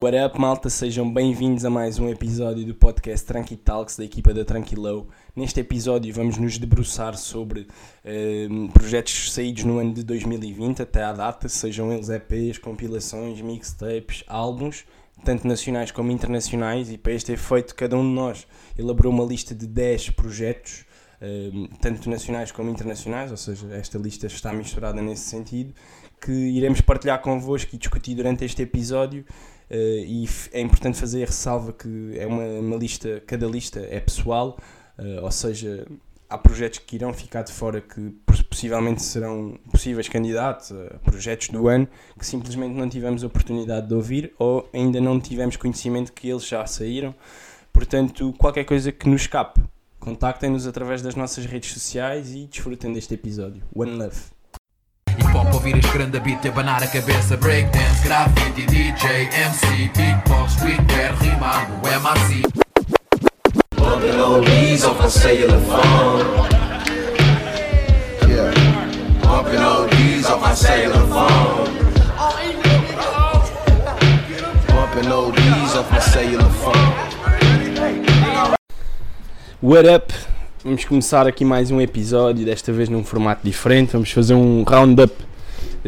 What up, malta? Sejam bem-vindos a mais um episódio do podcast Tranqui Talks da equipa da Tranquilow. Neste episódio vamos nos debruçar sobre eh, projetos saídos no ano de 2020 até à data, sejam eles EPs, compilações, mixtapes, álbuns, tanto nacionais como internacionais, e para este efeito cada um de nós elaborou uma lista de 10 projetos, eh, tanto nacionais como internacionais, ou seja, esta lista está misturada nesse sentido, que iremos partilhar convosco e discutir durante este episódio. Uh, e é importante fazer a ressalva que é uma, uma lista, cada lista é pessoal, uh, ou seja, há projetos que irão ficar de fora que possivelmente serão possíveis candidatos a projetos do ano que simplesmente não tivemos oportunidade de ouvir ou ainda não tivemos conhecimento que eles já saíram. Portanto, qualquer coisa que nos escape, contactem-nos através das nossas redes sociais e desfrutem deste episódio. One Love. Ouvir este grande beat e abanar a cabeça Breakdance, graffiti, DJ, MC Beatbox, streetwear, rimando, MRC off my cellular phone. Yeah. Bumping oldies off my cellular phone. Bumping oldies off my cellular phone. What up? Vamos começar aqui mais um episódio, desta vez num formato diferente. Vamos fazer um roundup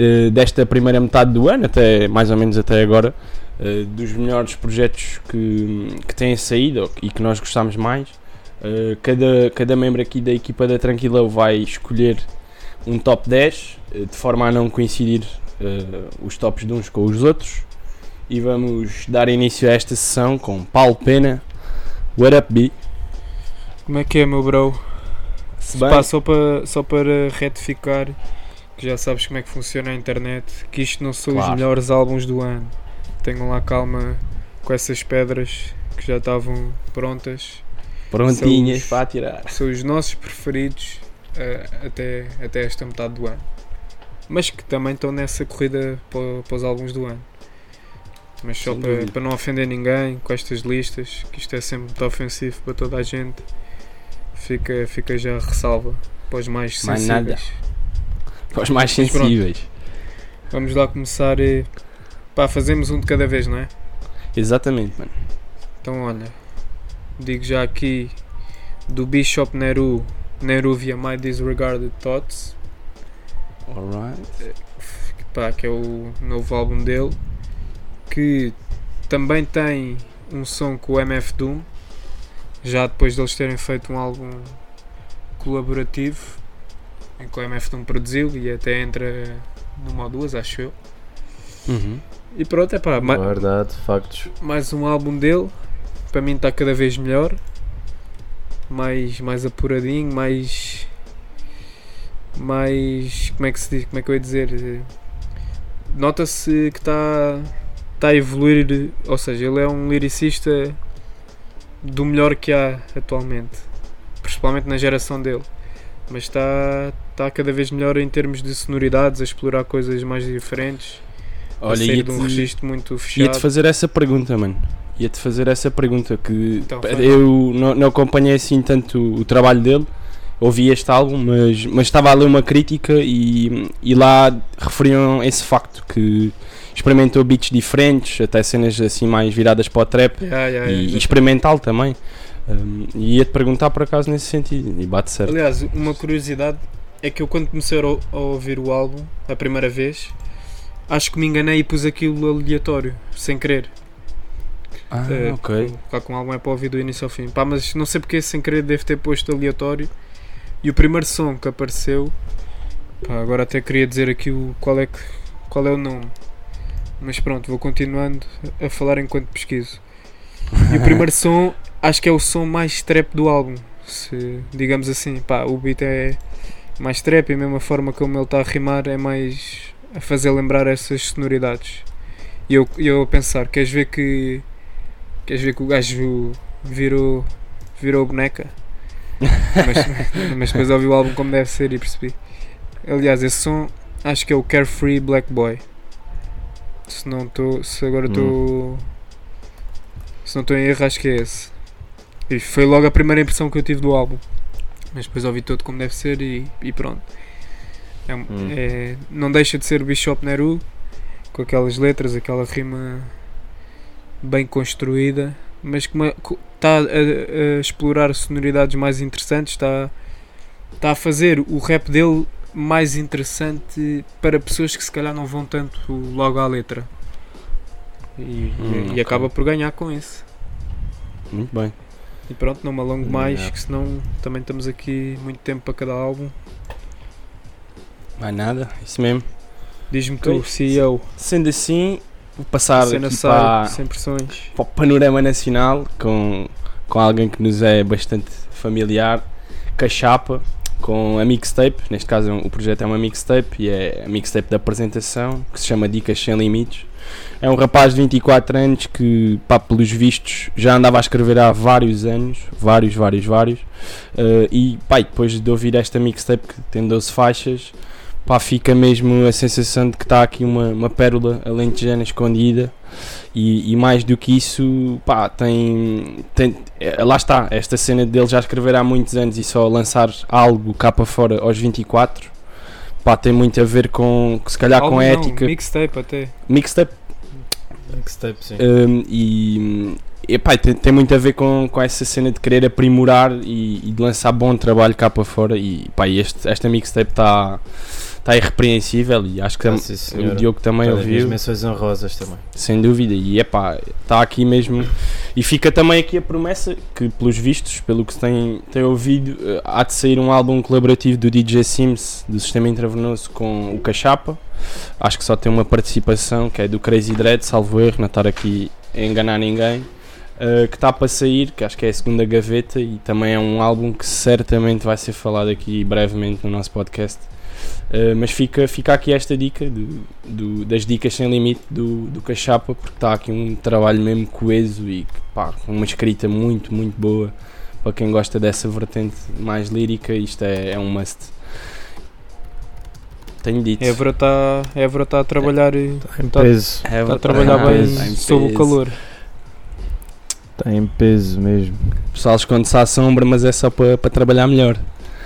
uh, desta primeira metade do ano, até mais ou menos até agora, uh, dos melhores projetos que, que têm saído e que nós gostamos mais. Uh, cada, cada membro aqui da equipa da Tranquilão vai escolher um top 10, de forma a não coincidir os tops de uns com os outros. E vamos dar início a esta sessão com Paulo Pena. What up, B? Como é que é, meu bro? Se Pá, só para só para retificar que já sabes como é que funciona a internet, que isto não são Claro. os melhores álbuns do ano. Tenham lá calma com essas pedras que já estavam prontas. prontinhas para atirar. São os nossos preferidos eh, até, até esta metade do ano. Mas que também estão nessa corrida para, para os álbuns do ano. Mas só para, para não ofender ninguém com estas listas, que isto é sempre muito ofensivo para toda a gente, fica, fica já ressalva para os mais Mais sensíveis. nada. Para os mais sensíveis. Vamos lá começar. eh, Pá, fazemos um de cada vez, não é? Exatamente, mano. Então, olha, digo já aqui do Bishop Neru, Neruvia My Disregarded Thoughts, Alright. pá, que é o novo álbum dele, que também tem um som com o MF Doom, já depois deles terem feito um álbum colaborativo, em que o MF Doom produziu e até entra numa ou duas, acho eu. Uhum. E pronto, é pá, ma- Verdade, factos. mais um álbum dele, para mim está cada vez melhor, mais, mais apuradinho, mais. mais. como é que se diz? Como é que eu ia dizer? Nota-se que está está a evoluir, ou seja, ele é um lyricista do melhor que há atualmente, principalmente na geração dele. Mas está, está cada vez melhor em termos de sonoridades, a explorar coisas mais diferentes, a Olha, sair ia-te de um registro muito fechado. ia-te fazer essa pergunta, mano. Ia-te fazer essa pergunta que Então, eu não, não acompanhei assim tanto o trabalho dele. Ouvi este álbum, mas, mas estava a ler uma crítica e, e lá referiam esse facto que experimentou beats diferentes, até cenas assim mais viradas para o trap Yeah, yeah, e, yeah. e experimental também. Um, e ia-te perguntar por acaso nesse sentido, e bate certo. Aliás, uma curiosidade é que eu quando comecei a, ou- a ouvir o álbum a primeira vez, acho que me enganei e pus aquilo aleatório, sem querer. Ah, Eh, ok. Claro que um álbum é para ouvir do início ao fim. Pá, mas não sei porque sem querer devo ter posto aleatório. E o primeiro som que apareceu, pá, agora até queria dizer aqui o, qual, é que, qual é o nome. Mas pronto, vou continuando a falar enquanto pesquiso. E o primeiro som, acho que é o som mais trap do álbum. Se, digamos assim, pá, o beat é mais trap e a mesma forma como ele está a rimar é mais a fazer lembrar essas sonoridades. E eu, eu a pensar, queres ver que queres ver que o gajo virou virou boneca? mas, mas depois ouvi o álbum como deve ser e percebi. Aliás, esse som acho que é o Carefree Black Boy. Se não estou. Se agora estou. Se não estou em erro, acho que é esse. E foi logo a primeira impressão que eu tive do álbum. Mas depois ouvi todo como deve ser e, e pronto. É um- Hum. é- não deixa de ser Bishop Neru com aquelas letras, aquela rima bem construída, mas que está a, a explorar sonoridades mais interessantes, está, está a fazer o rap dele mais interessante para pessoas que se calhar não vão tanto logo à letra. E, Hum, e ok. acaba por ganhar com isso. Muito bem. E pronto, não me alongo mais, Yeah. que senão também estamos aqui muito tempo para cada álbum. Mais nada, isso mesmo. Diz-me tu, CEO, Sendo assim, vou passar aqui para, sem pressões. para o panorama nacional com, com alguém que nos é bastante familiar, Cachapa, com a mixtape. Neste caso, o projeto é uma mixtape e é a mixtape da apresentação que se chama Dicas Sem Limites. É um rapaz de 24 anos que, pá, pelos vistos, já andava a escrever há vários anos, vários, vários, vários. Eh, e, pá, depois de ouvir esta mixtape que tem 12 faixas, pá, fica mesmo a sensação de que está aqui uma, uma pérola alentejana escondida e, e mais do que isso, pá, tem, tem é, lá está, esta cena dele já escrever há muitos anos e só lançar algo cá para fora aos 24, pá, tem muito a ver com, se calhar Álbum com a não, ética, Mixtape até. mixtape Mixtape, sim. um, e, e pá, tem, tem muito a ver com, com essa cena de querer aprimorar e, e de lançar bom trabalho cá para fora e pá, e este, esta mixtape está tá irrepreensível e acho que Ah, sim, o. Diogo também minhas ouviu, menções honrosas também. sem dúvida, e é pá, está aqui mesmo e fica também aqui a promessa que pelos vistos, pelo que se tem, tem ouvido, eh, há de sair um álbum colaborativo do DJ Sims do Sistema Intravenoso com o Cachapa, acho que só tem uma participação que é do Crazy Dread, salvo erro, não estar aqui a enganar ninguém, uh, que está para sair, que acho que é a segunda gaveta e também é um álbum que certamente vai ser falado aqui brevemente no nosso podcast. Uh, mas fica, fica aqui esta dica do, do- das dicas sem limite do, do Cachapa, porque está aqui um trabalho mesmo coeso e pá, com uma escrita muito, muito boa para quem gosta dessa vertente mais lírica. Isto é, é um must. Tenho dito. Évora está Évora tá a trabalhar, Em Tá- peso. Está a trabalhar verdade. bem em sob o peso. calor. Está em peso mesmo. O pessoal esconde-se à sombra, mas é só para para trabalhar melhor.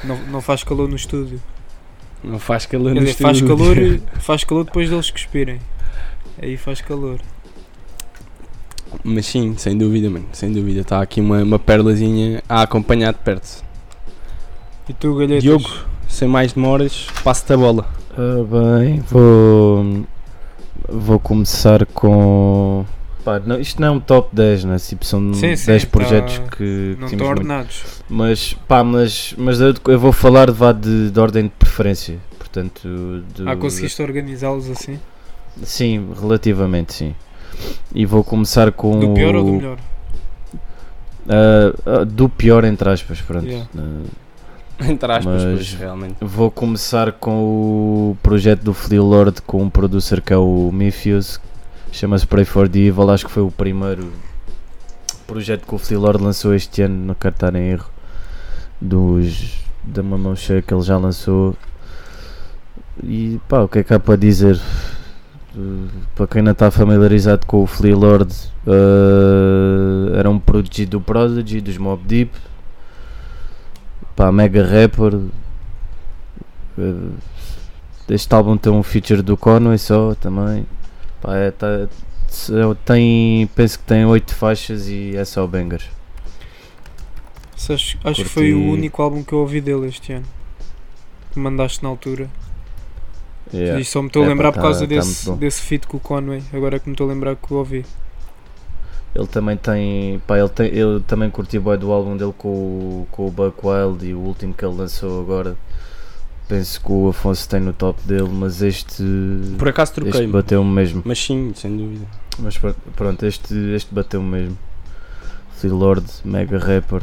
Não, não faz calor no estúdio. Não faz calor Quer dizer, faz calor, faz calor depois deles cuspirem. Aí faz calor. Mas sim, sem dúvida, mano. Sem dúvida. Está aqui uma, uma perlazinha a acompanhar de perto. E tu, Galhetas? Diogo, sem mais demoras, passo-te a bola. Ah, bem, vou, vou começar com. Pá, não, isto não é um top 10, né? Tipo, são Sim, sim, 10 tá- projetos que, que Não estão muito. ordenados. Mas, pá, mas, mas eu, eu vou falar vá de, de ordem de preferência. Portanto, do, Ah, conseguiste organizá-los assim? Sim, relativamente sim. E vou começar com. Do pior ou do o- melhor? ah, ah, do pior, entre aspas, pronto. Yeah. Ah, Entre aspas, Mas- pois, realmente. Vou começar com o projeto do Flea Lord com um producer que é o Mifius, chama-se Pray for the Evil, acho que foi o primeiro projeto que o Flea Lord lançou este ano, não quero estar em erro, dos, da mamão cheia que ele já lançou. E pá, o que é que há para dizer? Para quem não está familiarizado com o Flea Lord, uh, era um produzido do Prodigy, dos Mob Deep, pá, mega rapper. Uh, este álbum tem um feature do Conway só também. Pá, é, tá- tem, penso que tem 8 faixas e é só bangers. Acho, acho que foi o único álbum que eu ouvi dele este ano. Que mandaste na altura. Yeah. E só me estou a É, lembrar pá, por causa tá- tá desse, bom. desse feat com o Conway. Agora é que me estou a lembrar que o ouvi. Ele também tem, pá, ele tem, eu também curti bem do álbum dele com, o- com o Buck Wild e o último que ele lançou agora. Penso que o Afonso tem no top dele, mas este, Por acaso este troquei-me. bateu-me mesmo. Mas sim, sem dúvida. Mas pr- pronto, este, este bateu-me mesmo. Flea Lord, mega rapper,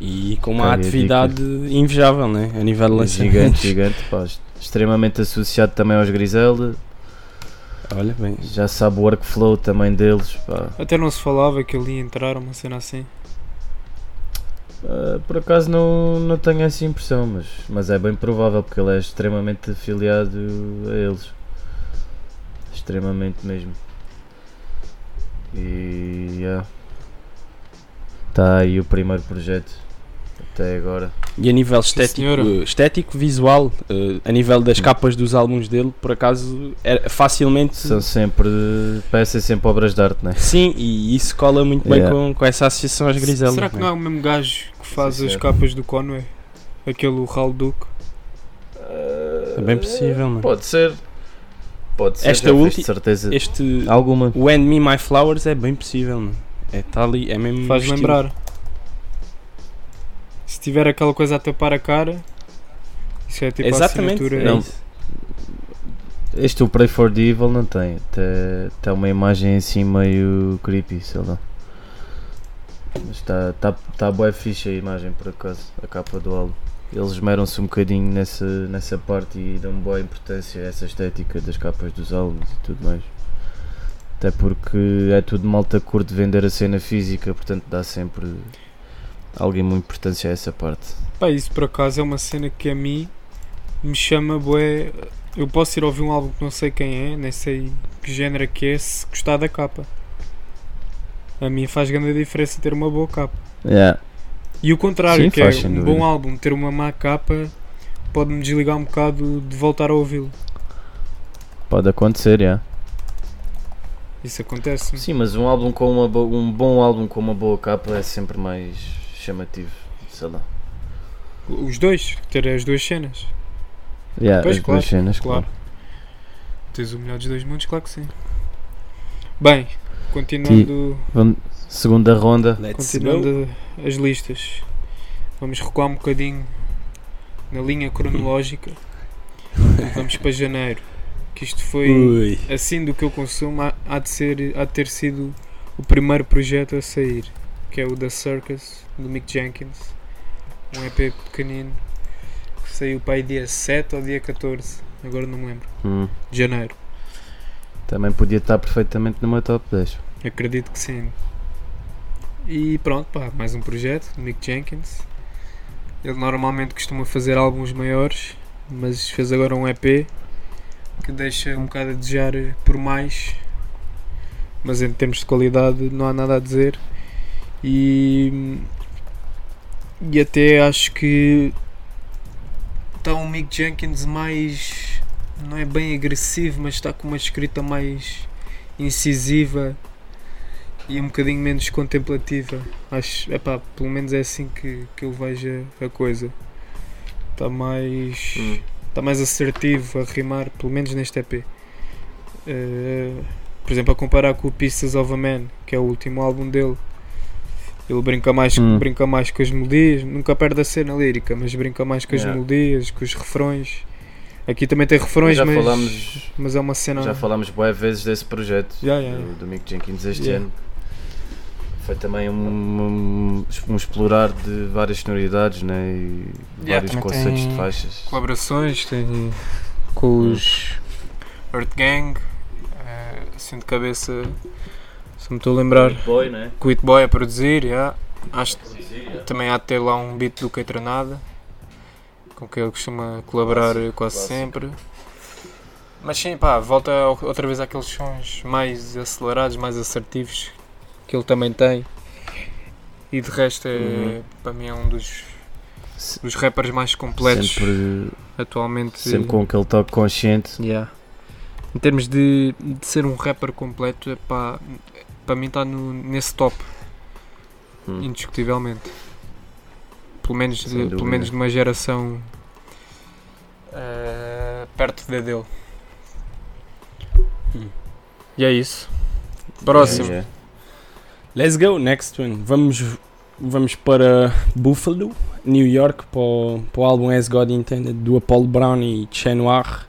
E com uma atividade invejável, né? A nível de lançamentos. gigante, gigante, pá, extremamente associado também aos Griselda. Olha bem. Já sabe o workflow também deles. Pá. Até não se falava que ele ia entrar, uma cena assim. Ah, por acaso não, não tenho essa impressão, mas, mas é bem provável porque ele é extremamente afiliado a eles. Extremamente mesmo. E yeah. Está aí o primeiro projeto. até agora. E a nível estético, estético visual, eh, a nível das capas dos álbuns dele, por acaso, é facilmente. São sempre. parecem sempre obras de arte, né? Sim, e isso cola muito bem Yeah. com, com essa associação às griselas. Será que né? não é o mesmo gajo que faz Sim, as capas do Conway? Aquele Hal Duke? É bem possível, mano. Pode ser. Pode ser. Esta de certeza. Este. Alguma. O End Me My Flowers é bem possível, mano. É, tá ali, é mesmo. Faz estilo. lembrar. Se tiver aquela coisa a tapar a cara, isso é tipo Exatamente. a assinatura. é Não. Este o Pray for the Evil não tem. Tem, tem uma imagem assim meio creepy, sei lá. Está tá, tá bué fixe a imagem por acaso, a capa do álbum. Eles esmeram-se um bocadinho nessa, nessa parte e dão boa importância a essa estética das capas dos álbuns e tudo mais. Até porque é tudo malta curto de vender a cena física, portanto dá sempre alguma importância a essa parte. Pá, isso por acaso é uma cena que a mim me chama bué. Eu posso ir ouvir um álbum que não sei quem é, nem sei que género que é, se gostar da capa. A mim faz grande diferença ter uma boa capa. Yeah. E o contrário, Sim, que faz, é um dúvida. bom álbum ter uma má capa, pode-me desligar um bocado de voltar a ouvi-lo. Pode acontecer, yeah. Isso acontece. Sim, mas um álbum com uma um bom álbum com uma boa capa é sempre mais chamativo, sei lá. Os dois, ter as duas cenas. Yeah, Pois, as claro, duas cenas, claro. claro. Tens o melhor dos dois mundos, claro que sim. Bem, continuando, Vamos, segunda ronda. Let's go. continuando as listas, vamos recuar um bocadinho na linha cronológica vamos para janeiro. Que isto foi, Ui. assim do que eu consumo, há, há de ser, há de ter sido o primeiro projeto a sair, que é o The Circus, do Mick Jenkins. Um EP pequenino que saiu para aí dia 7 ou dia 14, agora não me lembro, Hum, de janeiro. Também podia estar perfeitamente no meu top 10. Acredito que sim. E pronto, pá, mais um projeto, do Mick Jenkins. Ele normalmente costuma fazer álbuns maiores, mas fez agora um EP que deixa um bocado a desejar eh, por mais. Mas em termos de qualidade não há nada a dizer. E, e até acho que está um Mick Jenkins mais. Não é bem agressivo, mas está com uma escrita mais incisiva e um bocadinho menos contemplativa. Acho, epá, pelo menos é assim que, que eu vejo a coisa. Está mais. Hum. Está mais assertivo a rimar, pelo menos neste EP. Eh, por exemplo, a comparar com o Pieces of a Man, que é o último álbum dele. Ele brinca mais, Hum. brinca mais com as melodias, nunca perde a cena lírica, mas brinca mais com as Yeah. melodias, com os refrões. Aqui também tem refrões, já mas, falámos, mas é uma cena. já falámos boas vezes desse projeto Yeah, yeah, do, do Mick Jenkins este Yeah. ano. Foi também um, um, um explorar de várias sonoridades né, e Yeah, vários conceitos de faixas. colaborações tem com os Earth Gang, eh, assim de cabeça, se me estou a lembrar, Boy, né? com o It Boy a produzir, yeah. acho que também há de ter lá um beat do Keitranada, com que ele costuma colaborar quase clássico. sempre. Mas sim, pá, volta outra vez àqueles sons mais acelerados, mais assertivos que ele também tem. E de resto, é, Uhum. para mim, é um dos, dos rappers mais completos Sempre, atualmente. sempre com aquele toque consciente. Yeah. Em termos de, de ser um rapper completo, pá, para mim está nesse top, Hum. indiscutivelmente. Pelo menos, de, pelo menos de uma geração eh, perto da dele. Hum. E é isso. Próximo. É, é. Let's go, next one. Vamos, vamos para Buffalo, New York, para o, para o álbum As God Intended do Apollo Brown e Che Noir.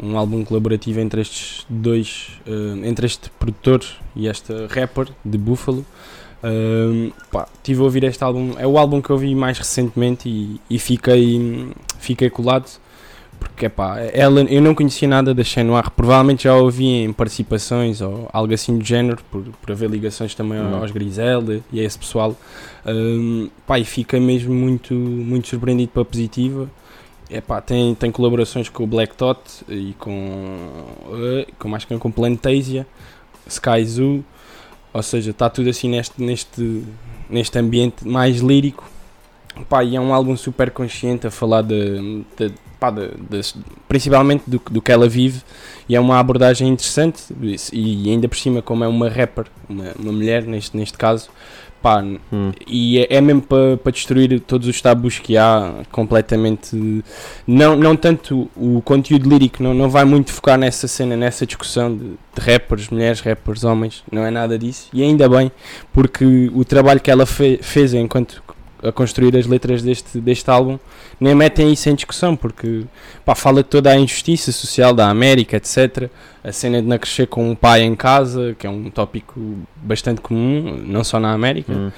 Um álbum colaborativo entre estes dois, eh, entre este produtor e esta rapper de Buffalo. Um, pá, tive a ouvir este álbum, é o álbum que eu vi mais recentemente e, e fiquei, fiquei colado porque pá, ela, eu não conhecia nada da Che Noir, provavelmente já a ouvi em participações ou algo assim do género, por, por haver ligações também Hum. aos Griselda e a esse pessoal. Um, pá, e fiquei mesmo muito, muito surpreendido pela positiva. É pá, tem, tem colaborações com o Black Tot e com, eh, com mais que com Plantasia, Sky Zoo, ou seja, está tudo assim neste, neste, neste ambiente mais lírico. Pá, e é um álbum super consciente a falar de, de- pá, de- de- principalmente do, do que ela vive e é uma abordagem interessante e ainda por cima como é uma rapper, uma, uma mulher neste, neste caso, pá, Hum. e é, é mesmo para pa destruir todos os tabus que há completamente. Não, não tanto o conteúdo lírico, não, não vai muito focar nessa cena, nessa discussão de, de rappers, mulheres, rappers, homens, não é nada disso. E ainda bem, porque o trabalho que ela fe- fez enquanto a construir as letras deste, deste álbum nem metem isso em discussão, porque pá, fala de toda a injustiça social da América, etc. A cena de não crescer com um pai em casa, que é um tópico bastante comum, não só na América. Hum.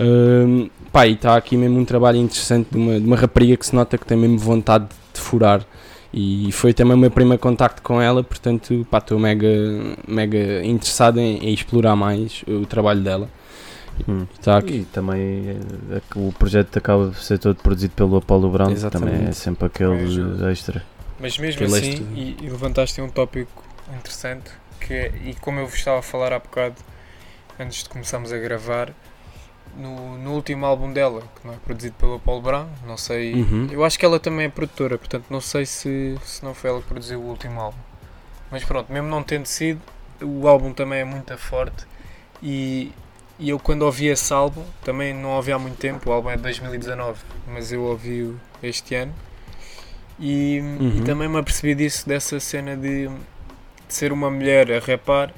Hum, pá, e está aqui mesmo um trabalho interessante de uma, de uma rapariga que se nota que tem mesmo vontade de furar. E foi também o meu primeiro contacto com ela, portanto, estou mega, mega interessado em, em explorar mais o trabalho dela. Hum. E aqui. Também é que o projeto acaba de ser todo produzido pelo Apollo Brown, Exatamente. também é sempre aquele ajuda. extra. Mas mesmo Aquele assim, e, e levantaste um tópico interessante, que é, e como eu vos estava a falar há bocado, antes de começarmos a gravar, no, no último álbum dela, que não é produzido pelo Paulo Brown, não sei, Uhum. eu acho que ela também é produtora, portanto não sei se, se não foi ela que produziu o último álbum. Mas pronto, mesmo não tendo sido, o álbum também é muito forte e, e eu quando ouvi esse álbum, também não ouvi há muito tempo, o álbum é de 2019, mas eu ouvi-o este ano e, e Uhum. também me apercebi disso, dessa cena de, de ser uma mulher a rapar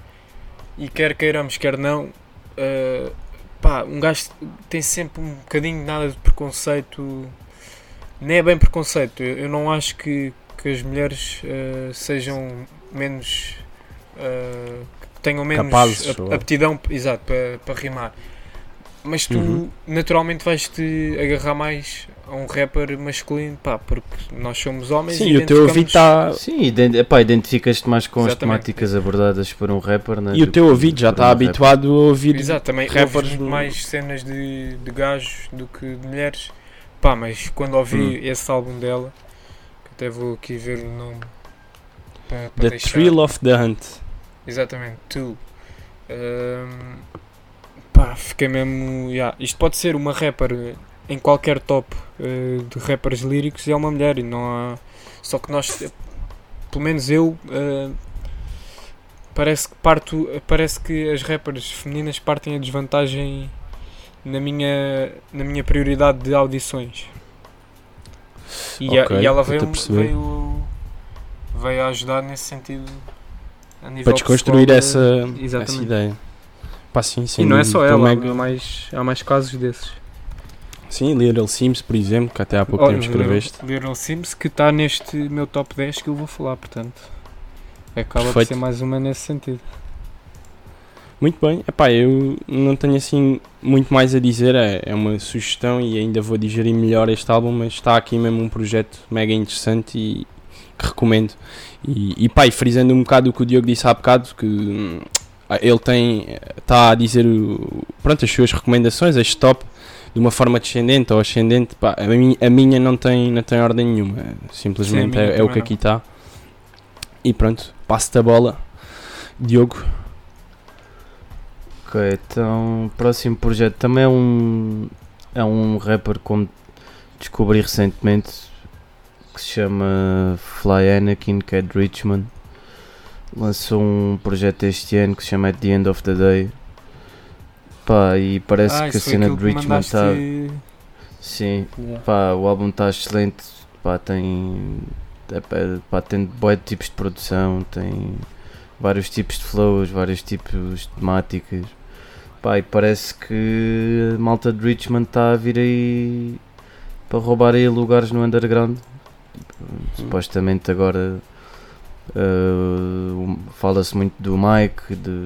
e quer queiramos, quer não, uh, pá, um gajo tem sempre um bocadinho de nada de preconceito, nem é bem preconceito, eu, eu não acho que, que as mulheres uh, sejam menos, uh, tenham menos Capazes, aptidão, exato, para, para rimar. Mas tu Uhum. naturalmente vais-te agarrar mais a um rapper masculino, pá, porque nós somos homens Sim, e o teu ouvido tá está. Sim, ident epá, identificas-te mais com as Exatamente. temáticas abordadas por um rapper, né, E o teu que ouvido já está um rapper. habituado a ouvir. Exato, também rappers rappers do- mais cenas de, de gajos do que de mulheres. Pá, mas quando ouvi Hum. esse álbum dela, que até vou aqui ver o nome para, para The deixar. Thrill of the Hunt. Exatamente, Tu. Ahm, pá, fiquei mesmo. yeah, Isto pode ser uma rapper em qualquer top eh, de rappers líricos e é uma mulher e não há. Só que nós, eh, pelo menos eu, eh, parece que parto, parece que as rappers femininas partem a desvantagem na minha, na minha prioridade de audições. E, a- Ok, e ela a veio, veio, veio a ajudar nesse sentido. Para de desconstruir essa, essa Exatamente. ideia. Pá, sim, sim. E não é só ela, mega- há mais, há mais casos desses. Sim, Little Sims, por exemplo, que até há pouco tempo escreveste. Little, Little Sims que está neste meu top 10 que eu vou falar, portanto. Acaba por Perfeito. ser mais uma nesse sentido. Muito bem, epá, eu não tenho assim muito mais a dizer, é, é uma sugestão e ainda vou digerir melhor este álbum, mas está aqui mesmo um projeto mega interessante e que recomendo. E, e pá, e frisando um bocado o que o Diogo disse há bocado, que hum, ele tem, está a dizer o- pronto, as suas recomendações, este top, de uma forma descendente ou ascendente, pá, a, minha, a minha não tem, não tem ordem nenhuma, simplesmente Sim, é, é o que não. aqui está. E pronto, passo-te a bola, Diogo. Ok, então, próximo projeto também é um, é um rapper como descobri recentemente que se chama Fly Anakin, que é de Richmond. Lançou um projeto este ano que se chama At the End of the Day. Pá, e parece ah, que a cena de Richmond está. Sim, Yeah. pá, o álbum está excelente. Pá, tem. É, pá, tem de tipos de produção, tem vários tipos de flows, vários tipos de temáticas. Pá, e parece que a malta de Richmond está a vir aí para roubar aí lugares no underground. Supostamente agora uh, fala-se muito do Mike, de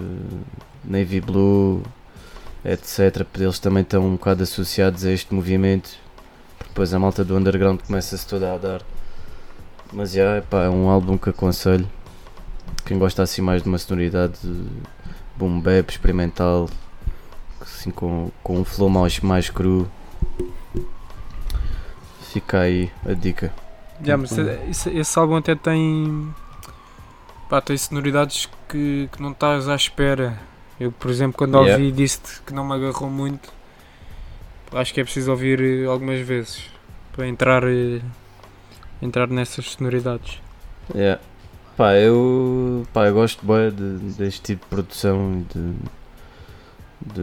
Navy Blue, etc. Eles também estão um bocado associados a este movimento. Depois a malta do underground começa-se toda a dar. Mas já, epá, é um álbum que aconselho. Quem gosta assim mais de uma sonoridade boom bap, experimental, assim com, com um flow mais, mais cru. Fica aí a dica. Yeah, mas esse, esse álbum até tem. Pá, tem sonoridades que, que não estás à espera. Eu, por exemplo, quando Yeah. ouvi disse que não me agarrou muito. acho que é preciso ouvir eh, algumas vezes para entrar, eh, entrar nessas sonoridades. Yeah. Pá, eu, pá, eu gosto bem de, deste tipo de produção e de,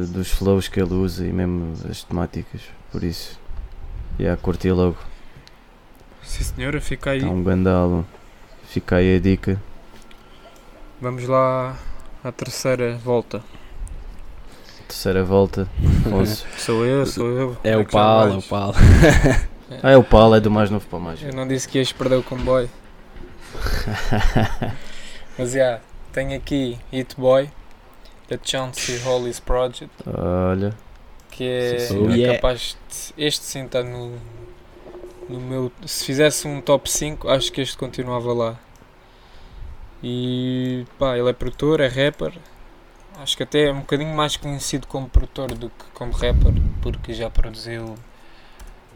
de- dos flows que ele usa e mesmo as temáticas, por isso. Yeah, curti logo. Sim senhora, fica aí. Está um grande álbum. Fica aí a dica. Vamos lá à terceira volta. Terceira volta. Afonso. Sou eu, sou eu. É o Paulo, é o? Paulo. ah, é o Paulo, é do mais novo para o mais. Eu não disse que ias perder o comboio. Mas já, tenho aqui Hit Boy, da Chauncey Hollis Project, Olha, que é, Sim, é senhor. Yeah. capaz de. Este sim está no, no meu. Se fizesse um top 5, acho que este continuava lá. E pá, ele é produtor, é rapper. Acho que até é um bocadinho mais conhecido como produtor do que como rapper, porque já produziu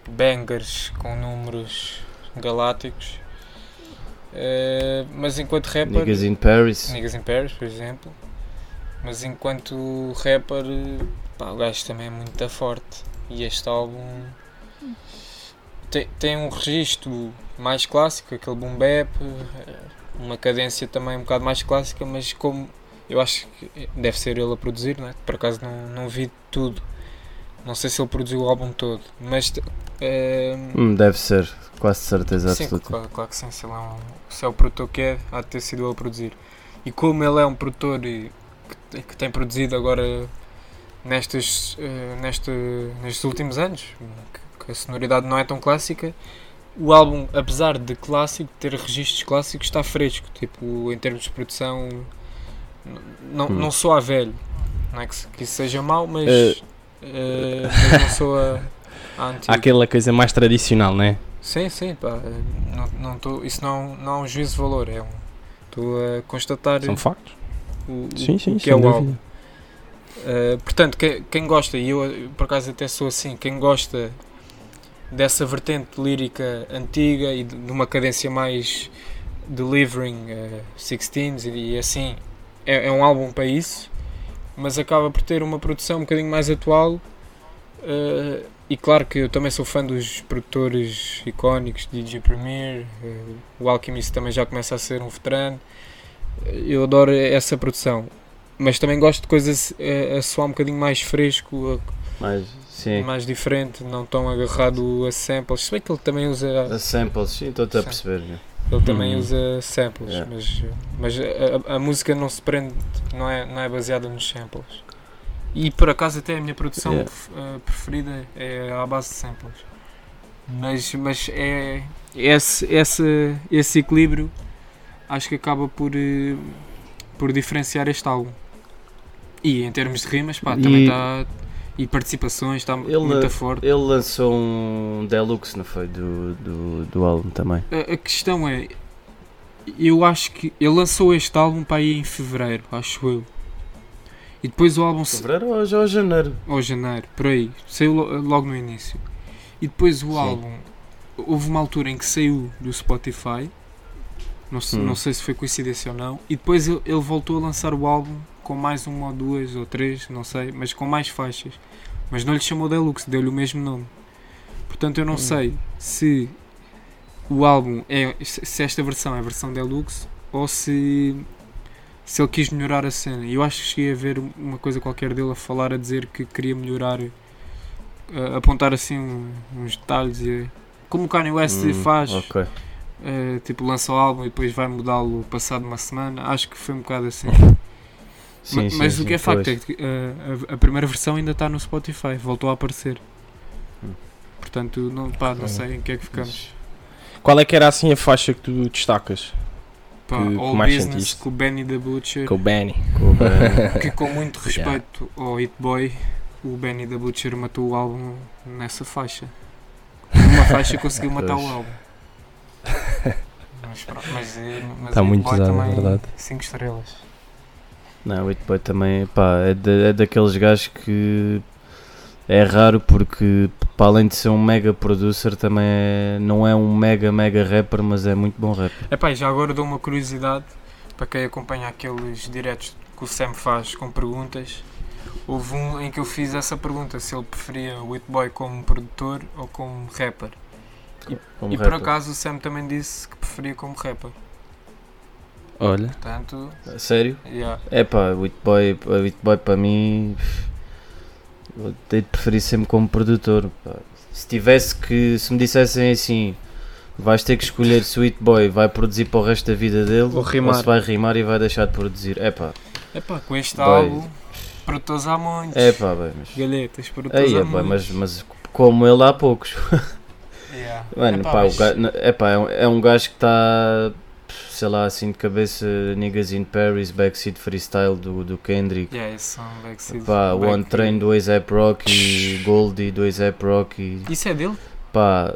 bangers com números galácticos. Eh, mas enquanto rapper. Niggas in Paris. Niggas in Paris, por exemplo. Mas enquanto rapper, pá, o gajo também é muito forte. E este álbum tem, tem um registro mais clássico, aquele boom bap, eh, uma cadência também um bocado mais clássica, mas como eu acho que deve ser ele a produzir, né? por acaso não, não vi tudo. Não sei se ele produziu o álbum todo, mas Hum, deve ser, quase certeza Sim, absoluta. claro, claro que sim. Se, ele é um, se é o produtor que é, há de ter sido ele a produzir. E como ele é um produtor e que, que tem produzido agora nestes, eh, neste, nestes últimos anos, a sonoridade não é tão clássica, o álbum, apesar de clássico, ter registros clássicos, está fresco. Tipo, em termos de produção, não, Hum. não soa a velho. Não é que, que isso seja mau, mas, Eh. eh, mas não soa a antigo. Há aquela coisa mais tradicional, né? Sim, sim, pá, não, não tô, isso não, não é um juízo de valor, é um. Estou a constatar São factos. o, Sim, sim, que é o álbum. Uh, portanto, quem, quem gosta, e eu, por acaso até sou assim, quem gosta dessa vertente lírica antiga e de, uma cadência mais delivering uh, 16s e, e assim, é, é um álbum para isso, mas acaba por ter uma produção um bocadinho mais atual. uh, e claro que eu também sou fã dos produtores icónicos, DJ Premier, uh, o Alchemist também já começa a ser um veterano. Eu adoro essa produção, mas também gosto de coisas uh, a soar um bocadinho mais fresco, Mas, a- sim, mais diferente, não tão agarrado a samples. Se bem que ele também usa, a samples, sim, estou-te a perceber. né? ele também Hum. usa samples, Yeah. mas, mas a, a- a música não se prende, não é, não é baseada nos samples. E por acaso até a minha produção Yeah. f- uh, preferida é à base de samples. Mas, mas é esse, esse, esse equilíbrio acho que acaba por, eh, por diferenciar este álbum. E em termos de rimas, pá, também E- está. E participações, está Ele- muito forte. Ele lançou um deluxe, não foi? Do, do, do álbum também. A, a questão é, eu acho que ele lançou este álbum para aí em fevereiro, acho eu. E depois o álbum, Fevereiro ou ou janeiro? ou janeiro, por aí, saiu lo- logo no início. E depois o Sim. álbum, houve uma altura em que saiu do Spotify, não, se- Hum. não sei se foi coincidência ou não, e depois ele, ele voltou a lançar o álbum com mais uma ou duas ou três, não sei, mas com mais faixas. Mas não lhe chamou Deluxe, deu-lhe o mesmo nome. Portanto, eu não Hum. sei se o álbum é se esta versão é a versão Deluxe ou se se ele quis melhorar a cena. Eu acho que cheguei a ver uma coisa qualquer dele a falar a dizer que queria melhorar, a apontar assim uns detalhes e como o Kanye West Hum, faz, Ok. eh, tipo lança o álbum e depois vai mudá-lo passado uma semana. Acho que foi um bocado assim. Sim, Ma- sim, mas sim, o que é facto pois. é que eh, a, a primeira versão ainda está no Spotify, voltou a aparecer. Hum. Portanto, não, pá, não Hum. sei em que é que ficamos. Qual é que era assim a faixa que tu destacas? Pá, que- que All mais Business sentiste? com o Benny the Butcher, Com o Benny. Com o Ben. que com muito respeito ao Hit Boy, o Benny the Butcher matou o álbum nessa faixa. Uma faixa conseguiu matar o álbum. Mas, mas, eh, mas Está muito usado, é também verdade. 5 estrelas. Não, o Boy também, pá, é, da- é daqueles gajos que é raro porque, para além de ser um mega producer, também é- não é um mega, mega rapper, mas é muito bom rapper. Epá, e já agora dou uma curiosidade para quem acompanha aqueles diretos que o Sam faz com perguntas. houve um em que eu fiz essa pergunta se ele preferia o Boy como produtor ou como rapper. Como e por rapper. acaso o Sam também disse que preferia como rapper. Olha. Portanto, Sério? yeah. É pá, o It Boy, o It Boy para mim. Eu tenho de preferir sempre como produtor. pá. Se tivesse que. Se me dissessem assim. Vais ter que escolher se o It Boy vai produzir para o resto da vida dele Ou se vai rimar e vai deixar de produzir. É pá, Epá, com este Boy. álbum, produtores há muitos. é pá, bem, mas. Galhetas, produtores Aí, há é pá, muitos. mas, mas como ele há poucos. Yeah. Mano, Epá, pá, mas- o gajo, é, pá, é, um, é um gajo que está, sei lá, assim de cabeça, Niggas in Paris, Backseat Freestyle do, do Kendrick. Yeah, esse som, Backseat- Pá, Back- One Train do A$AP Rocky, Goldie do A$AP Rocky. Isso é dele? Pá,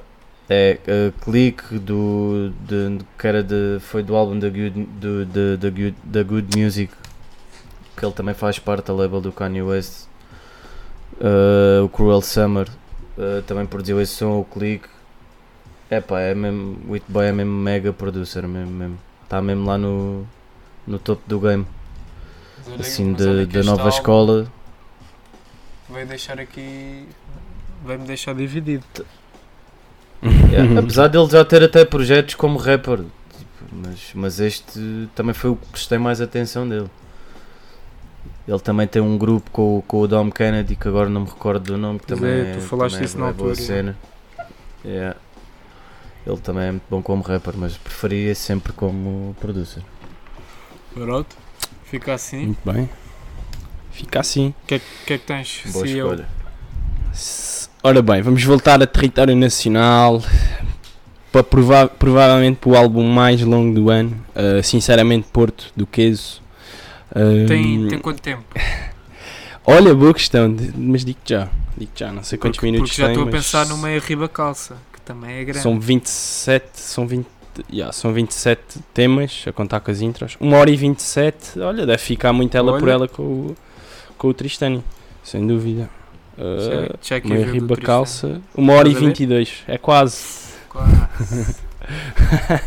é uh, Click do, de, que era de, foi do álbum da Good, do, de, da Good, da Good Music, que ele também faz parte da label do Kanye West. Uh, o Cruel Summer uh, também produziu esse som, o Click. É pá, é mesmo, o It Boy é mesmo mega producer, mesmo, mesmo. Está mesmo lá no, no topo do game, olha- assim, de, da nova escola. Vai deixar aqui. Vai-me deixar dividido. Yeah, Apesar dele já ter até projetos como rapper, tipo, mas, mas este também foi o que prestei mais atenção dele. Ele também tem um grupo com, o- com o Dom Kennedy, que agora não me recordo do nome, que Pois também é, tu falaste também isso é na bué boa altura, cena. Yeah. Ele também é muito bom como rapper, mas preferia sempre como producer. Pronto. Fica assim. Muito bem. Fica assim. O que, é, que é que tens? Boa CEO? escolha. S- Ora bem, vamos voltar a território nacional para prova provavelmente para o álbum mais longo do ano. Uh, sinceramente, Porto do Queso. Uh, Tem, tem quanto tempo? Olha, boa questão, mas digo já. Digo já, não sei quantos porque, minutos porque já tem, estou a mas pensar no meia riba calça, também é grande. São 27, são 20, yeah, são 27 temas a contar com as intros. Uma hora e 27, olha, deve ficar muito ela por Olha. ela com o, com o Tristani, sem dúvida. Uh, meia viu do riba calça, uma hora e Estás a ver? 22, é quase. Quase.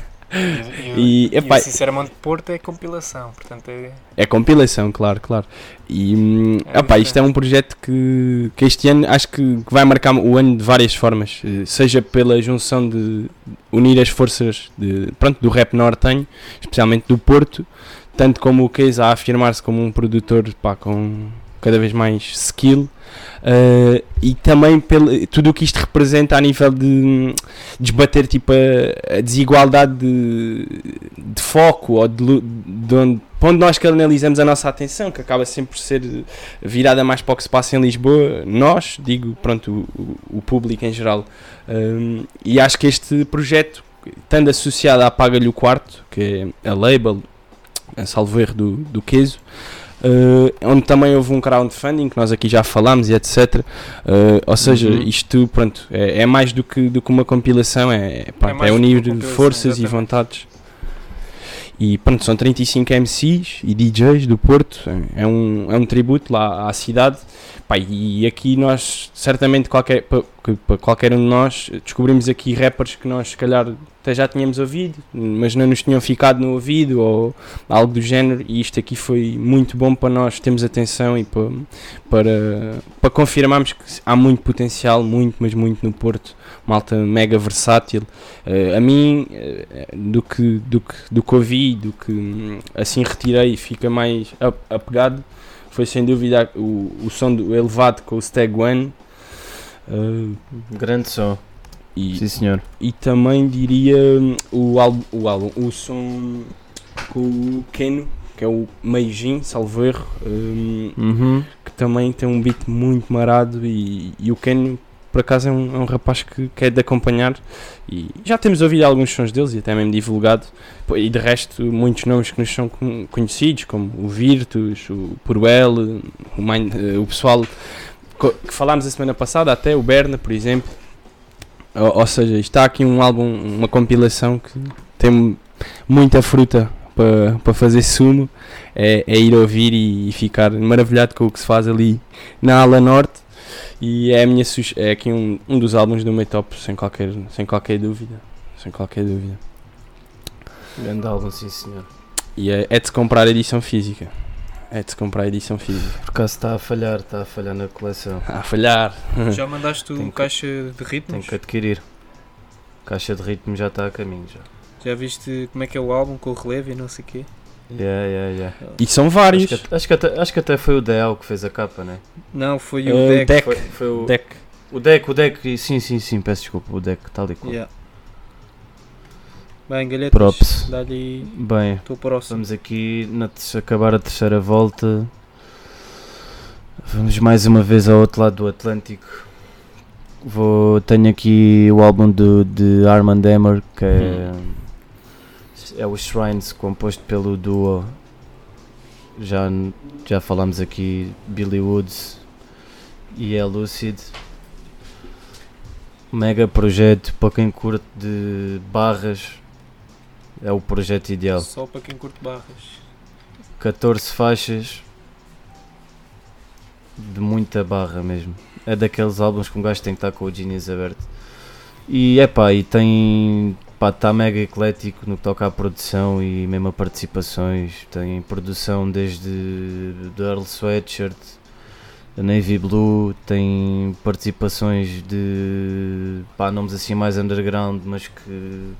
E, E, epá, o Sinceramente Porto é compilação, portanto é. É compilação, claro, claro. E hum, É epá, isto é um projeto que, que este ano acho que, que vai marcar o ano de várias formas, eh, seja pela junção de unir as forças de, pronto, do rap nortenho, especialmente do Porto, tanto como o Case a afirmar-se como um produtor pá, com cada vez mais skill. eh, e também pelo, tudo o que isto representa a nível de desbater tipo, a, a desigualdade de, de foco ou de, de onde, para onde nós canalizamos a nossa atenção, que acaba sempre por ser virada mais para o que se passa em Lisboa, nós, digo, pronto, o, o- público em geral. Um, e acho que este projeto, estando associado à Paga-lhe o Quarto, que é a label, a salvo erro do, do Queso, Uh, onde também houve um crowdfunding que nós aqui já falámos e etc. Uh, ou seja, Uhum. isto pronto, é, é mais do que, do que uma compilação, é, pronto, é, mais do que unir forças e vontades. E pronto, são 35 MCs e DJs do Porto, é é um, é um tributo lá à cidade. Pá, e aqui nós, certamente, qualquer, pa- que para qualquer um de nós, descobrimos aqui rappers que nós, se calhar, até já tínhamos ouvido, mas não nos tinham ficado no ouvido ou algo do género. E isto aqui foi muito bom para nós termos atenção e para, para, para confirmarmos que há muito potencial, muito, mas muito no Porto. Malta mega versátil. Eh, a mim, eh, do, que, do, que, do que ouvi, do que hum, assim retirei fica mais ap- apegado, foi sem dúvida o, o som do elevado com o Stag One. eh, Grande som, e, sim senhor. e também diria hum, o álbum, o, álbum, o som com o Keno, que é o Meijin, salvo erro, hum, Uhum. que também tem um beat muito marado e, e o Ken por acaso é um, é um rapaz que, que é de acompanhar e já temos ouvido alguns sons deles e até mesmo divulgado. E de resto muitos nomes que nos são con- conhecidos como o Virtus, o Puruel, o, eh, o pessoal que falámos a semana passada até o Berna por exemplo. Ou, ou seja, está aqui um álbum, uma compilação que tem muita fruta para fazer sumo. É, é ir ouvir e, ficar maravilhado com o que se faz ali na ala norte e é a minha é aqui um, um dos álbuns do meu top sem qualquer sem qualquer dúvida sem qualquer dúvida Grande álbum, sim senhor. e é, é de se comprar a edição física é de se comprar a edição física. Por acaso está a falhar, está a falhar na coleção. A falhar. Já mandaste o que- caixa de Tenho ritmos? que adquirir. Caixa de ritmo já está a caminho já. Já viste como é que é o álbum com o relevo e não sei o quê? Yeah, yeah, yeah. E são Acho vários. que, acho, que até, acho que até foi o Del que fez a capa, né? Não, foi Eh, o deck. deck. Foi, foi o, Deck. o deck, o deck, sim, sim, sim, peço desculpa, o deck, tal e qual. Yeah. Bem, galhetas, Props. dá-lhe Bem, vamos aqui na acabar a terceira volta. Vamos mais uma vez ao outro lado do Atlântico. Vou, tenho aqui o álbum do, de Armand Hammer, que é, é o Shrines, composto pelo duo. Já, já falámos aqui, Billy Woods e é Lucid. Mega projeto para quem curte de barras. É o projeto ideal. Só para quem curte barras. 14 faixas de muita barra mesmo. É daqueles álbuns que um gajo tem que estar com o Genius aberto. E é pá, e tem. Pá, está mega eclético no que toca à produção e mesmo a participações. Tem produção desde do Earl Sweatshirt, a Navy Blue, tem participações de pá, nomes assim mais underground, mas que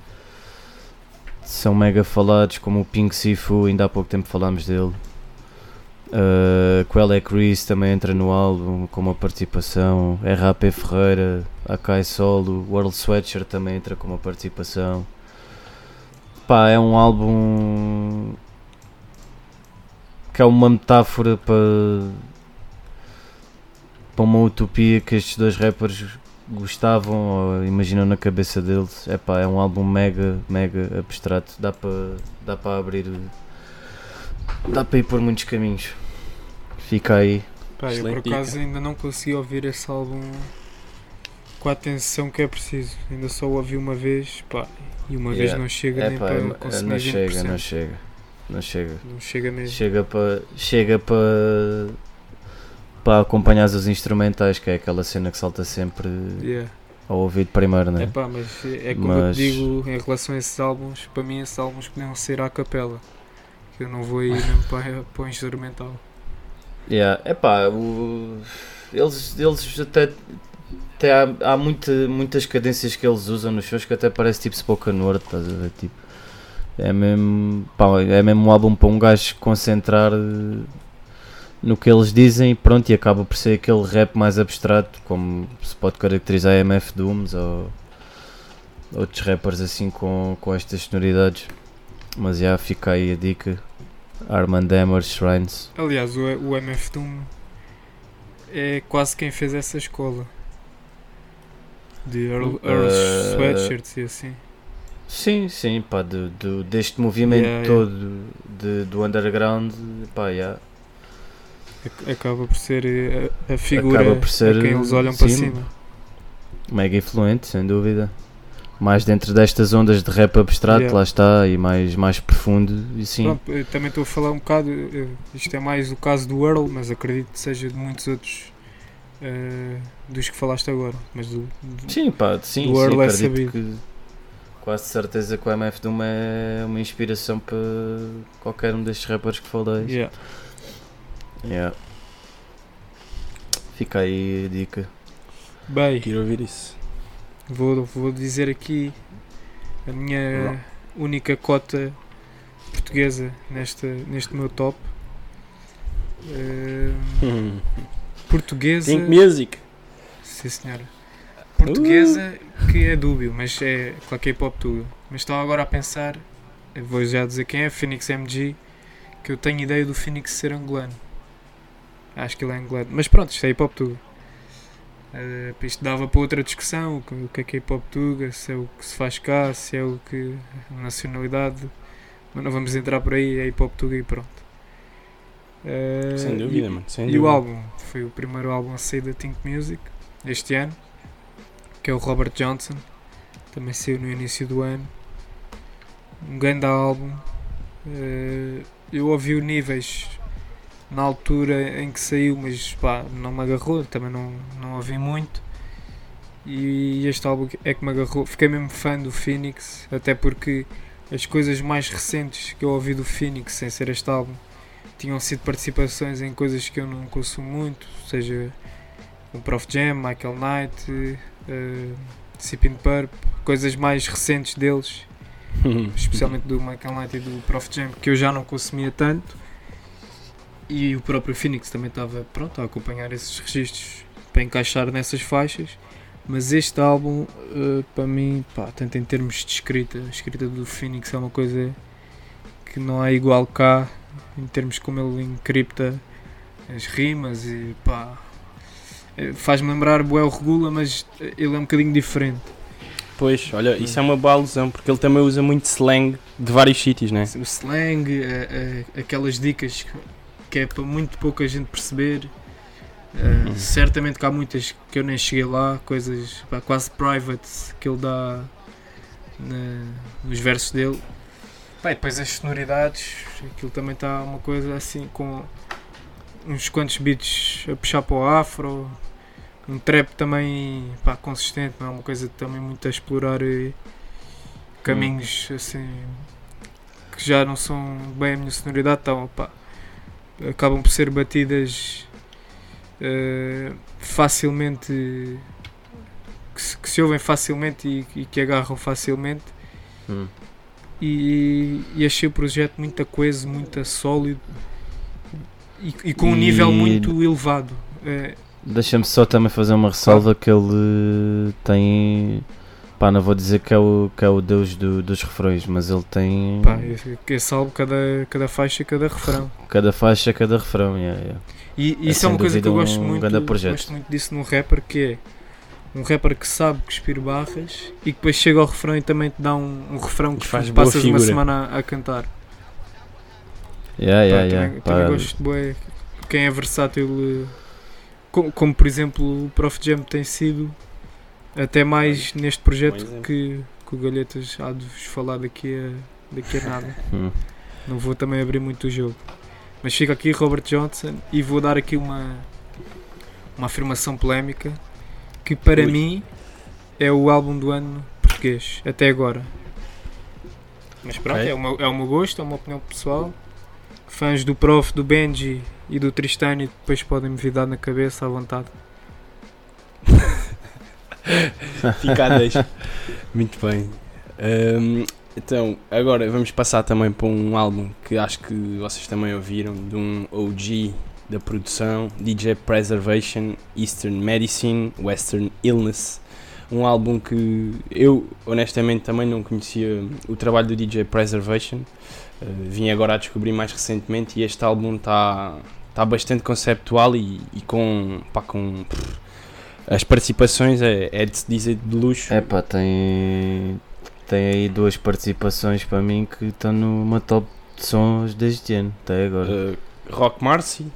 são mega falados, como o Pink Sifu, ainda há pouco tempo falámos dele. Uh, Quelle Chris também entra no álbum com uma participação. RAP Ferreira, Akai Solo, World Sweatshirt também entra com uma participação. Pá, é um álbum que é uma metáfora para, para uma utopia que estes dois rappers gostavam ou imaginam na cabeça deles. É pá, é um álbum mega, mega abstrato. Dá para dá para abrir. Dá para ir por muitos caminhos. Fica aí. Pá, eu por acaso ainda não consegui ouvir esse álbum com a atenção que é preciso. Ainda só o ouvi uma vez, pá, e uma vez Yeah. não chega É nem pá, para não consumir não 20%. chega, não chega. Não chega. Não chega mesmo. Chega para chega para para acompanhar os instrumentais, que é aquela cena que salta sempre Yeah. ao ouvido primeiro, né? É pá, mas é como eu Mas- te digo em relação a esses álbuns, para mim esses álbuns podiam ser à capela. Que eu não vou ir mesmo para, para o instrumental. Yeah. Epá, o, eles, eles até, até há, há muita, muitas cadências que eles usam nos shows que até parece tipo spoken word, estás a ver? Tipo, é mesmo, pá, é mesmo um álbum para um gajo concentrar eh, no que eles dizem e pronto, e acaba por ser aquele rap mais abstrato, como se pode caracterizar a MF Dooms ou outros rappers assim com, com estas sonoridades. Mas já fica aí a dica. Armand Hammer Shrines. Aliás, o, o MF Doom é quase quem fez essa escola. De Earl, Earl Uh, Sweatshirts e assim. Sim, sim, pá, do, do- deste movimento Yeah, yeah. todo de, do underground, pá, yeah, Ac- Acaba por ser eh, a, a figura Acaba por ser, a quem eles olham para sim. cima. mega influente, sem dúvida. Mais dentro destas ondas de rap abstrato, Yeah. lá está, e mais, mais profundo, e sim. Pronto, também estou a falar um bocado, isto é mais o caso do Earl, mas acredito que seja de muitos outros eh, dos que falaste agora. Mas do, do- Sim, pá, sim, Do sim Earl é sabido. que quase de certeza que o MF Doom é uma inspiração para qualquer um destes rappers que falei. Yeah. Yeah. Fica aí a dica. Bem, Quero ouvir isso. Vou, vou dizer aqui a minha única cota portuguesa nesta, neste meu top. Eh, Hum. portuguesa. Think Music. Sim, senhora. Portuguesa que é dúbio, mas é claro que é hip hop tudo. Mas estava agora a pensar, vou já dizer quem é, Phoenix MG, que eu tenho ideia do Phoenix ser angolano. Acho que ele é angolano. Mas pronto, isto é hip hop tudo. Eh, isto dava para outra discussão, o que- é que é hip hop tuga, se é o que se faz cá, se é o que. a nacionalidade. Mas não vamos entrar por aí, é hip hop tuga e pronto. Eh, Sem dúvida, mano. Sem e dúvida. o álbum foi o primeiro álbum a sair da Think Music este ano, que é o Robert Johnson, também saiu no início do ano. Um grande álbum. Eh, eu ouvi o níveis na altura em que saiu, mas pá, não me agarrou, também não, não ouvi muito. E este álbum é que me agarrou. Fiquei mesmo fã do Phoenix, até porque as coisas mais recentes que eu ouvi do Phoenix, sem ser este álbum, tinham sido participações em coisas que eu não consumo muito, seja o Prof Jam, Michael Knight, uh, Sipping Purp, coisas mais recentes deles, especialmente do Michael Knight e do Prof Jam, que eu já não consumia tanto. E o próprio Phoenix também estava pronto a acompanhar esses registros para encaixar nessas faixas. Mas este álbum, uh, para mim, pá, tanto em termos de escrita, a escrita do Phoenix é uma coisa que não há igual cá, em termos como ele encripta as rimas e pá, eh, faz-me lembrar Boel Regula, mas ele é um bocadinho diferente. Pois, olha, isso é uma boa alusão, porque ele também usa muito slang de vários sítios, né? O slang, a- a- aquelas dicas que- é para muito pouca gente perceber. Uh, Uhum. Certamente que há muitas que eu nem cheguei lá, coisas pá, quase private que ele dá na- nos versos dele. Pá, e depois as sonoridades, aquilo também está uma coisa assim com uns quantos beats a puxar para o afro, um trap também pá, consistente, não é uma coisa também muito a explorar eh, caminhos assim que já não são bem a minha sonoridade, então pá, acabam por ser batidas eh, facilmente que se, que se ouvem facilmente e, e que agarram facilmente Hum. e, e achei o projeto muito coeso, muito sólido e, e com um nível muito elevado. Eh, Deixa-me só também fazer uma ressalva que ele tem. Pá, não vou dizer que é o, que é o deus do- dos refrões, mas ele tem. pá, álbum, cada, cada faixa, cada refrão. Cada faixa, cada refrão. yeah, yeah. E É isso é uma coisa que eu gosto um muito, gosto muito disso num rapper que é um rapper que sabe cuspir barras e que depois chega ao refrão e também te dá um, um refrão que E faz boa passas uma semana a, a cantar. Yeah, Pá, yeah, yeah. também, também gosto de bué, quem é versátil, eh, como, como, por exemplo o Prof Jam tem sido, até mais neste projeto exemplo. que, que o Galhetas há de vos falar daqui a, daqui a nada. hum. Não vou também abrir muito o jogo. Mas fica aqui Robert Johnson e vou dar aqui uma, uma afirmação polémica que para Ui. mim é o álbum do ano português, até agora. Mas pronto, Ok. é, o meu, é o meu gosto, é uma opinião pessoal. Fãs do Prof, do Benji e do Tristani depois podem me vir dar na cabeça à vontade. Fica a deixa. Muito bem. Hum, então, agora vamos passar também para um álbum que acho que vocês também ouviram, de um OG da produção, DJ Preservation, Eastern Medicine, Western Illness. Um álbum que eu honestamente também não conhecia o trabalho do DJ Preservation. Uh, vim agora a descobrir mais recentemente e este álbum está tá bastante conceptual e, e com, pá, com pff, as participações é, é de se dizer de luxo. É pá, tem. Tem aí duas participações para mim que estão numa top de sons deste ano, até agora. Uh, Rock Marcy,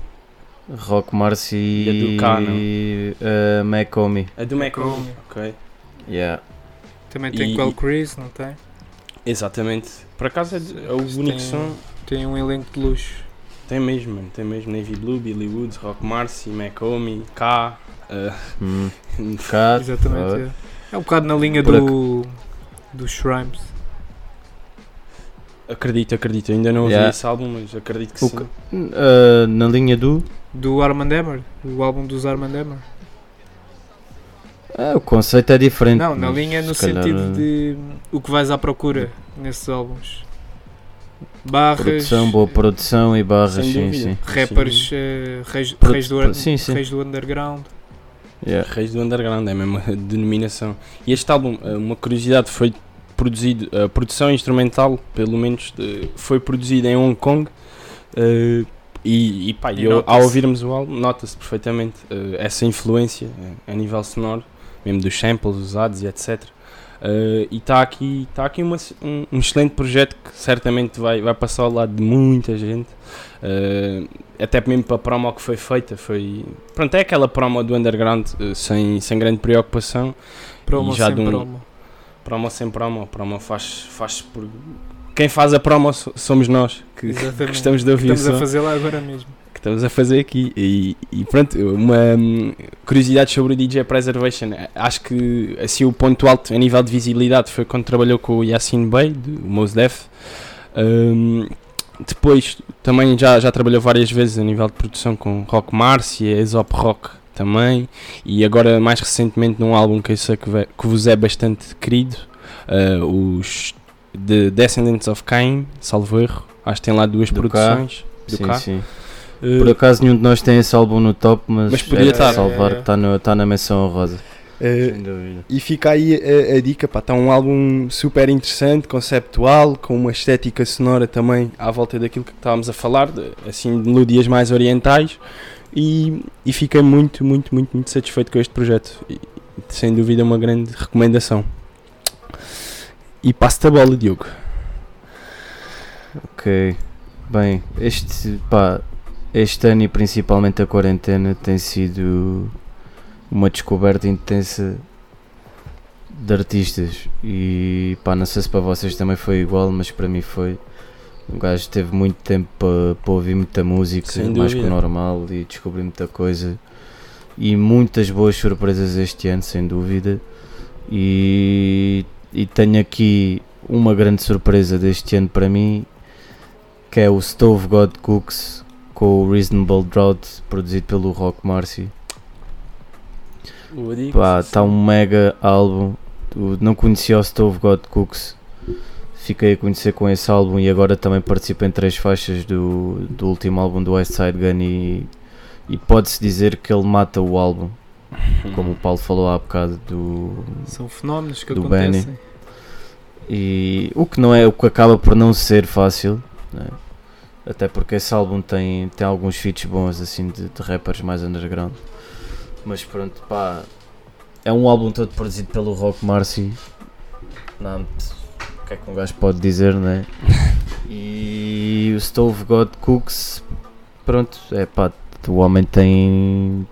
Rock Marcy E a do K, não? e uh, Macomi. a do Macaulay. Ok. Yeah. Também tem E- Quell Chris, não tem? Exatamente. Por acaso é, é o único tem- som. Tem um elenco de luxo. Tem mesmo, mano. Tem mesmo Navy Blue, Billy Woods, Rock Marcy, Macomi, K. Hum. Uh, Cá, Exatamente. ah, É. é um bocado na linha do, dos Shrimes. acredito, acredito. Ainda não ouvi Yeah. esse álbum, mas acredito que O sim. uh, na linha do. Do Armand Hammer, o álbum dos Armand Hammer. Ah, o conceito é diferente. Não, na linha no se calhar, sentido uh, de o que vais à procura nesses álbuns. Barras, Produção, boa produção e barras, Sem sim, dúvida. sim. rappers, eh, reis, reis, do, sim, sim. reis do underground. Yeah. Reis do Underground, é a denominação. E este álbum, uh, uma curiosidade, foi produzido, a produção instrumental, pelo menos, foi produzida em Hong Kong. uh, e, e pá, E eu, ao ouvirmos o álbum, nota-se perfeitamente uh, essa influência uh, a nível sonoro, mesmo dos samples usados e etc. Uh, e está aqui, tá aqui uma- um, um excelente projeto que certamente vai, vai passar ao lado de muita gente. Uh, até mesmo para a promo que foi feita, foi. Pronto, é aquela promo do underground uh, sem, sem grande preocupação. Promo sem um- promo. Promo sem promo, promo faz, faz por. Quem faz a promo so- somos nós, que, que gostamos de ouvir Estamos a fazer lá agora mesmo. Que estamos a fazer aqui. E, e pronto, uma hum, curiosidade sobre o DJ Preservation. Acho que assim o ponto alto a nível de visibilidade foi quando trabalhou com o Yassine Bey, do Mos Def. Hum, depois também já, já trabalhou várias vezes a nível de produção com Rock Marcia, Aesop Rock também, e agora mais recentemente num álbum que eu sei que, que vos é bastante querido, eh, os The Descendants of Cain, salvo erro, acho que tem lá duas Do K. produções. Do Sim, K. sim. Eh, Por acaso nenhum de nós tem esse álbum no top, mas, Mas podia é estar. salvar, É, é, é. está no- está na menção honrosa. dúvida. E fica aí a, a dica, pá, está um álbum super interessante, conceptual, com uma estética sonora também à volta daquilo que estávamos a falar, de, assim, de melodias mais orientais, e, e fiquei muito, muito, muito, muito satisfeito com este projeto. E, sem dúvida uma grande recomendação. E passo-te a bola, Diogo. Ok. Bem, este, pá, este ano e principalmente a quarentena tem sido uma descoberta intensa de artistas e pá, não sei se para vocês também foi igual, mas para mim foi. O gajo teve muito tempo para, para ouvir muita música, Sem mais que o normal, e descobrir muita coisa. E muitas boas surpresas este ano, sem dúvida. E, e tenho aqui uma grande surpresa deste ano para mim, que é o Stove God Cooks com o Reasonable Drought, produzido pelo Rock Marcy. Pá, está um mega álbum. Não conhecia o Stove God Cooks. Fiquei a conhecer com esse álbum e agora também participo em três faixas do, do último álbum do West Side Gun e, e pode-se dizer que ele mata o álbum, como o Paulo falou há bocado do, São fenómenos que acontecem. E o que não é o que acaba por não ser fácil, né? Até porque esse álbum tem, tem alguns feats bons assim de, de rappers mais underground. Mas pronto, pá, é um álbum todo produzido pelo Rock Marcy. Não, o que é que um gajo pode dizer, né? E o Stove God Cooks, pronto, é pá, o homem tem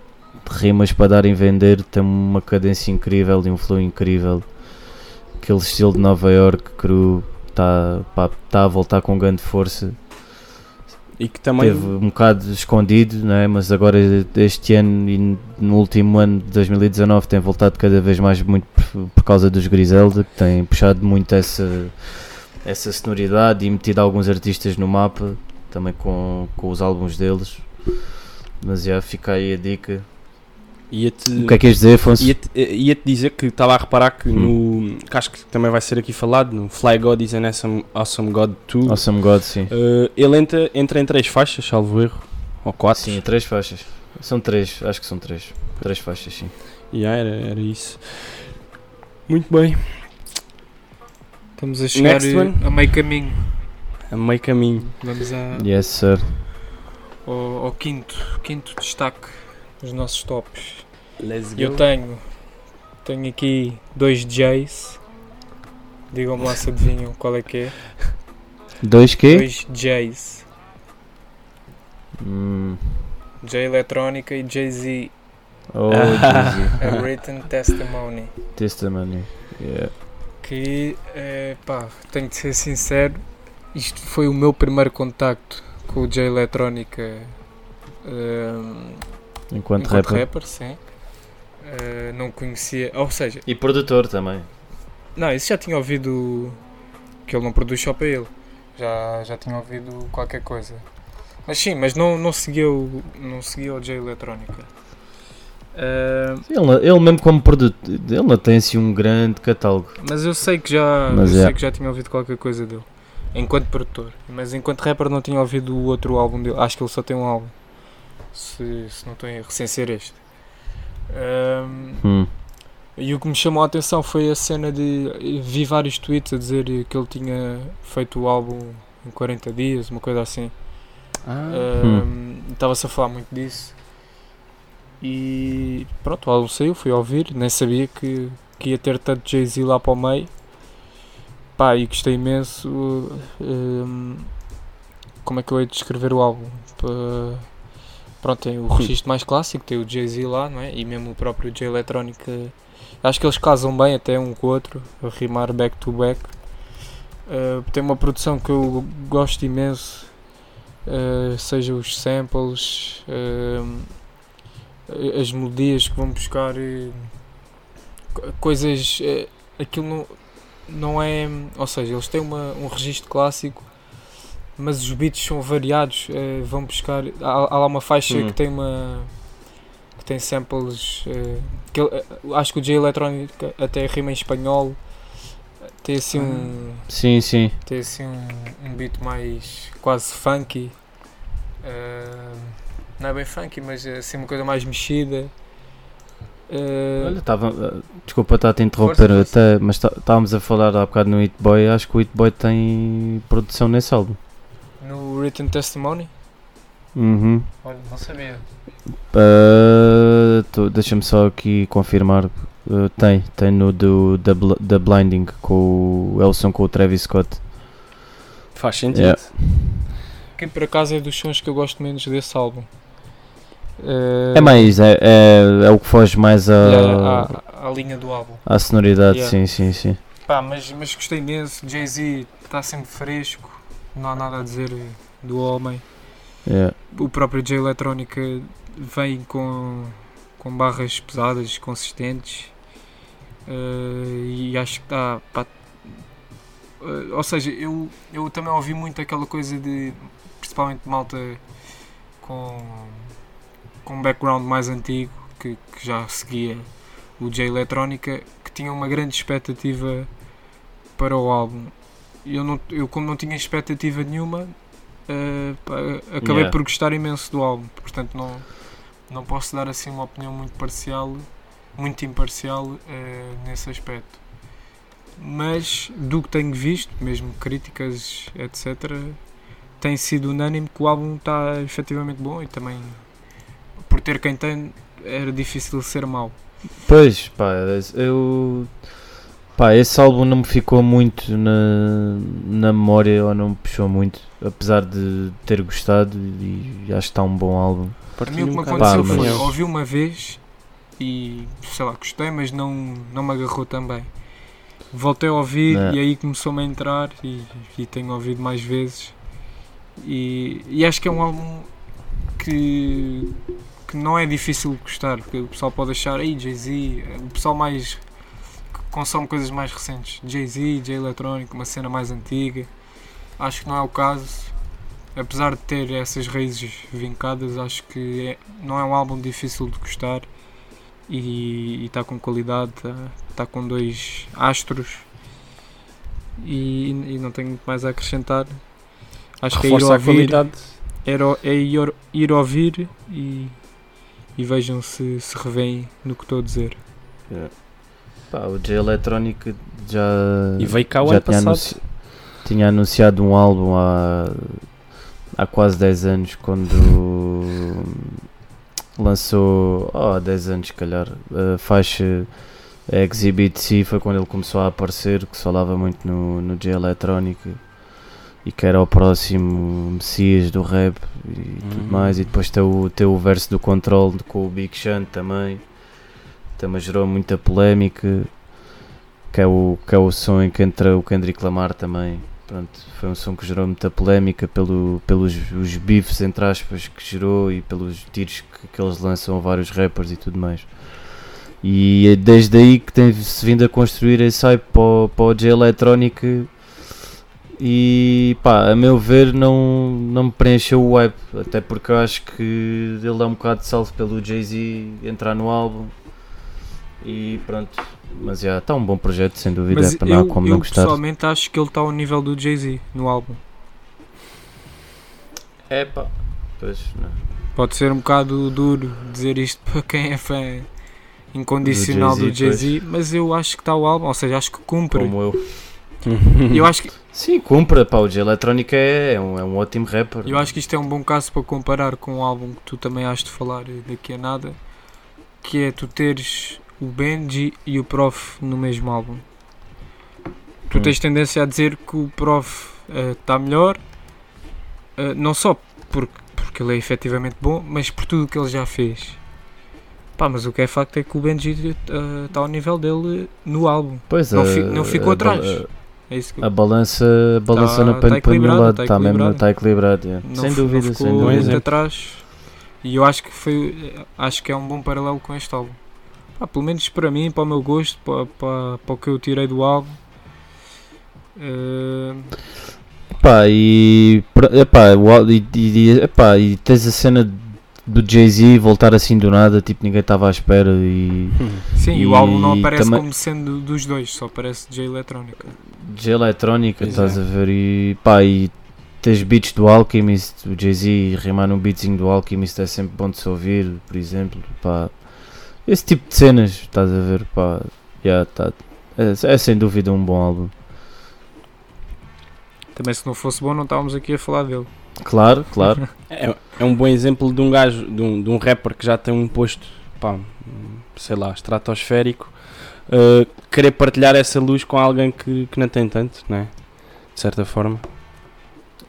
rimas para dar em vender, tem uma cadência incrível e um flow incrível aquele estilo de Nova York cru está tá a voltar com grande força. E que também. Teve um bocado escondido, não é? mas agora este ano e no último ano de 2019 tem voltado cada vez mais muito por, causa dos Griselda, que tem puxado muito essa, essa sonoridade e metido alguns artistas no mapa, também com, com os álbuns deles. Mas já fica aí a dica. Ia-te. O que é que ias dizer, Afonso? Ia-te ia-te dizer que estava a reparar que no. que acho que também vai ser aqui falado, no Fly God is an Awesome, awesome God 2. Awesome God, sim. eh, ele entra, entra em três faixas, salvo erro. Ou quatro. Sim, três faixas. São três, acho que são três. Três faixas, sim. Yeah, era, era isso. Muito bem. Estamos a chegar Next one. a meio caminho. A meio caminho. Vamos a, Yes, sir. ao, ao quinto, quinto destaque dos nossos tops. Let's Eu tenho, tenho aqui dois J's. Digam-me lá se adivinham qual é que é. Dois quê? Dois J's. Hum. J Eletrónica e Jay-Z. Oh, Ah. A Written Testimony. Testimony. Yeah. Que, eh, pá, tenho de ser sincero, isto foi o meu primeiro contacto com o J Eletrónica ehm, Enquanto, enquanto rapper. rapper, sim. Eh, não conhecia, ou seja, E produtor também. não, isso já tinha ouvido que ele não produz só para ele. Já, já tinha ouvido qualquer coisa. Mas sim, mas não, não seguia o, não seguia o J Eletrónica. Eh, Ele, ele mesmo como produtor, ele não tem assim um grande catálogo. Mas eu sei que já, Mas eu é. sei que já tinha ouvido qualquer coisa dele. Enquanto produtor. Mas enquanto rapper não tinha ouvido o outro álbum dele. Acho que ele só tem um álbum. Se, se não estou em erro, sem ser este. Ahm, Hum. e o que me chamou a atenção foi a cena de. Vi vários tweets a dizer que ele tinha feito o álbum em 40 dias, uma coisa assim. Ah, Ahm, Estava-se a falar muito disso. E pronto, o álbum saiu, fui ouvir, nem sabia que, que ia ter tanto Jay-Z lá para o meio. Pá, e gostei imenso. ahm, como é que eu hei de descrever o álbum? Pá, pronto, tem o registro mais clássico, tem o Jay-Z lá, não é? E mesmo o próprio J Eletrónica. Acho que eles casam bem até um com o outro, a rimar back to back. Ah, tem uma produção que eu gosto imenso, uh, seja os samples, uh, as melodias que vão buscar, uh, co- coisas. Uh, aquilo não, não é. Ou seja, eles têm uma, um registro clássico, mas os beats são variados, eh, vão buscar. Há, há lá uma faixa Hum. que tem uma. que tem samples. eh, que ele- eh, acho que o J Electrónica até rima em espanhol. Tem assim um. Sim, sim. Tem assim um, um beat mais quase funky. Não é bem funky, mas é assim uma coisa mais mexida. Olha, tava, desculpa estar a te interromper, Força, até, mas tá- estávamos a falar há bocado no Hit Boy. Acho que o Hit Boy tem produção nesse álbum. No Written Testimony. Uhum. Olha, não sabia. Uh, Deixa-me só aqui confirmar. Uh, tem, tem no do The, Bl- The Blinding com o Elson com o Travis Scott. Faz sentido. Yeah. Que por acaso é dos sons que eu gosto menos desse álbum. Eh, É mais, é, é, é o que foge mais a, yeah, à, à linha do álbum. à sonoridade, Yeah. sim, sim, sim. Pá, mas, mas gostei imenso. Jay-Z está sempre fresco, não há nada a dizer do homem. Yeah. O próprio J Electrónica vem com, com barras pesadas, consistentes. eh, e acho que está. pá, eh, ou seja, eu, eu também ouvi muito aquela coisa de. Principalmente malta com, com um background mais antigo, que, que já seguia o J Electrónica, que tinha uma grande expectativa para o álbum. Eu, não, eu como não tinha expectativa nenhuma, pá, acabei Yeah. por gostar imenso do álbum. Portanto, não, não posso dar assim uma opinião muito parcial, muito imparcial eh, nesse aspecto. Mas do que tenho visto, mesmo críticas, etc., tem sido unânime que o álbum está efetivamente bom e também por ter quem tem era difícil ser mau. Pois, pá, eu. Pá, esse álbum não me ficou muito na, na memória ou não me puxou muito, apesar de ter gostado e acho que está um bom álbum. Para mim o que me aconteceu Pá, foi, mas- ouvi uma vez e sei lá, gostei, mas não, não me agarrou também. Voltei a ouvir Não. e aí começou-me a entrar e, e tenho ouvido mais vezes. E, e acho que é um álbum que, que não é difícil de gostar, porque o pessoal pode achar, aí Jay-Z, o pessoal mais consome coisas mais recentes, Jay-Z, J Electronic, uma cena mais antiga. Acho que não é o caso. Apesar de ter essas raízes vincadas, acho que é- não é um álbum difícil de gostar e está com qualidade, está com dois astros e, e não tenho muito mais a acrescentar. Acho que é ir Reforça a ouvir, qualidade. é, é ir, ir ouvir e, e vejam se se revêem no que estou a dizer. Pá, o J Electronic já, E veio cá o ano tinha, passado. anunci- tinha anunciado um álbum há, há quase 10 anos quando lançou, oh, há 10 anos se calhar, a faixa Exhibit C foi quando ele começou a aparecer, que se falava muito no, no J Electronic e que era o próximo Messias do rap e tudo Uhum. mais, e depois tem o, tem o verso do Control com o Big Sean também, também gerou muita polémica, que é o, que é o som em que entra o Kendrick Lamar também. Pronto, foi um som que gerou muita polémica pelo, pelos os bifes, entre aspas, que gerou e pelos tiros que, que eles lançam a vários rappers e tudo mais. E é desde aí que tem-se vindo a construir esse hype para, para o J Electronic e pá, a meu ver não, não me preencheu o hype, até porque eu acho que ele dá um bocado de salvo pelo Jay-Z entrar no álbum e pronto, mas já está um bom projeto sem dúvida, Mas é para não eu, como eu não gostar. pessoalmente acho que ele está ao nível do Jay-Z no álbum. É pá, pois não. Pode ser um bocado duro dizer isto para quem é fã incondicional do Jay-Z, Jay-Z, mas eu acho que está o álbum, ou seja, acho que cumpre. como eu. Eu acho que Sim, cumpra, pá, o J Electronic é, é, um, é um ótimo rapper. Eu acho que isto é um bom caso para comparar com um álbum que tu também has de falar daqui a nada, que é tu teres o Benji e o Prof no mesmo álbum. Tu Hum. tens tendência a dizer que o Prof está melhor, eh, não só porque, porque ele é efetivamente bom, mas por tudo o que ele já fez. Pá, mas o que é facto é que o Benji está ao nível dele no álbum. Pois, não fi- não ficou atrás. a- É isso que A balança, a balança Tá- não tá pende para nenhum equilibrado, lado, tá está mesmo equilibrado. está equilibrado. yeah. sem dúvida, não ficou sem dúvida. muito atrás e eu acho que foi acho que é um bom paralelo com este álbum Pá, pelo menos para mim, para o meu gosto para, para, para o que eu tirei do álbum Epá, e, epá, o e, e, epá, e tens a cena do Jay-Z voltar assim do nada, tipo ninguém estava à espera e Sim, e, o álbum não aparece também- como sendo dos dois, só aparece de eletrónica. de eletrónica, estás é. a ver? E pá, e tens beats do Alchemist, o Jay-Z rimar num beatzinho do Alchemist é sempre bom de se ouvir, por exemplo, pá. Esse tipo de cenas, estás a ver? Pá, yeah, tá, é, é sem dúvida um bom álbum. Também se não fosse bom não estávamos aqui a falar dele. Claro, claro. É, é um bom exemplo de um gajo, de um, de um rapper que já tem um posto, pá, sei lá, estratosférico, uh, querer partilhar essa luz com alguém que, que não tem tanto, não é? De certa forma.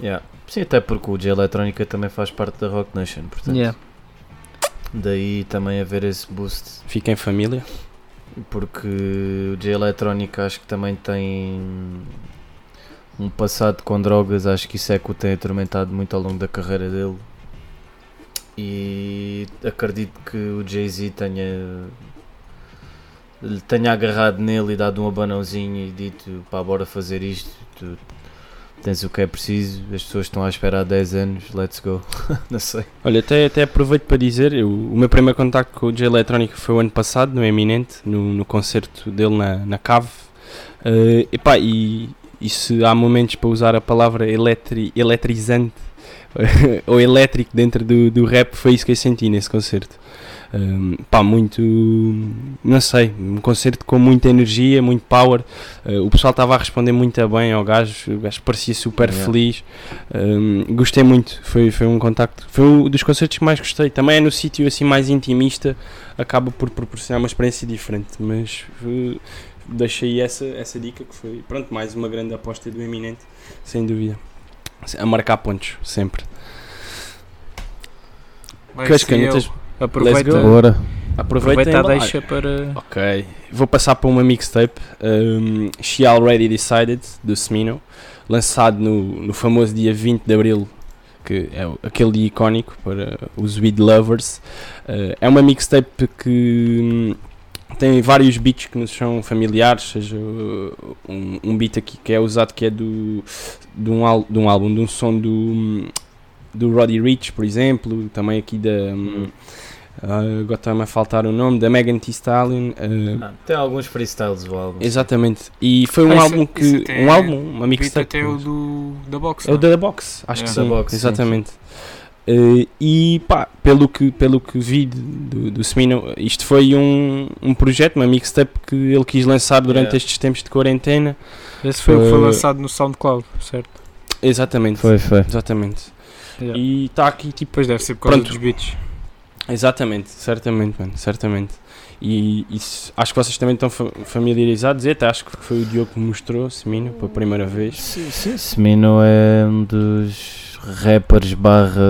Yeah. Sim, até porque o J Eletrónica também faz parte da Rock Nation, portanto. Daí também haver esse boost. Fica em família. Porque o J Eletrónica acho que também tem um passado com drogas, acho que isso é que o tem atormentado muito ao longo da carreira dele. E acredito que o Jay-Z tenha tenha agarrado nele e dado um abanãozinho e dito pá, bora fazer isto, tu tens o que é preciso, as pessoas estão à espera há 10 anos, let's go. Não sei. Olha, até, até aproveito para dizer, eu- o meu primeiro contacto com o J Eletrónica foi o ano passado, no Eminente, no, no concerto dele na, na Cave. Eh, epá, e, e se há momentos para usar a palavra eletri, eletrizante ou elétrico dentro do, do rap, foi isso que eu senti nesse concerto. Um, pá, muito, não sei, um concerto com muita energia, muito power. Uh, o pessoal estava a responder muito bem ao gajo, o gajo parecia super Yeah. feliz. Um, gostei muito, foi, foi um contacto, foi um dos concertos que mais gostei. Também é no sítio assim mais intimista, acaba por proporcionar uma experiência diferente. Mas uh, deixei essa, essa dica que foi, pronto, mais uma grande aposta do Eminente, sem dúvida. A marcar pontos, sempre. Mas Que as sim, canetas, eu- Aproveita, go. Bora. aproveitem aproveita a deixa para. Ok, vou passar para uma mixtape, um, She Already Decided, do Semino, lançado no, no famoso dia 20 de Abril, que é aquele dia icónico para os weed lovers. Uh, é uma mixtape que hum, tem vários beats que nos são familiares, seja uh, um, um beat aqui que é usado que é do, de, um, de um álbum, de um som do, hum, do Roddy Rich, por exemplo, também aqui da... hum, ah, agora está-me a faltar o nome, da Megan Thee Stallion. ah, Ah, tem alguns freestyles o álbum. Exatamente. E foi um Ah, isso- álbum isso que. até Um é- álbum, uma mixtape. até o do, da box. É o não? da Box, acho É. que Da sim. Box, sim, exatamente. Eh, e pá, pelo que, pelo que vi do, do Semino, isto foi um, um projeto, uma mixtape que ele quis lançar durante Yeah. estes tempos de quarentena. Esse foi o que foi Uh, lançado no SoundCloud, certo? Exatamente. Foi, foi. Exatamente. Yeah. E está aqui tipo. Depois deve ser por causa Pronto. dos beats. Exatamente, certamente, mano, certamente. E isso, acho que vocês também estão fa- familiarizados. E até acho que foi o Diogo que mostrou Semino pela primeira vez. Sim, sim. Semino é um dos rappers barra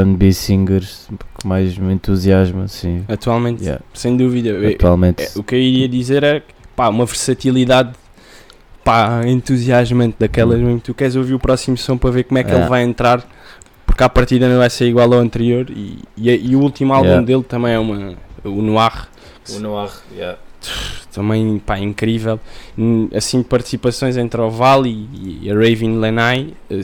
R&B singers que mais me entusiasma, sim. Atualmente, Yeah. sem dúvida. Atualmente. É, o que eu iria dizer é pá, uma versatilidade pá, entusiasmante daquelas mesmo. Tu queres ouvir o próximo som para ver como é que É. ele vai entrar, porque à partida não vai ser igual ao anterior. E, e, e o último álbum Yeah. dele também é uma, o Noir, O Noir, yeah. também pá, incrível. Assim, participações entre o Valley e a Raven Lenai, eh,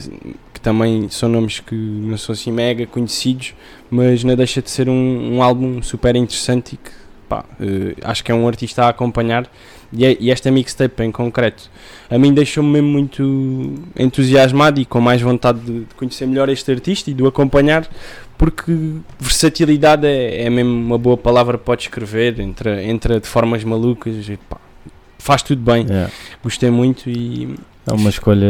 que também são nomes que não são assim mega conhecidos, mas não deixa de ser um, um álbum super interessante e que pá, eh, acho que é um artista a acompanhar. E, é- e esta mixtape em concreto a mim deixou-me mesmo muito entusiasmado e com mais vontade de, de conhecer melhor este artista e de o acompanhar porque versatilidade é, é mesmo uma boa palavra para pode escrever, entra, entra de formas malucas, e pá, faz tudo bem, Yeah. gostei muito e É uma escolha,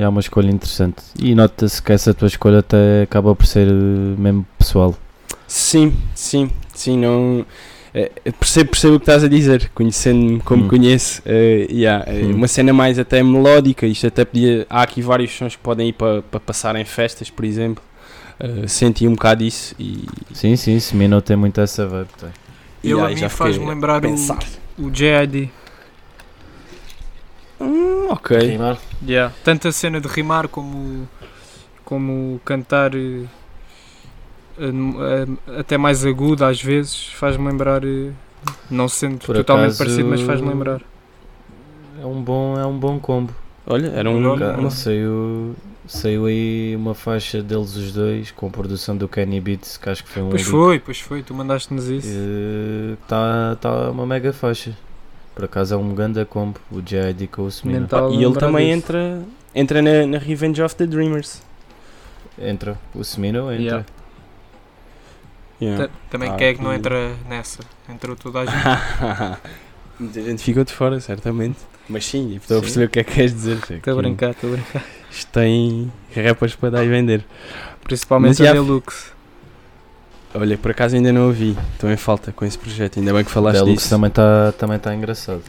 é uma escolha interessante. E nota-se que essa tua escolha até acaba por ser eh, mesmo pessoal. sim, sim, sim, não eh, percebo, percebo o que estás a dizer, conhecendo-me como Hum. conheço, eh, yeah, eh, Hum. uma cena mais até melódica, isto até podia, há aqui vários sons que podem ir para para passar em festas, por exemplo, eh, senti um bocado isso e, Sim, sim, Semino tem muito essa vibe. Tem. e Ele aí a mim faz-me lembrar o, pensar. o JID. Hum, ok, Rimar? Yeah. Tanto a cena de rimar como, como cantar eh, até mais aguda às vezes faz-me lembrar, eh, não sendo Por totalmente acaso- parecido, mas faz-me lembrar. É um bom, é um bom combo. Olha, era um. Uma- Saiu, saiu aí uma faixa deles os dois com produção do Kenny Beats, que acho que foi um Pois foi, pois foi, tu mandaste-nos isso. Está tá uma mega faixa. Por acaso é um ganda combo, o JID com o Smino. E ele também disso. entra, entra na, na Revenge of the Dreamers. Entra, o Smino entra. Yeah. Yeah. Ta- Também Ah, quem é que não entra nessa? Entrou toda a gente. Muita gente ficou de fora, certamente. Mas sim, estou a Sim. perceber o que é que queres dizer. Estou a brincar, estou a brincar. Isto tem rappers para dar e vender. Principalmente Mas a Deluxe. Olha, por acaso ainda não ouvi. Estou em falta com esse projeto. Ainda bem que falaste Deluxe disso. também está também tá engraçado.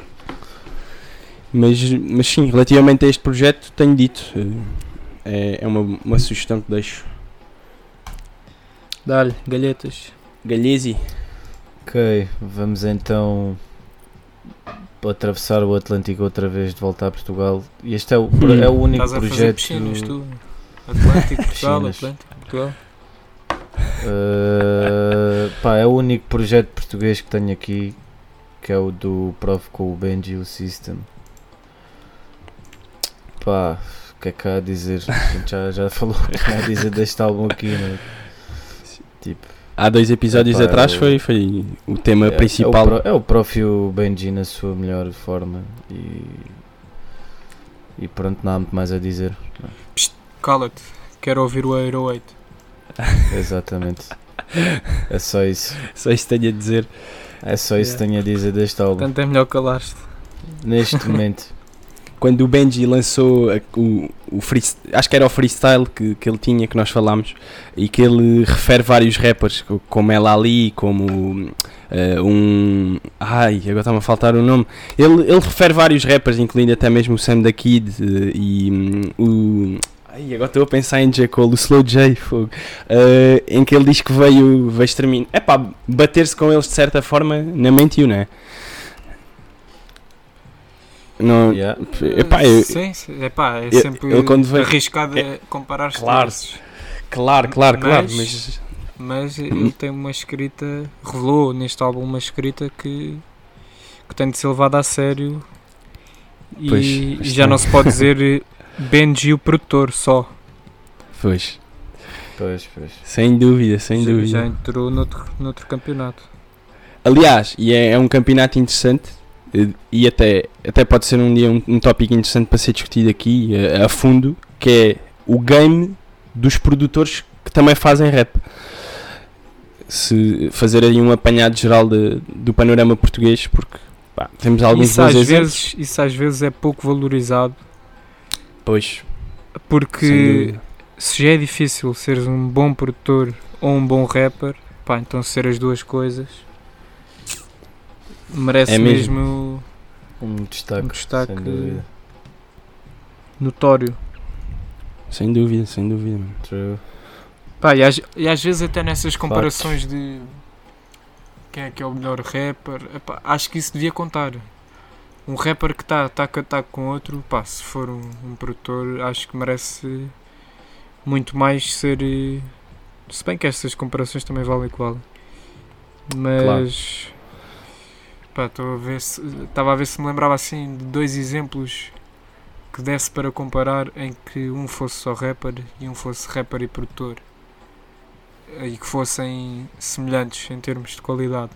Mas, mas sim, relativamente a este projeto, tenho dito. eh, É, é uma, uma sugestão que deixo. Dá-lhe, galhetas. Galhesi. Ok, vamos então atravessar o Atlântico outra vez de volta a Portugal. E este é o, Hum. é o único Estás a fazer projeto. piscinas, tu. Atlântico, Portugal. Atlântico, Portugal. Uh, pá, é o único projeto português que tenho aqui, que é o do Prof com o Benji e o System. Pá, o que é que há a dizer? A gente já, já falou o que há a dizer deste álbum aqui, né? Tipo, Há dois episódios Epá, atrás foi, foi o tema é, principal. É o, Pro- é o Prof e o Benji na sua melhor forma e. E pronto, não há muito mais a dizer. Cala-te, quero ouvir o 808. Exatamente. É só isso. Só isso tenho a dizer. É só isso que Yeah. tenho a dizer deste álbum. Portanto é melhor calar-te. Neste momento. Quando o Benji lançou o, o freest- acho que era o freestyle que, que ele tinha, que nós falámos, e que ele refere vários rappers, co- como El Ali, como eh, um. Ai, agora está-me a faltar o nome. Ele, ele refere vários rappers, incluindo até mesmo o Sam da Kid eh, e hum, o. Ai, agora estou a pensar em J. Cole, o Slow J, fogo. Eh, em que ele diz que veio, veio exterminar. É pá, bater-se com eles de certa forma, não mentiu, não é? Não, Yeah. Epá, eu- sim, sim, epá, é eu- sempre eu quando vejo- arriscado é, comparar Claro. Claro, claro, claro, Mas- mas Mas Hum. ele tem uma escrita, revelou neste álbum uma escrita que, que tem de ser levada a sério e, Pois, e já é- não se pode dizer eh, Benji o produtor só. pois, Pois, pois. sem dúvida, sem já, dúvida. já entrou noutro, noutro campeonato. Aliás, e é, é um campeonato interessante e até, até pode ser um dia um, um tópico interessante para ser discutido aqui eh, a fundo, que é o game dos produtores que também fazem rap. Se fazer aí um apanhado geral de- do panorama português, porque pá, temos alguns Isso às, exemplos. vezes, isso às vezes é pouco valorizado Pois, porque se já é difícil seres um bom produtor ou um bom rapper, pá, então ser as duas coisas merece É mesmo. mesmo Um destaque. Um destaque. Sem notório. Sem dúvida, sem dúvida. True. Pá, e, às, e às vezes até nessas comparações de quem é que é o melhor rapper, epá, acho que isso devia contar. Um rapper que está tá a cantar com outro, pá, se for um, um produtor, acho que merece muito mais ser. eh, Se bem que essas comparações também valem valem. Mas. Pá, estou a ver se. Estava a ver se me lembrava assim de dois exemplos que desse para comparar em que um fosse só rapper e um fosse rapper e produtor e que fossem semelhantes em termos de qualidade.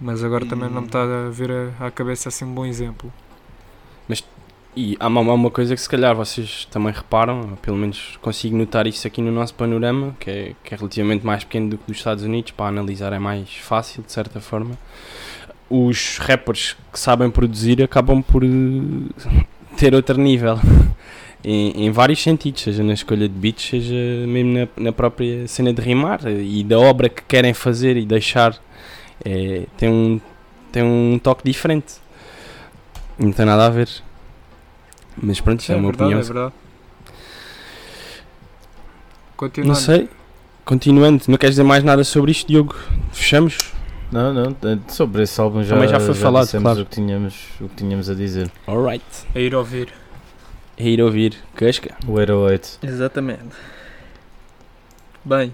Mas agora também não me está a vir a- à cabeça assim um bom exemplo. E há uma, uma coisa que se calhar vocês também reparam, pelo menos consigo notar isso aqui no nosso panorama, que é, que é relativamente mais pequeno do que dos Estados Unidos, para analisar é mais fácil de certa forma. Os rappers que sabem produzir acabam por eh, ter outro nível. Em, em vários sentidos, seja na escolha de beats, seja mesmo na, na própria cena de rimar e da obra que querem fazer e deixar. É, tem, um, tem um toque diferente. Não tem nada a ver. Mas pronto, isso é, uma verdade, opinião. é verdade. Continuando. não sei. Continuando, não queres dizer mais nada sobre isto, Diogo? Fechamos? Não, não, eh, sobre esse álbum já, Também já foi falado, dissemos claro. o, que tínhamos, o que tínhamos a dizer. Alright. A ir ouvir. É ir ouvir. Casca. O 808. Exatamente. Bem,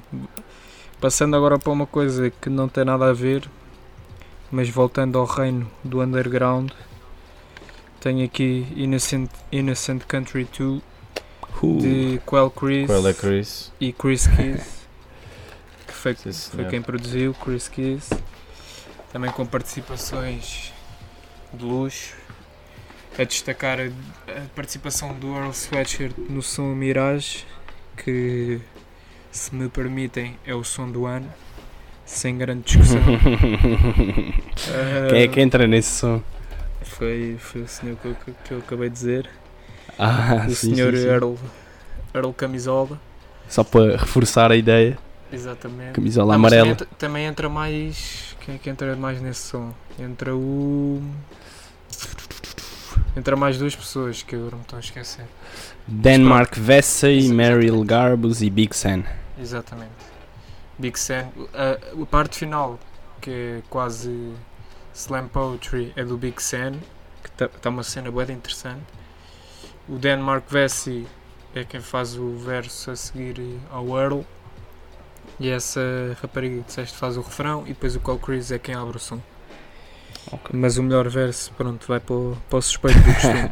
passando agora para uma coisa que não tem nada a ver, mas voltando ao reino do underground, Tenho aqui Innocent, Innocent Country 2 Uh, de Quell Chris Qual é Chris? e Chris Keys. que foi, Sim, foi quem produziu, Chris Keys. Também com participações de luxo. A destacar a, a participação do Earl Sweatshirt no som Mirage, que, se me permitem, é o som do ano, sem grande discussão. Ah, Quem é que entra nesse som? Foi, foi o senhor que eu, que eu acabei de dizer, Ah, o sim, senhor sim, sim. Earl, Earl Camisola. Só para reforçar a ideia, Exatamente. camisola mas amarela. Também entra, também entra mais. Quem é que entra mais nesse som? Entra o. Entra mais duas pessoas que eu não me estou a esquecer. Denmark Vesey, Meryl Garbus e Big Sen. Exatamente. Big Sam. A, a parte final, que é quase slam poetry, é do Big Sam, que está uma cena bem interessante. O Denmark Vesey é quem faz o verso a seguir ao Earl. E essa rapariga que disseste faz o refrão e depois o Cole Chris é quem abre o som. Mas o melhor verso, pronto, vai para o, para o suspeito do costume.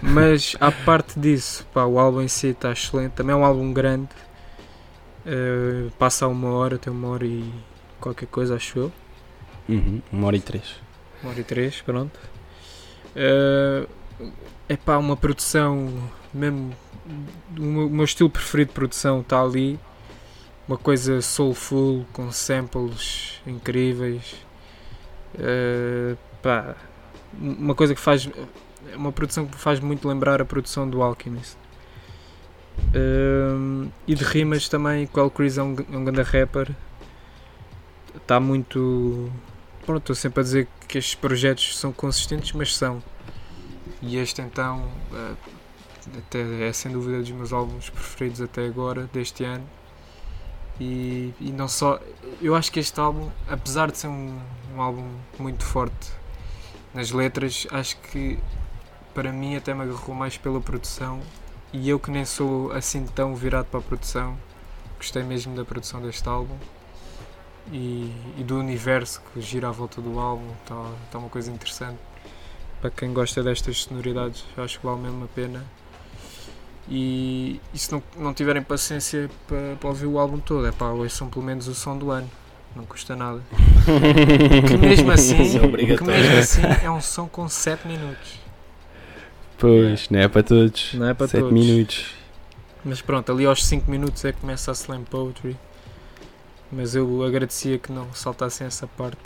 Mas à parte disso, pá, o álbum em si está excelente. Também é um álbum grande. Uh, passa uma hora, tem uma hora e qualquer coisa, acho eu. Uhum, uma hora e três. Uma hora e três, pronto. Uh, é pá, uma produção mesmo. O meu estilo preferido de produção está ali. Uma coisa soulful, com samples incríveis. Uh, pá, uma coisa que faz. Uma produção que faz muito lembrar a produção do Alchemist. Um, e de rimas também, Quell Chris é um, é um grande rapper. Está muito. Pronto, estou sempre a dizer que estes projetos são consistentes, mas são. E este então eh, até é sem dúvida dos meus álbuns preferidos até agora, deste ano. E, e não só. Eu acho que este álbum, apesar de ser um, um álbum muito forte nas letras, acho que para mim até me agarrou mais pela produção e eu que nem sou assim tão virado para a produção, gostei mesmo da produção deste álbum e, e do universo que gira à volta do álbum, está tá uma coisa interessante. Para quem gosta destas sonoridades, acho que vale mesmo a pena. E, e se não, não tiverem paciência para, para ouvir o álbum todo, é pá, ouçam pelo menos o som do ano, não custa nada. Que mesmo assim, é que mesmo assim é um som com 7 minutos. Pois, não é para todos. Não é para 7 todos. minutos. Mas pronto, ali aos 5 minutos é que começa a slam poetry. Mas eu agradecia que não saltassem essa parte.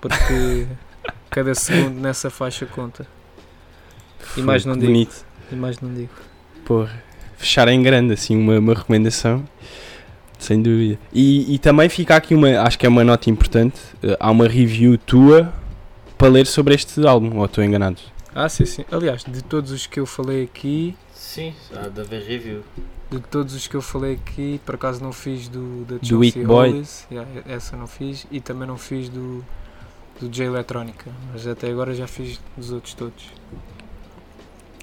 Porque cada segundo nessa faixa conta. E mais não digo. bonito. E mais não digo. Porra, fechar em grande, assim, uma, uma recomendação. Sem dúvida. E, e também fica aqui uma, acho que é uma nota importante. eh, há uma review tua para ler sobre este álbum, ou estou enganado? Ah, sim, sim. Aliás, de todos os que eu falei aqui, Sim, há de haver review. de todos os que eu falei aqui, por acaso não fiz do da Do Boy. Hollis. Yeah, essa não fiz. E também não fiz do, do J Electrónica. Mas até agora já fiz dos outros todos.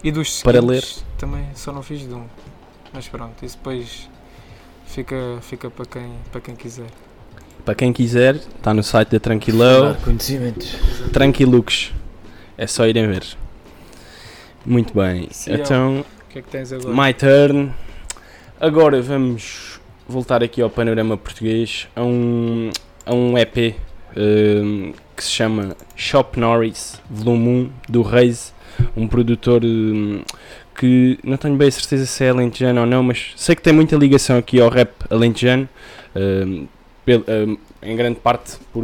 E dos Para seguintes também só não fiz de um. Mas pronto, isso depois fica, fica para, quem, para quem quiser. Para quem quiser, está no site da Tranquilão. Conhecimentos. Tranquilux. É só irem ver. Muito bem. Sim, é. então, O que é que tens agora? my turn. Agora vamos voltar aqui ao panorama português a um, a um EP um, que se chama Shop Norris, volume 1, do Reis, um produtor um, que não tenho bem a certeza se é alentejano ou não, mas sei que tem muita ligação aqui ao rap alentejano, um, pel- um, em grande parte por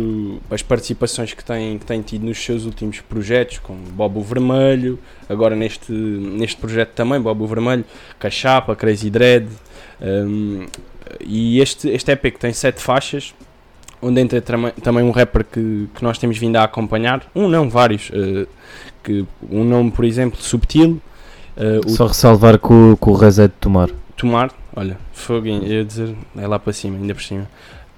as participações que tem, que tem tido nos seus últimos projetos, como Bobo Vermelho, agora neste, neste projeto também, Bobo Vermelho, Cachapa, Crazy Dread, e este, este EP que tem sete faixas, onde entra também um rapper que, que nós temos vindo a acompanhar, um não, vários, uh, que um nome, por exemplo, Subtil, uh, Só ressalvar que o, que o Reis é de tomar. Tomar, olha, eu ia dizer, é lá para cima, ainda por cima.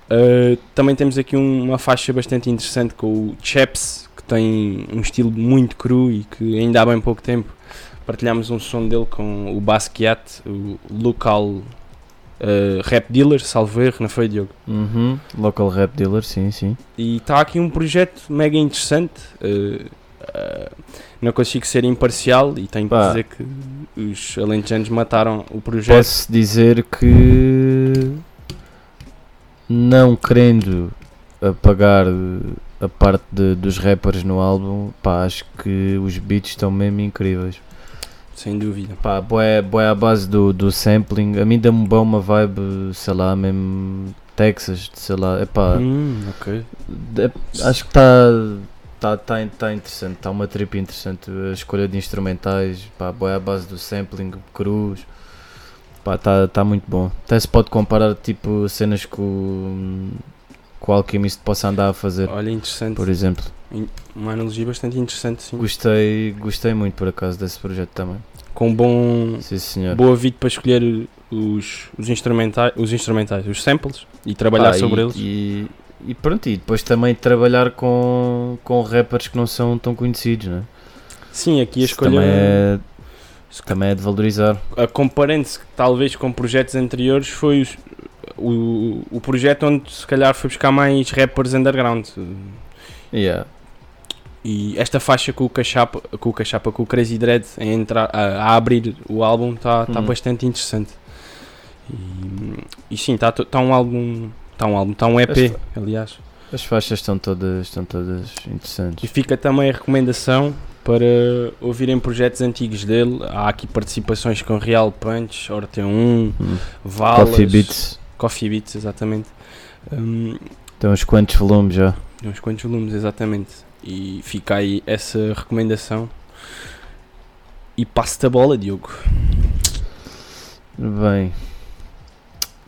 Uh, também temos aqui um- uma faixa bastante interessante com o Chaps, que tem um estilo muito cru e que ainda há bem pouco tempo partilhámos um som dele com o Basquiat, o local uh, rap dealer, salvo erro, não foi Diogo? Uhum. Local Rap Dealer, sim, sim. E está aqui um projeto mega interessante. uh, não consigo ser imparcial e tenho que Pá. dizer que os alentejanos mataram o projeto. Posso dizer que não querendo apagar a parte de- dos rappers no álbum, pá, acho que os beats estão mesmo incríveis. Sem dúvida. Pá, boé, boé à base do, do sampling, a mim dá-me bem uma vibe, sei lá, mesmo Texas, sei lá, é pá, Hum, ok. acho que está tá, tá, tá interessante, está uma trip interessante, a escolha de instrumentais, pá, boé à base do sampling, cruz, pá, está tá muito bom. Até se pode comparar tipo cenas que o, que o Alchemist possa andar a fazer, Olha, interessante. por exemplo. Uma analogia bastante interessante, sim. Gostei, gostei muito por acaso desse projeto também. Com bom, Sim senhor. boa vida para escolher os, os, instrumentais, os instrumentais, os samples e trabalhar Pá, sobre e, eles. E, e pronto, e depois também trabalhar com, com rappers que não são tão conhecidos, né? Sim, aqui a Isso escolha. também é, também é de valorizar. a comparando-se talvez com projetos anteriores foi os- o, o projeto onde se calhar foi buscar mais rappers underground Yeah. e esta faixa com o Cachapa com o Cachapa com o Crazy Dread a, entrar, a, a abrir o álbum está tá Hum. bastante interessante e, e sim está tá um álbum está um álbum está um EP aliás As faixas estão todas, estão todas interessantes. e fica também a recomendação para ouvirem projetos antigos dele há aqui participações com Real Punch Orteon 1 Hum. Valas Coffee Beats, Coffee Beats, exatamente. Hum, tem uns quantos volumes já. tem uns quantos volumes, exatamente. E fica aí essa recomendação. E passo-te a bola, Diogo. Bem,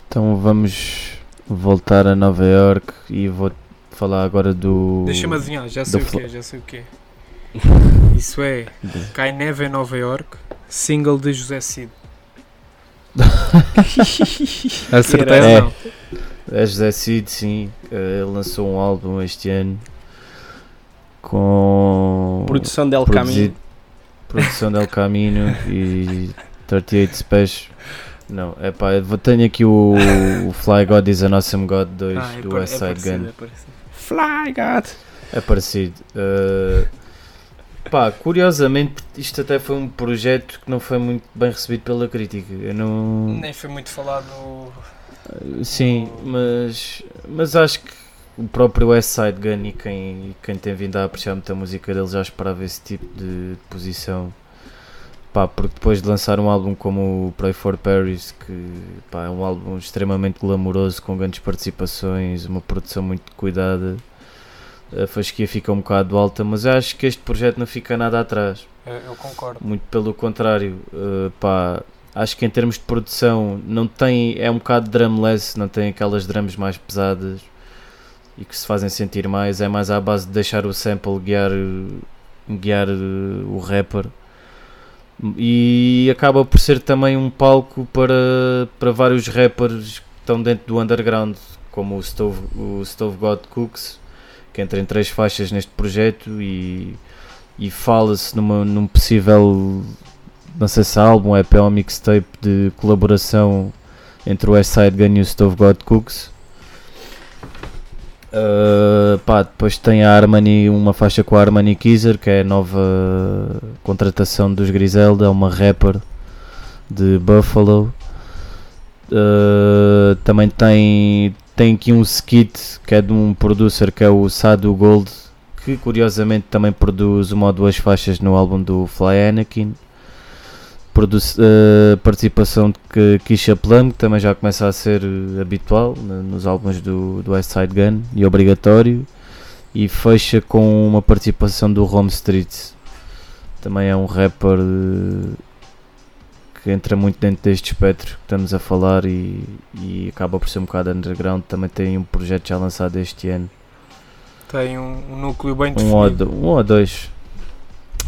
então vamos voltar a Nova York e vou falar agora do. Deixa-me adivinhar, já sei o que é, já sei o que é. Isso é Cai Neve em Nova York, single de José Cid. Acertei É. não? É José Cid, sim. eh, Ele lançou um álbum este ano com. Produção del Caminho. Produção del Camino e 38 Special. Não, é pá, tenho aqui o, o Fly God is an Awesome God 2 Ah, é do West é Side parecido, Gun. é. Fly God. É parecido. Uh, pá, curiosamente, isto até foi um projeto que não foi muito bem recebido pela crítica. Eu não. Nem foi muito falado. Sim, mas, mas acho que o próprio West Side Gun e quem, quem tem vindo a apreciar muito a música dele já esperava esse tipo de, de posição. Pá, porque depois de lançar um álbum como o Pray for Paris, que pá, é um álbum extremamente glamouroso, com grandes participações, uma produção muito cuidada, a fasquia fica um bocado alta, mas eu acho que este projeto não fica nada atrás. Eu concordo. Muito pelo contrário, uh, pá, acho que em termos de produção não tem, é um bocado drumless, não tem aquelas drums mais pesadas e que se fazem sentir mais, é mais à base de deixar o sample guiar, guiar uh, o rapper e acaba por ser também um palco para, para vários rappers que estão dentro do underground, como o Stove, o Stove God Cooks, que entra em três faixas neste projeto e e fala-se num possível não sei se é álbum, EP ou mixtape de colaboração entre o West Side Gun e o Stove God Cooks. Uh, pá, depois tem a Armani, uma faixa com a Armani Kizer, que é a nova contratação dos Griselda, é uma rapper de Buffalo. Uh, também tem, tem aqui um skit que é de um producer que é o Sadu Gold, que curiosamente também produz uma ou duas faixas no álbum do Fly Anakin. Uh, participação de Keisha Plum, que também já começa a ser uh, habitual né, nos álbuns do, do West Side Gun e obrigatório. E fecha com uma participação do Home Street. Também é um rapper uh, que entra muito dentro deste espectro que estamos a falar e, e acaba por ser um bocado underground. Também tem um projeto já lançado este ano. Tem um, um núcleo bem Um ou, definido. um ou dois.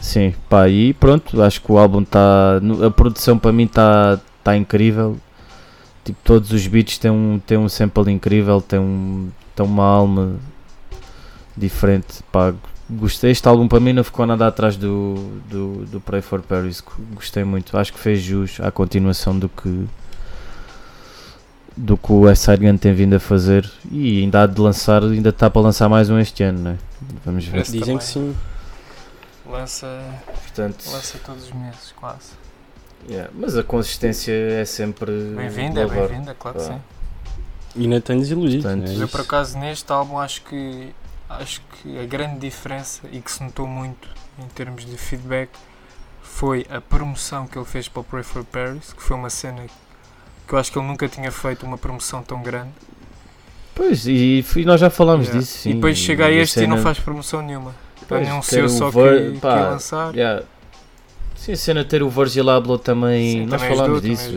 Sim, pá, e pronto, acho que o álbum está. A produção para mim está tá incrível. Tipo, todos os beats têm um, têm um sample incrível, tem, um, tem uma alma diferente. Pá, gostei. Este álbum para mim não ficou nada atrás do, do, do Pray for Paris. Gostei muito. Acho que fez jus à continuação do que do que o West Side Gun tem vindo a fazer e ainda há de lançar, ainda está para lançar mais um este ano, né? Vamos ver. Esse Dizem que sim. Lança, Portanto, lança todos os meses, quase. yeah, mas a consistência é sempre. Bem-vinda, é bem-vinda, claro que Pá. sim. E ainda tenho desiludido. Portanto, é Eu por acaso neste álbum acho que acho que a grande diferença e que se notou muito em termos de feedback foi a promoção que ele fez para o Pray for Paris, que foi uma cena que eu acho que ele nunca tinha feito uma promoção tão grande. Pois, e, e nós já falámos Yeah. disso. Sim, e depois chega a este e não cena- faz promoção nenhuma. Pois, Anunciou só que, pá, que ia lançar. Yeah. Sim, a cena ter o Virgil Abloh também, Sim, nós também falámos disso.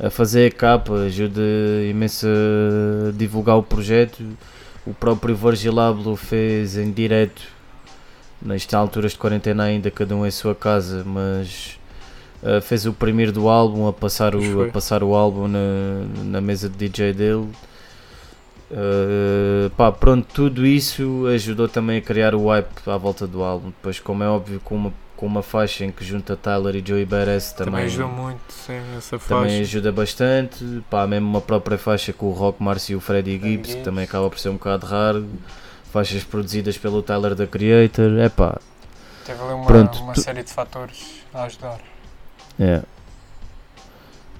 A, a fazer a capa ajuda imenso a divulgar o projeto. O próprio Virgil Abloh fez em direto, nestas alturas de quarentena ainda, cada um em sua casa, mas ah, fez o primeiro do álbum a passar o, a passar o álbum na, na mesa de DJ dele. Uh, pá, pronto, tudo isso ajudou também a criar o hype à volta do álbum. Depois, como é óbvio, com uma, com uma faixa em que junta Tyler e Joey Badass Também, também, ajudou muito, sim, essa também faixa. ajuda bastante. Pá, mesmo uma própria faixa com o Rock Márcio e o Freddie Gibbs, que também acaba por ser um bocado raro. Faixas produzidas pelo Tyler da Creator. É pá, Teve ali uma, Pronto, uma tu- série de fatores a ajudar. é.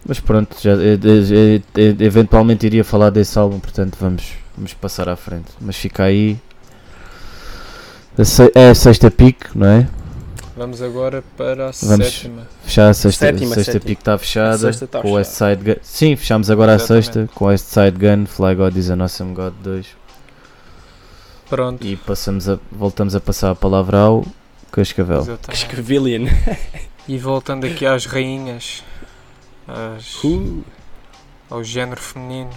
Mas pronto, já, eh, eh, eh, eventualmente iria falar desse álbum, portanto vamos, vamos passar à frente. Mas fica aí. A É a sexta pick, não é? Vamos agora para a Vamos. sétima. Fechar a sexta, Sétima, a sexta sétima. pick está fechada. A tá com West fechada. Side Gun. Sim, fechamos agora a Exatamente. sexta com West Side Gun, Fly God is an Awesome God 2. Pronto. E passamos a, voltamos a passar a palavra ao Cascavel. Cascavillian. E voltando aqui às rainhas, às, Uh, ao género feminino,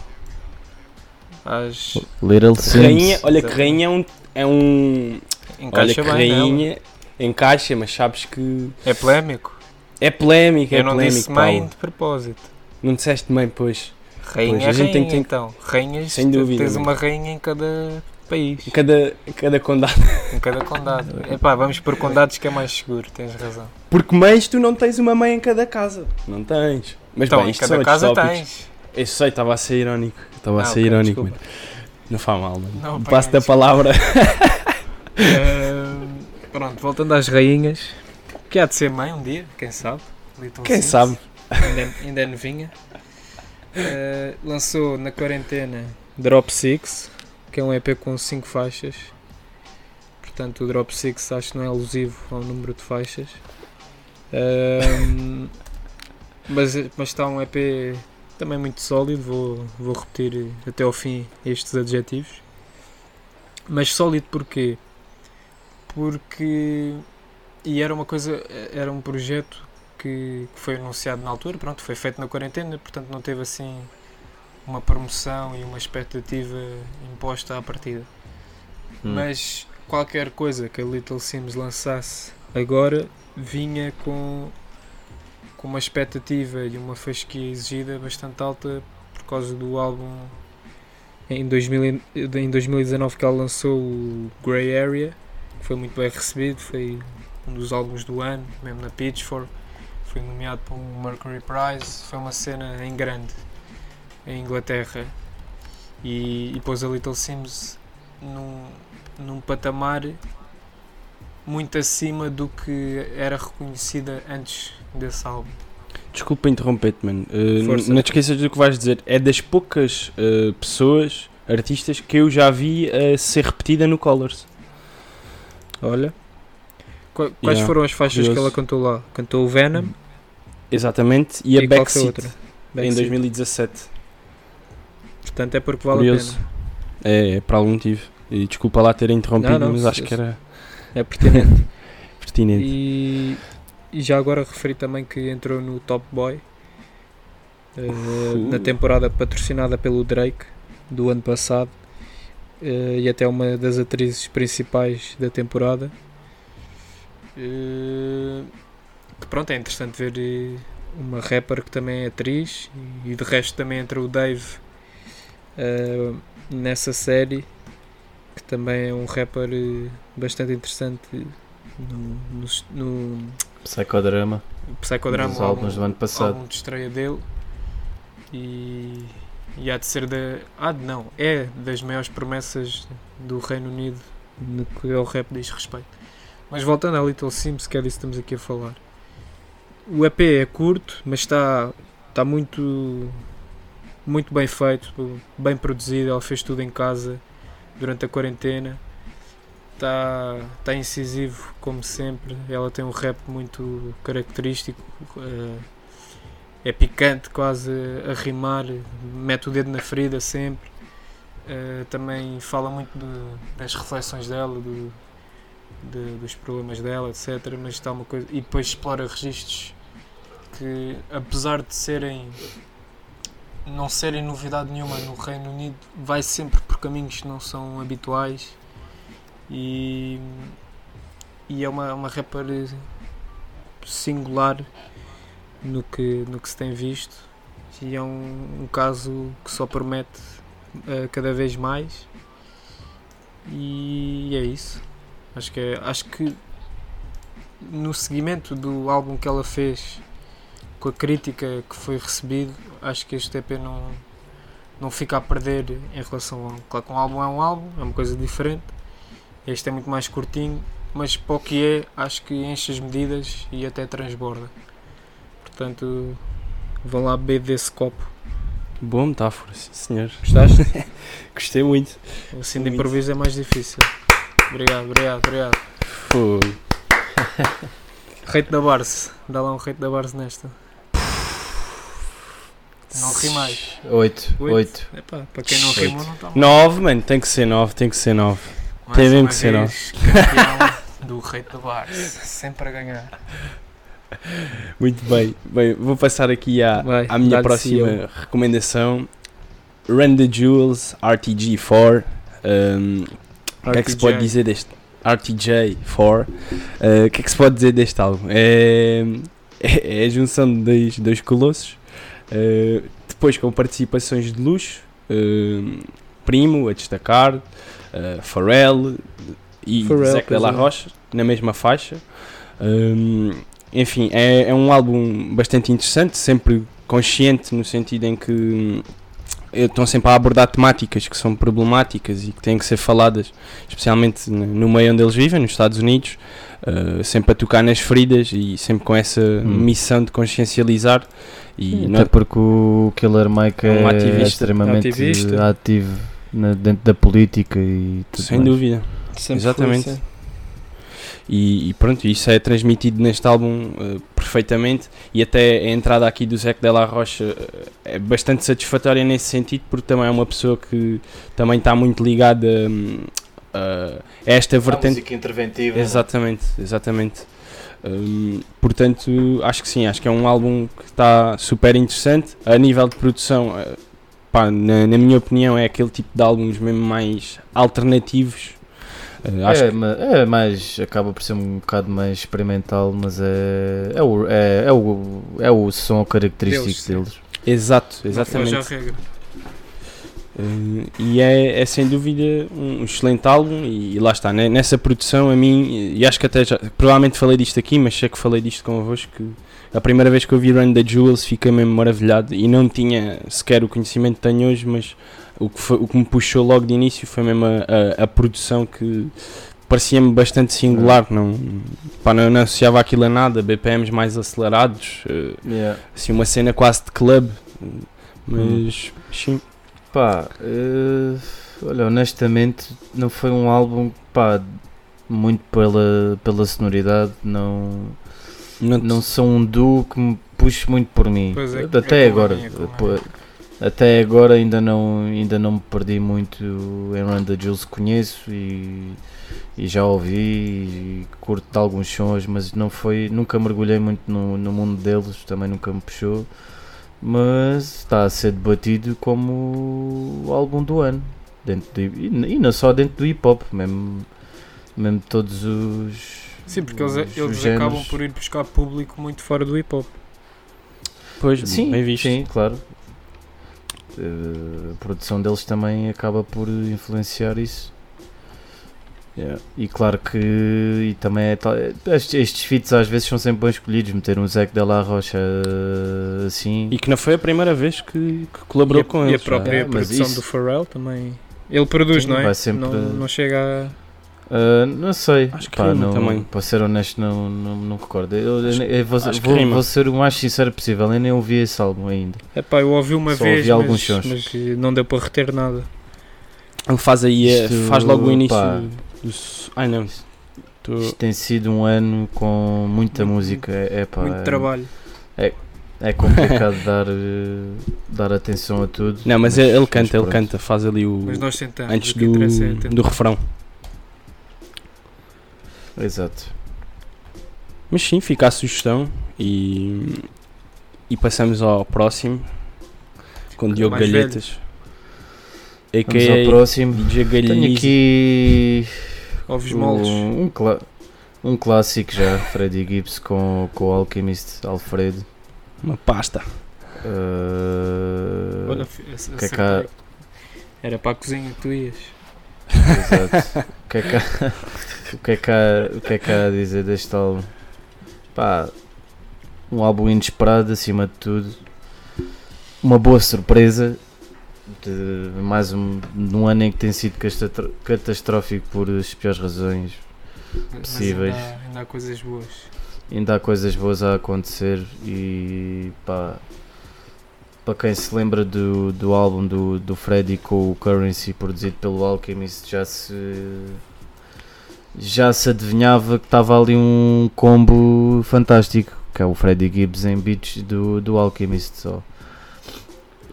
às Little Sims. rainha, olha que rainha é um. É um olha encaixa que bem nela. rainha encaixa, mas sabes que É polémico. é polémico, é Eu não polémico. disse mãe Paulo. de propósito. Não disseste mãe, pois. Rainha Pois, é a gente rainha, tem que ter- então. Rainhas, Sem dúvida, tens uma rainha em cada país, Em cada, em cada condado. em cada condado. Epá, vamos por condados que é mais seguro, tens razão. Porque mães, tu não tens uma mãe em cada casa. Não tens. Mas Então, bem, em isto cada são casa tópicos. tens. Eu sei, estava a ser irónico. Estava a Ah, ser ok, irónico, desculpa. Não faz mal, mano. Não, Passo da palavra. Ahm, pronto, voltando às rainhas, que há de ser mãe um dia, quem sabe? Little Quem Sims. sabe? ainda, ainda é novinha. Uh, lançou na quarentena Drop Six, que é um EP com 5 faixas. Portanto, o Drop Six acho que não é alusivo ao número de faixas. Um, mas, mas está um EP também muito sólido. Vou, vou repetir até ao fim estes adjetivos. Mas sólido porquê? Porque. E era uma coisa. Era um projeto que, que foi anunciado na altura, pronto, foi feito na quarentena, portanto não teve assim uma promoção e uma expectativa imposta à partida. Hum. Mas qualquer coisa que a Little Sims lançasse agora vinha com, com uma expectativa e uma fasquia exigida bastante alta por causa do álbum em, 2000, e- em 2019 que ela lançou o Grey Area, que foi muito bem recebido, foi um dos álbuns do ano, mesmo na Pitchfork, foi nomeado para o Mercury Prize, foi uma cena em grande em Inglaterra e, e pôs a Little Sims num, num patamar muito acima do que era reconhecida antes desse álbum. Desculpa interromper-te, mano. Uh, não te esqueças do que vais dizer. É das poucas uh, pessoas, artistas, que eu já vi a ser repetida no Colors. Olha. Qua- Quais Yeah, foram as faixas curioso. que ela cantou lá? Cantou o Venom Exatamente. E a Backseat a outra? em Backseat. 2017. Portanto é porque vale Curioso. a pena. É, é por algum motivo. E desculpa lá ter interrompido, Não, não, mas acho que era É pertinente. pertinente. e, e já agora referi também que entrou no Top Boy Uh. na temporada patrocinada pelo Drake do ano passado eh, e até uma das atrizes principais da temporada. Eh, que pronto, é interessante ver uma rapper que também é atriz e de resto também entra o Dave eh, nessa série que também é um rapper eh, bastante interessante no, no, no Psicodrama. Psicodrama, dos álbuns do ano passado. álbum de estreia dele e, e há de ser da. Ah, não, é das maiores promessas do Reino Unido no que ao rap diz respeito. Mas voltando à Little Sims, que é disso que estamos aqui a falar. O EP é curto, mas está, está muito, muito bem feito, bem produzido. Ela fez tudo em casa durante a quarentena. Está, está incisivo, como sempre. Ela tem um rap muito característico. eh, é picante, quase a rimar. Mete o dedo na ferida sempre. Eh, também fala muito de- das reflexões dela, do, de- dos problemas dela, etc. Mas está uma coisa. E depois explora registros que, apesar de serem. Não serem novidade nenhuma no Reino Unido, vai sempre por caminhos que não são habituais. E. e é uma, uma rapper singular no que, no que se tem visto. E é um, um caso que só promete eh, cada vez mais. E é isso. Acho que, é, acho que no seguimento do álbum que ela fez, com a crítica que foi recebido, acho que este EP não, não fica a perder em relação ao. Claro que um álbum é um álbum, é uma coisa diferente. Este é muito mais curtinho, mas para o que é, acho que enche as medidas e até transborda. Portanto, vão lá beber desse copo. Boa metáfora, sim senhor. Gostaste? Gostei muito. Assim de improviso é mais difícil. Obrigado, obrigado, obrigado. Fogo. Rate da Barça. Dá lá um rate da Barça nesta. Não ri mais. 8. Oito? 8. Epá, para quem não rimou não está mal. 9, mano, tem que ser 9, tem que ser 9. Mais tem mesmo que ser vez, campeão do rate da Barça. Sempre a ganhar. Muito bem. Bem, vou passar aqui à, Vai, à minha próxima CEO. recomendação. Run the Jewels RTG4. Um, o que é que se pode dizer deste RTJ4? Uh, o que é que se pode dizer deste álbum? É, é, é a junção de dois, dois colossos. Uh, depois com participações de luxo. uh, Primo a destacar. uh, Pharrell e Pharrell, Zac de la é. Rocha na mesma faixa. Um, enfim, é, é um álbum bastante interessante, sempre consciente no sentido em que estão sempre a abordar temáticas que são problemáticas e que têm que ser faladas, especialmente no meio onde eles vivem, nos Estados Unidos, uh, sempre a tocar nas feridas e sempre com essa missão de consciencializar. E não- Até porque o Killer Mike É é, um ativista. extremamente Ativista. ativo na- dentro da política e tudo sem mais. dúvida. Exatamente. E, e pronto, isso é transmitido neste álbum eh, perfeitamente e até a entrada aqui do Zé de la Rocha eh, é bastante satisfatória nesse sentido porque também é uma pessoa que também está muito ligada hum, a esta vertente música interventiva. Exatamente, exatamente. Hum, portanto, acho que sim, acho que é um álbum que está super interessante. A nível de produção, eh, pá, na, na minha opinião, é aquele tipo de álbuns mesmo mais alternativos. Eh, acho É, que- é mais, acaba por ser um bocado mais experimental, mas é, é, o, é, é, o, é o som característico Deles, deles. Exato, Não exatamente. regra. Eh, e é, é sem dúvida um excelente álbum e, e lá está, né? nessa produção a mim, e acho que até já, provavelmente falei disto aqui, mas sei que falei disto convosco, que a primeira vez que eu vi Run the Jewels fiquei mesmo maravilhado e não tinha sequer o conhecimento que tenho hoje, mas o que, foi- o que me puxou logo de início foi mesmo a, a- a produção que parecia-me bastante singular, não, pá, não, não associava aquilo a nada, BPMs mais acelerados, eh, assim uma cena quase de club, mas sim. Pá, eh, olha, honestamente, não foi um álbum, pá, muito pela, pela sonoridade, não, Não, não são um duo que me puxe muito por mim. Pois é, Até é agora, até agora ainda não, ainda não me perdi muito em the Jules, conheço e, e já ouvi e curto alguns sons, mas não foi, nunca mergulhei muito no, no mundo deles, também nunca me puxou. Mas está a ser debatido como o álbum do ano. Dentro de, e, não só dentro do hip hop, mesmo, mesmo todos os. Sim, porque eles, os eles acabam por ir buscar público muito fora do hip hop. Pois, Sim, bem visto. sim, claro. Eh, a produção deles também acaba por influenciar isso. Yeah. E claro que e também é tal- estes, estes feats às vezes são sempre bem escolhidos. Meter um Zac de la Rocha eh, assim. E que não foi a primeira vez que, que colaborou e a, com e eles. a própria. É, produção isso- do Pharrell também. Ele produz, Sim, não é? sempre- Não, não chega Ah, não sei, Acho que Pá, rima não, também. para ser honesto, não, não, não recordo. Eu, eu- eu vou, acho que vou- rima. vou ser o mais sincero possível, eu nem ouvi esse álbum ainda. É pá, eu ouvi uma Só vez, ouvi alguns mas, sons. mas não deu para reter nada. Ele faz aí, eh, Isto, faz logo o início pá. do. Ai não. Isto tem sido um ano com muita Muito- música. É, é, pá, Muito é, trabalho. é complicado dar, eh, dar atenção a tudo. Não, mas ele canta, ele pronto. canta, faz ali o. Mas nós tentamos. Antes é do, tentar. do refrão. Exato. Mas sim, fica a sugestão e, e passamos ao próximo com Diogo Galhetas. Vamos ao A.K.A. próximo. DJ Tenho é aqui Ovos moldes. um, um, clá- um clássico já, Freddie Gibbs com, com o Alchemist Alfredo. Uma pasta. Uh, Olha, que é que há- Era para a cozinha que tu ias. Exato. o, que é que há, o, que é que há, o que é que há a dizer deste álbum? Pá, um álbum inesperado acima de tudo. Uma boa surpresa. De mais um num ano em que tem sido catastrófico por as piores razões. Possíveis. Ainda, ainda há coisas boas. Ainda há coisas boas a acontecer e pá. Para quem se lembra do, do álbum do, do Freddy com o Currency produzido pelo Alchemist já se já se adivinhava que estava ali um combo fantástico que é o Freddie Gibbs em beats do, do Alchemist só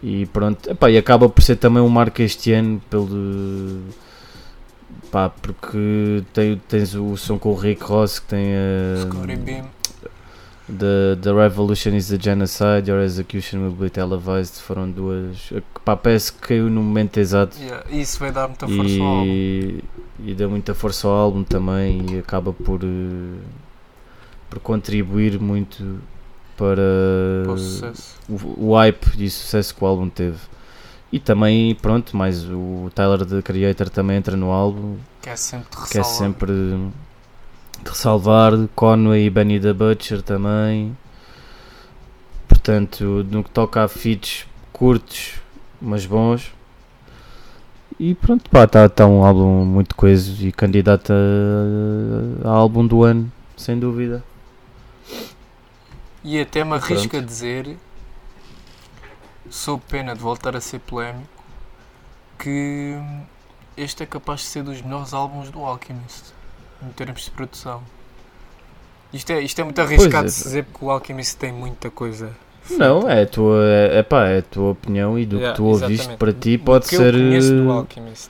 e pronto, epá, e acaba por ser também um marco este ano pelo pá, porque tem, tens o som com o Rick Ross que tem a. The, the Revolution is a Genocide, Your Execution will be televised. Foram duas. Pá, parece que caiu no momento exato Yeah, Isso vai dar muita força ao álbum. e, e deu muita força ao álbum também e acaba por, eh, por contribuir muito para Para o o, o hype e o sucesso que o álbum teve. E também, pronto, mais o Tyler the Creator também entra no álbum, Que é sempre de que é sempre ressalvar, Conway e Benny the Butcher também. Portanto, no que toca a feats curtos, mas bons. E pronto, pá, está tá um álbum muito coeso e candidato a, a álbum do ano, sem dúvida. E até me Pronto. arrisco a dizer, sob pena de voltar a ser polémico, que este é capaz de ser dos melhores álbuns do Alchemist, em termos de produção. Isto é, isto é muito arriscado é. de se dizer porque o Alchemist tem muita coisa. Não, é a tua, é, pá, é a tua opinião e do Yeah, que tu ouviste exatamente. para ti Do pode que ser. eu conheço do eh, Alchemist.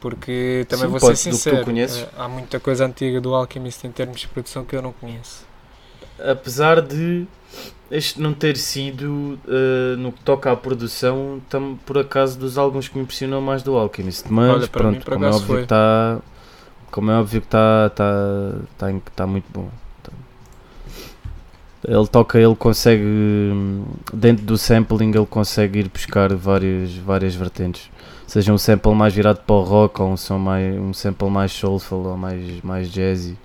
Porque também Sim, vou pode- ser do sincero, eh, há muita coisa antiga do Alchemist em termos de produção que eu não conheço. apesar de este não ter sido eh, no que toca à produção tam, por acaso dos álbuns que me impressionou mais do Alchemist mas Olha, mim, pronto por como é óbvio está como é óbvio que está tá, tá, em- tá muito bom. Tá. ele toca ele consegue dentro do sampling ele consegue ir buscar várias várias vertentes. Seja um sample mais virado para o rock ou um som mais um sample mais soulful ou mais mais jazzy.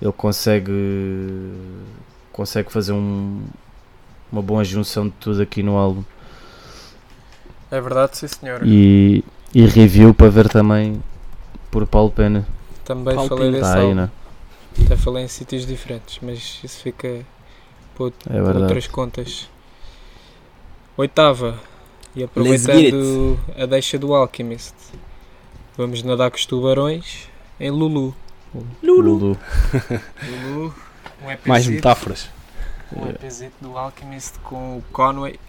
Ele consegue consegue fazer um, uma boa junção de tudo aqui no álbum. É verdade, sim senhora. e, e review para ver também por Paulo Pena Também Paulo falei desse está aí, álbum. né? Até falei em sítios diferentes, mas isso fica para out- É verdade. outras contas. Oitava. E aproveitando a deixa do Alchemist. Vamos nadar com os tubarões em Lulu. Lulu. Lulu, um EPzito, Mais metáforas. um EPzito do Alchemist com o Conway.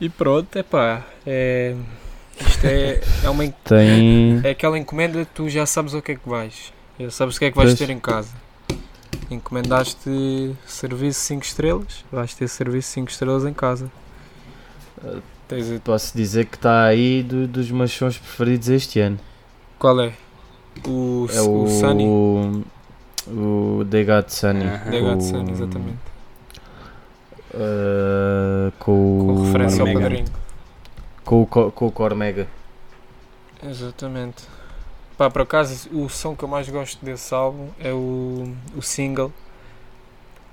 E pronto, epá, é Isto é, é uma Tem. é aquela encomenda que tu já sabes o que é que vais. Já sabes o que é que vais Pois. ter em casa. Encomendaste serviço 5 estrelas, vais ter serviço 5 estrelas em casa. Tens a- Posso dizer que está aí do- dos meus sons preferidos este ano. Qual é? O, É o, o. Sunny? O They Got Sunny. Aham. The God com- Sunny, exatamente. eh, com, Com referência ao padrinho. Com, o Co- com o Cormega. Exatamente. Pá, por acaso, o som que eu mais gosto desse álbum é o, o single,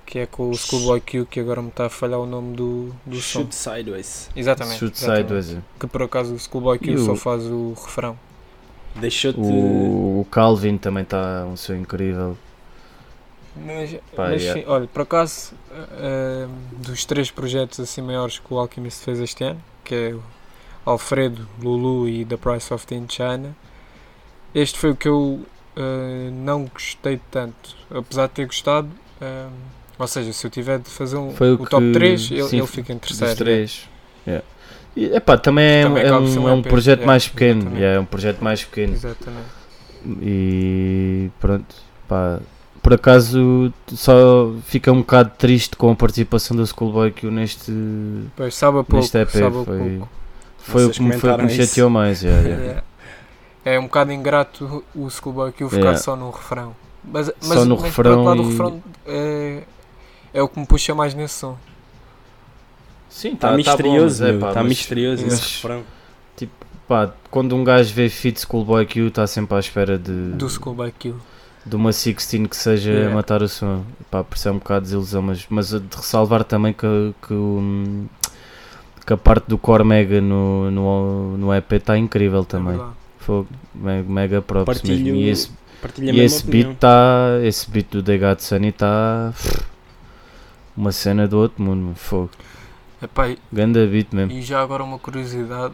que é com o Schoolboy Q, que agora me está a falhar o nome do, do som. Shoot sideways. Exatamente. Shoot exatamente. Sideways. Que por acaso o Schoolboy Q E o- só faz o refrão. Deixou-te. O, o Calvin também está um som incrível. Mas, Pá, mas yeah. sim, olha, por acaso, eh, dos três projetos assim maiores que o Alchemist fez este ano, que é o Alfredo, Lulu e The Price of in China, este foi o que eu eh, não gostei tanto. Apesar de ter gostado, eh, ou seja, se eu tiver de fazer um, o o, top que- 3, ele, sim, ele fica em terceiro. Dos três. Yeah. E, epá, também é, Também é ser um, é um projeto yeah, mais pequeno. yeah, é um projeto mais pequeno. Exatamente. E pronto, pá, por acaso só fica um bocado triste com a participação da Schoolboy Q neste, Pois, sabe a pouco. neste EP. sabe Foi, pouco. Foi o que me, foi o que me chateou mais. yeah, yeah. Yeah. É um bocado ingrato o Schoolboy que o ficar Yeah. só no refrão. Mas, mas, Só no mas refrão lado, o e- refrão é, é o que me puxa mais nesse som. Sim, Está tá- tá misterioso, bom, mas, meu, epá, está mas, misterioso mas- esse refrão. pá, quando um gajo vê Fit Schoolboy Q, está sempre à espera de, Do Schoolboy Q. de uma 16 que seja Yeah. matar o som. Pá, por isso é um bocado de desilusão, mas, mas de ressalvar também que, que, o- que a parte do Core Mega no, no, no EP está incrível também. É. Foi me- mega props Partilho, mesmo. E esse, e esse beat tá, esse beat do The God Sunny está uma cena do outro mundo, fogo. Epá, e- Ganda beat mesmo. e já agora uma curiosidade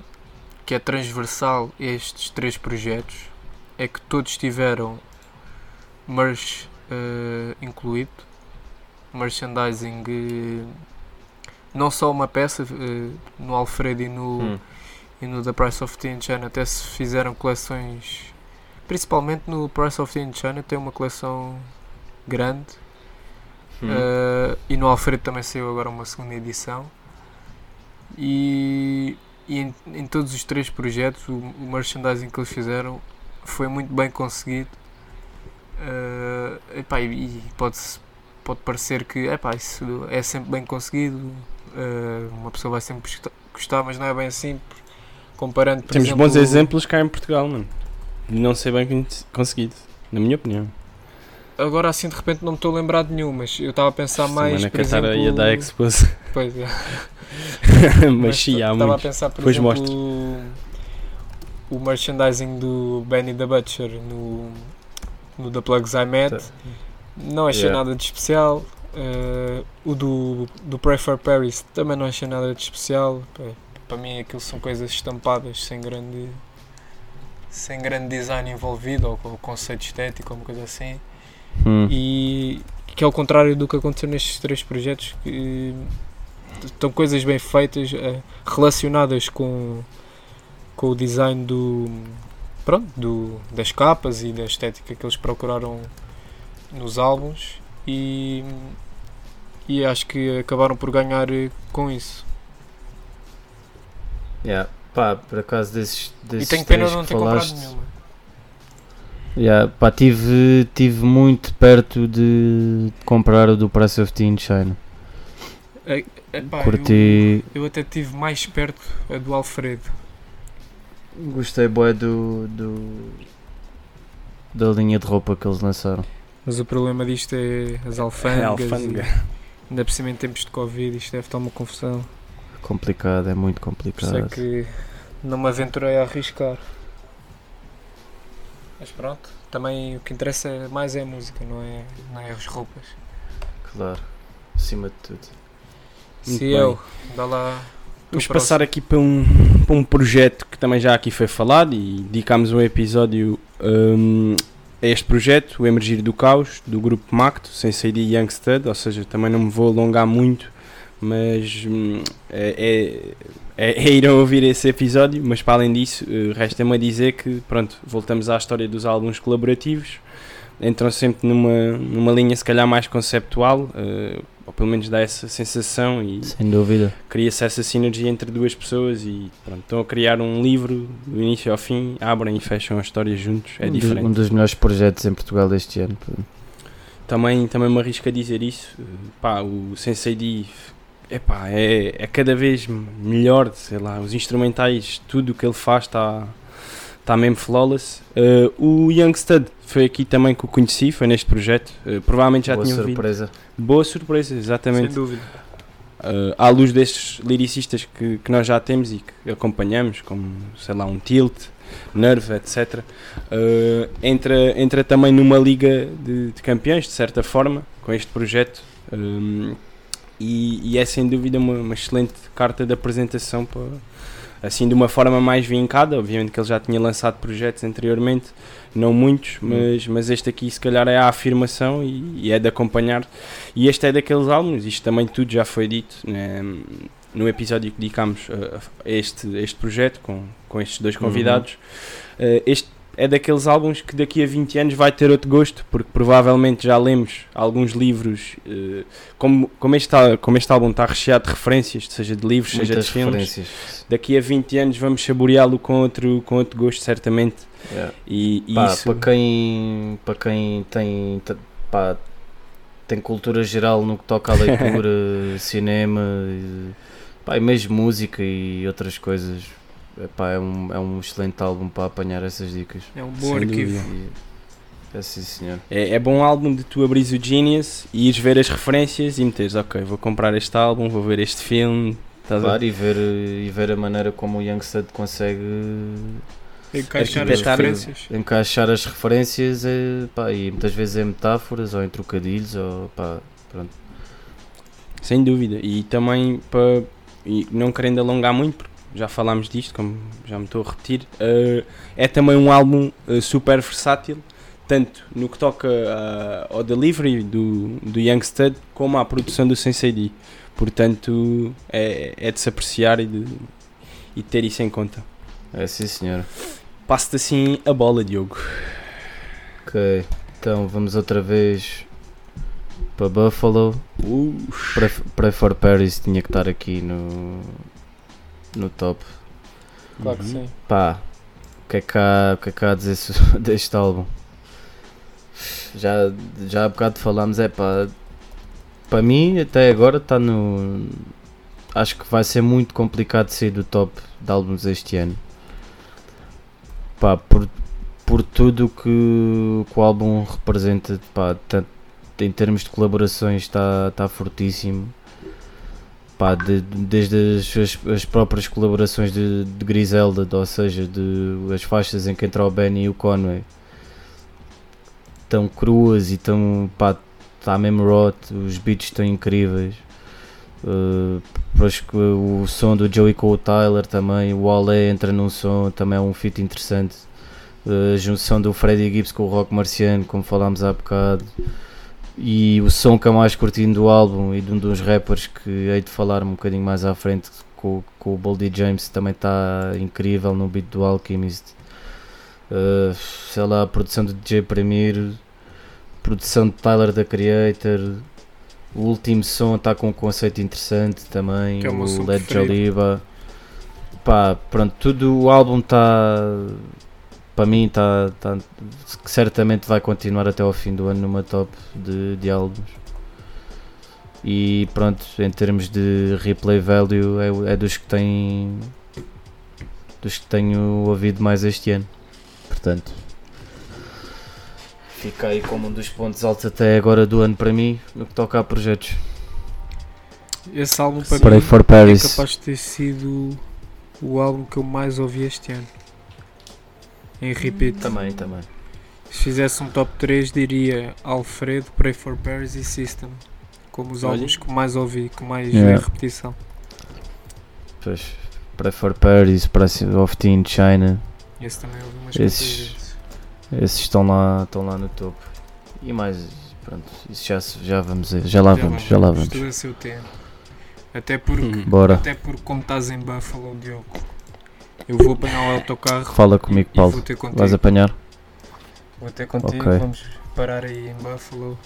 que é transversal a estes três projetos é que todos tiveram merch eh, incluído, merchandising, eh, não só uma peça eh, no Alfredo e no, Hum. e no The Price of Tea in China até se fizeram coleções principalmente no Price of Tea in China tem uma coleção grande Hum. Uh, e no Alfredo também saiu agora uma segunda edição e, e em, em todos os três projetos o, o merchandising que eles fizeram foi muito bem conseguido Uh, epá, e, pode, pode parecer que epá, isso é sempre bem conseguido uh, uma pessoa vai sempre gostar- mas não é bem assim comparando por Temos exemplo, bons exemplos cá em Portugal, mano. Não ser bem con- conseguido, na minha opinião. agora assim de repente não me estou a lembrar de nenhum mas eu estava a pensar mais Semana por exemplo ia dar expose. pois é. Mas sim, há Estava a pensar, por Depois exemplo, mostro. o, o merchandising do Benny the Butcher no, no The Plugs I Met. Tá. Não achei Yeah. nada de especial. Eh, o do, do Pray for Paris também não achei nada de especial. Pá, Para mim aquilo são coisas estampadas sem grande sem grande design envolvido ou com conceito estético ou uma coisa assim Hum. e que é o contrário do que aconteceu nestes três projetos que estão coisas bem feitas eh, relacionadas com, com o design do pronto do, das capas e da estética que eles procuraram nos álbuns e, e acho que acabaram por ganhar eh, com isso Yeah. Pá, por acaso desses, desses e tenho pena de não ter comprado falaste, nenhuma Yeah, pá, tive, tive muito perto de comprar o do Price of Tea in China. Epá, Curti, eu, eu até tive mais perto a do Alfredo gostei bué do, do da linha de roupa que eles lançaram. mas o problema disto é as É alfândegas e- alfândega. Ainda por cima em tempos de Covid, isto deve estar uma confusão. Complicado, é muito Por isso complicado. é que não me aventurei a arriscar. Mas pronto, também o que interessa mais é a música, não é, não é as roupas. Claro, acima de tudo. Muito Se bem. eu, dá lá. Vamos passar aqui para um, para um projeto que também já aqui foi falado e dedicámos um episódio hum, a este projeto, o Emergir do Caos, do grupo Macto, sem sair Youngstud, ou seja, também não me vou alongar muito, mas hum, é, é, é, é irão ouvir esse episódio, mas para além disso, eh, resta-me a dizer que, pronto, voltamos à história dos álbuns colaborativos, entram sempre numa, numa linha se calhar mais conceptual, eh, ou pelo menos dá essa sensação e Sem dúvida. cria-se essa sinergia entre duas pessoas e pronto, estão a criar um livro do início ao fim, abrem e fecham a história juntos, é um, dos, diferente. um dos melhores projetos em Portugal deste ano. Também, também me arrisco a dizer isso, pá, o Sensei D epá, é, é cada vez melhor, sei lá, os instrumentais, tudo o que ele faz está tá mesmo flawless. Eh, o Youngstud foi aqui também que o conheci, foi neste projeto, eh, provavelmente já Boa tinham surpresa. Boa surpresa, Sem exatamente. dúvida. Uh, à luz destes lyricistas que, que nós já temos e que acompanhamos, como sei lá, um Tilt, Nerve, etc. Uh, entra, entra também numa liga de, de campeões, de certa forma, com este projeto. Um, e, e é sem dúvida uma, uma excelente carta de apresentação para, assim de uma forma mais vincada. Obviamente que ele já tinha lançado projetos anteriormente, não muitos, mas, mas este aqui se calhar é a afirmação e, e é de acompanhar. E este é daqueles álbuns, isto também tudo já foi dito né, no episódio que dedicámos a, a este, este projeto com, com estes dois convidados. Uh, este é daqueles álbuns que daqui a 20 anos vai ter outro gosto, porque provavelmente já lemos alguns livros, uh, como, como, este, como este álbum está recheado de referências, seja de livros, seja de filmes, daqui a 20 anos vamos saboreá-lo com outro, com outro gosto, certamente. Yeah. E, e Pá, isso, para quem, para quem tem, pá, tem cultura geral no que toca à leitura, cinema, pá, e mesmo música e outras coisas, epá, é, um, é um excelente álbum para apanhar essas dicas. É um bom Sem arquivo. E, é sim, senhor. é, é bom álbum de tu abris o Genius e ires ver as referências e meteres, ok, vou comprar este álbum, vou ver este filme. Estás a- Claro, e ver, e ver a maneira como o Youngstead consegue Encaixar as referências. encaixar as referências é, pá, e muitas vezes em metáforas ou em trocadilhos ou pá, pronto. Sem dúvida. E também, para, e não querendo alongar muito, porque já falámos disto, como já me estou a repetir, eh, é também um álbum eh, super versátil, tanto no que toca ah, ao delivery do, do Youngstud, como à produção do Sensei D. Portanto, é, é de se apreciar e de, e de ter isso em conta. É sim senhor. Passo-te assim a bola, Diogo. Ok, então vamos outra vez para Buffalo. Pray, Pray for Paris tinha que estar aqui no, no top. Claro que Uhum. sim. Pá, o que é que há, o que é que há a dizer deste álbum? Já, já há bocado falámos, é pá, para mim até agora está no. Acho que vai ser muito complicado sair do top de álbuns este ano. Pá, por, por tudo que, que o álbum representa, pá, tanto em termos de colaborações está tá fortíssimo. Pá, de- desde as, as- as próprias colaborações de, de Griselda, ou seja, de as faixas em que entra o Benny e o Conway, tão cruas e tão pá, está mesmo rot, os beats estão incríveis. Uh, depois que o som do Joey com o Tyler também, o Olé entra num som, também é um feat interessante. Uh, a junção do Freddie Gibbs com o Rock Marciano, como falámos há bocado. E o som que eu mais curti do álbum e de um dos rappers que hei de falar um bocadinho mais à frente com, com o Boldy James também está incrível no beat do Alchemist. Uh, sei lá, a produção do DJ Premier, produção de Tyler da Creator. O último som está com um conceito interessante também. Que é o o Led. Jaliba. Pá, pronto, tudo o álbum está. Para mim, está. Tá, certamente vai continuar até ao fim do ano numa top de, de álbuns. E pronto, em termos de replay value, é, é dos que tem. dos que tenho ouvido mais este ano. Portanto, fica aí como um dos pontos altos até agora do ano para mim, no que toca a projetos. Esse álbum para Pray mim é capaz de ter sido o álbum que eu mais ouvi este ano. Em repeat. Também, também. Se fizesse um top 3, diria Alfredo, Pray for Paris e System. Como os Olha. álbuns que mais ouvi, que mais Yeah. é repetição. Pois, Pray for Paris, Price of Teen China. Esse também ouvi umas Esses-. Esses estão lá, estão lá no topo. E mais, pronto, isso já, já vamos, já lá vamos, já lá vamos. Tudo a seu tempo. Até porque, Uhum. Bora, até porque como estás em Buffalo, Diogo, eu vou apanhar o autocarro fala comigo, e vou Paulo. ter contigo. Vais apanhar? Vou ter contigo, Ok. vamos parar aí em Buffalo,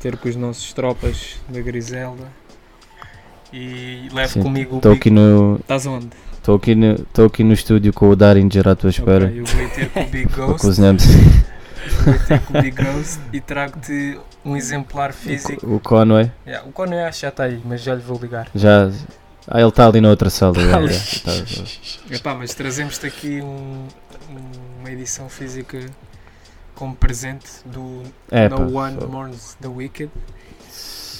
ter com os nossos tropas da Griselda e levo Sim, comigo o Estou aqui no, Estás onde? estou aqui no, estou aqui no estúdio com o Daringer à tua espera. Ok, eu vou ter com o Big Ghost, vou ter com o Big Ghost e trago-te um exemplar físico. O Conway, Yeah, o Conor acho que já está aí, mas já lhe vou ligar. já. Ah, ele está ali na outra sala. tá, já. Epá, mas trazemos-te aqui um- um- uma edição física como presente do É, pá, No One Mourns the Wicked,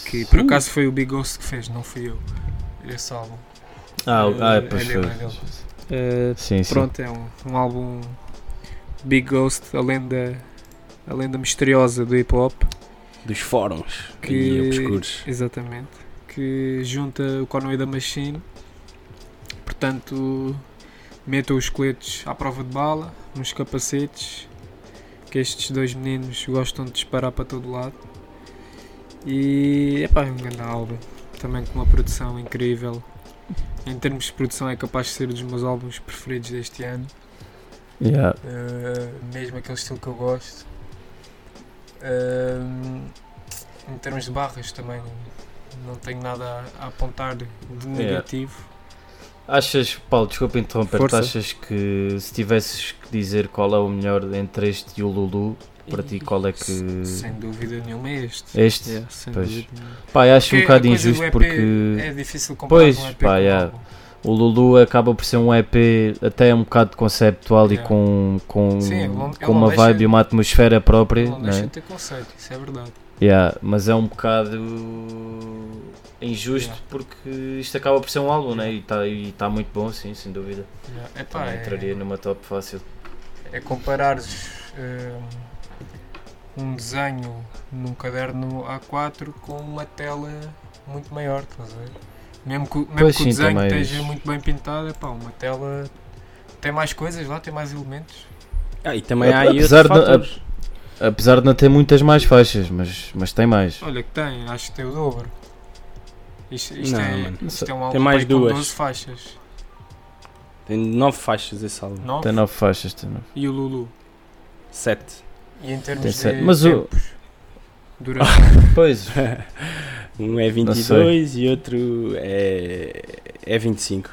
que por acaso foi o Big Ghost que fez, não fui eu. Esse álbum. Ah, o- ah, É pois foi. é dele. Uh, Sim, sim. pronto, é um, um álbum Big Ghost, a lenda, a lenda misteriosa do hip hop. Dos fóruns Que- e obscuros. Exatamente. Que junta o Conway da Machine. Portanto, metam os coletes à prova de bala, nos capacetes. Que estes dois meninos gostam de disparar para todo lado. E é um grande álbum. Também com uma produção incrível. Em termos de produção, é capaz de ser dos meus álbuns preferidos deste ano. Yeah. Uh, mesmo aquele estilo que eu gosto. Um, em termos de barras também não tenho nada a, apontar de negativo. Achas, Paulo, desculpa interromper, Força. achas que se tivesses que dizer qual é o melhor entre este e o Lulu, para ti qual é que. Sem dúvida nenhuma é este. Este? Yeah, sem Pois. dúvida nenhuma. Pá, acho Porque um bocado injusto porque É difícil comparar Pois, um EP pá, yeah. o Lulu acaba por ser um EP até um bocado conceptual e com, com, Sim, ele com uma vibe e uma atmosfera própria. Não né? deixa de ter conceito, isso é verdade. Yeah, mas é um bocado injusto Yeah. porque isto acaba por ser um álbum né? e está e tá muito bom, sim, sem dúvida. Yeah. Epá, Também é, entraria numa top fácil. é comparares um, um desenho num caderno A4 com uma tela muito maior, estás a ver? Mesmo que, o- mesmo Pois que o sim, desenho tem mais- esteja muito bem pintado, epá, uma tela tem mais coisas lá, tem mais elementos. Ah, e também há aí Apesar outros de- fatores. Apesar de não ter muitas mais faixas, mas, mas tem mais. Olha que tem, acho que tem o dobro. Isto, isto Não, é, isto é um álbum Tem mais bem com duas. 12 faixas. Tem nove faixas esse álbum. 9 Tem nove faixas. Tem nove. e o Lulu. Sete. E em termos Tem de sete. Mas o- tempos, duração, Pois, Um é 22 e outro é, é 25.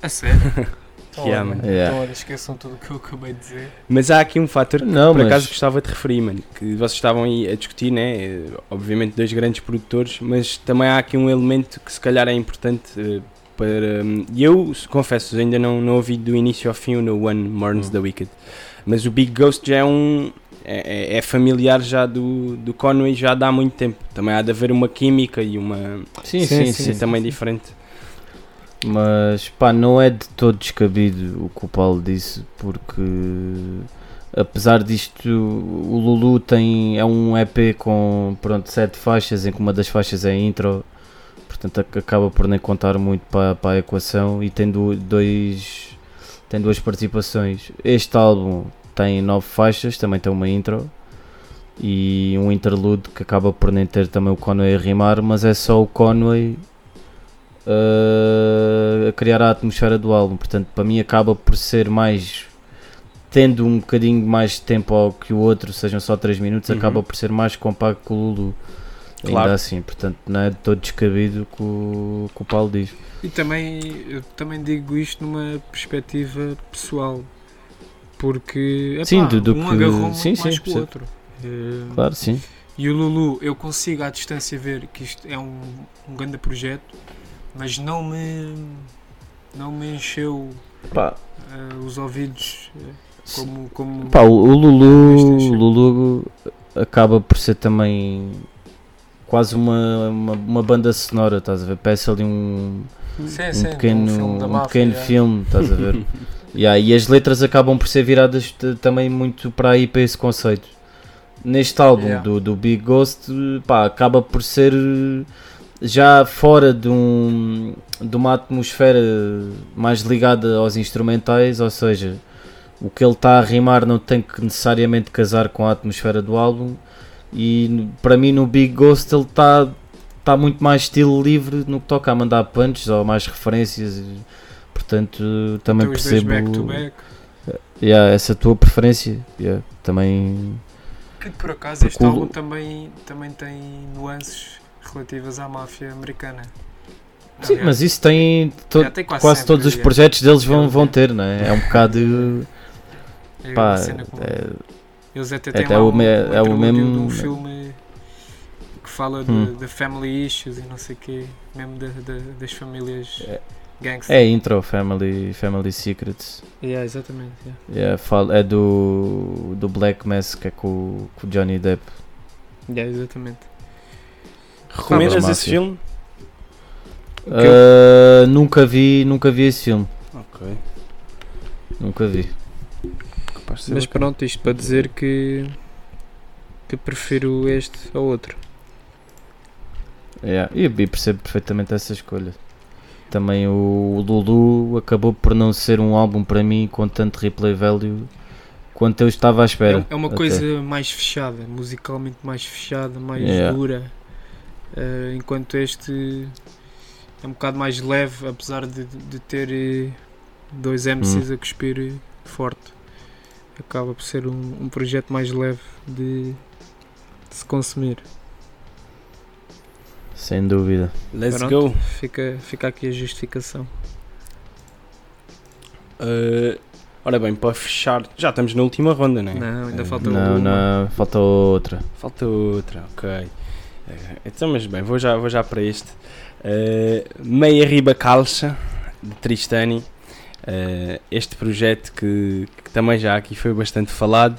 a sério? Então, Yeah, olha, mano. Yeah. então, olha, esqueçam tudo o que eu acabei de dizer. Mas há aqui um fator que Não, por mas- acaso gostava de referir, mano. Que vocês estavam aí a discutir, né? eh, Obviamente dois grandes produtores, mas também há aqui um elemento que se calhar é importante eh, para. hum, E eu confesso, ainda não, não ouvi do início ao fim o No One Mourns Hum. the Wicked. Mas o Big Ghost já é um. É, é- é familiar já do, do Conway já dá muito tempo. Também há de haver uma química e uma. sim, Sim, sim, sim, sim. também diferente. Mas pá, não é de todo descabido o que o Paulo disse, porque apesar disto, o Lulu tem, é um EP com pronto, sete faixas, em que uma das faixas é intro, portanto ac- acaba por nem contar muito para, para a equação e tem do- dois, tem duas participações. Este álbum tem nove faixas, também tem uma intro. E um interlude que acaba por nem ter também o Conway a rimar, mas é só o Conway uh, a criar a atmosfera do álbum. Portanto, para mim acaba por ser mais tendo um bocadinho mais de tempo ao que o outro, sejam só 3 minutos, Uhum. acaba por ser mais compacto que o Lulu. Claro. Ainda assim, portanto, não é todo descabido que o, que o Paulo diz. E também, eu também digo isto numa perspectiva pessoal. Porque epá, Sim, do- do um que- agarrou sim, mais sim, que o outro. Eh, Claro, sim. E o Lulu, eu consigo à distância ver que isto é um, um grande projeto, mas não me, não me encheu eh, os ouvidos eh, como, como pá, o, o Lulu. Lulu acaba por ser também quase uma, uma, uma banda sonora, estás a ver? Peça ali um, Sim, um sim, pequeno, um filme um máfia, pequeno yeah. filme, estás a ver? Yeah, e as letras acabam por ser viradas também muito para aí para esse conceito. Neste álbum Yeah. do, do Big Ghost, pá, acaba por ser eh, já fora de, um, de uma atmosfera mais ligada aos instrumentais, ou seja, o que ele está a rimar não tem que necessariamente casar com a atmosfera do álbum. E para mim no Big Ghost ele está está muito mais estilo livre no que toca a mandar punches ou mais referências. Portanto, também Então, os dois percebo back to back. yeah, essa tua preferência. yeah, também Que por acaso este álbum também, também tem nuances relativas à máfia americana. Sim, Aliás, mas isso tem, to- tem quase, quase todos os projetos deles vão, É, vão é. ter, não é? É um bocado. é Pá, é- Eles até até têm lá o um, me- um é o mesmo- de um filme que fala de, Hum. de family issues e não sei o quê, mesmo de, de- das famílias É- gangsters. é intro Family, Family Secrets. Yeah, exatamente. yeah. Yeah, é do, do Black que é com, o- com o Johnny Depp. Yeah, exatamente. Recomendas Máfia. esse filme? Ah, nunca vi nunca vi esse filme. Ok. Nunca vi. Mas bacana. pronto, isto para dizer que que prefiro este ao outro. Yeah. E percebo perfeitamente essa escolha. Também o Lulu acabou por não ser um álbum para mim com tanto replay value quanto eu estava à espera. É, é uma até. coisa mais fechada, musicalmente mais fechada, mais Yeah. dura. Eh, enquanto este é um bocado mais leve, apesar de, de ter eh, dois MCs Hum. a cuspir eh, forte. Acaba por ser um, um projeto mais leve de, de se consumir. Sem dúvida. Let's Pronto. go. Fica, fica aqui a justificação. Uh, ora bem, para fechar, já estamos na última ronda, não é? Não, ainda Eh, falta Não, uma. não, falta outra. Falta outra, ok. Eh, Então, mas bem, vou já, vou já para este. Eh, Meia Riba Calça, de Tristani. Eh, este projeto que, que também já aqui foi bastante falado,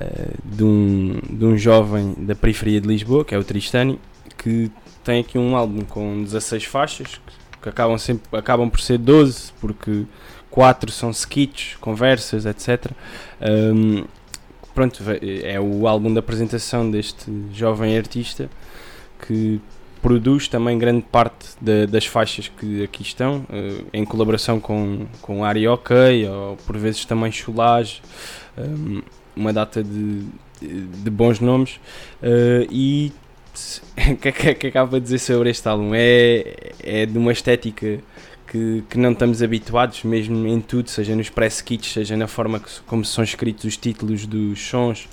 eh, de, um, de um jovem da periferia de Lisboa, que é o Tristani, que tem aqui um álbum com 16 faixas, que acabam, sempre, acabam por ser 12, porque 4 são skits, conversas, etc. Um, pronto, ve- é o álbum de apresentação deste jovem artista que produz também grande parte da- das faixas que aqui estão, eh, em colaboração com, com Ari OK, ou por vezes também Chulage, um, uma data de, de, de bons nomes. eh, e o que, que, que acaba de dizer sobre este álbum? É, é de uma estética que, que não estamos habituados, mesmo em tudo, seja nos press kits, seja na forma que, como são escritos os títulos dos sons,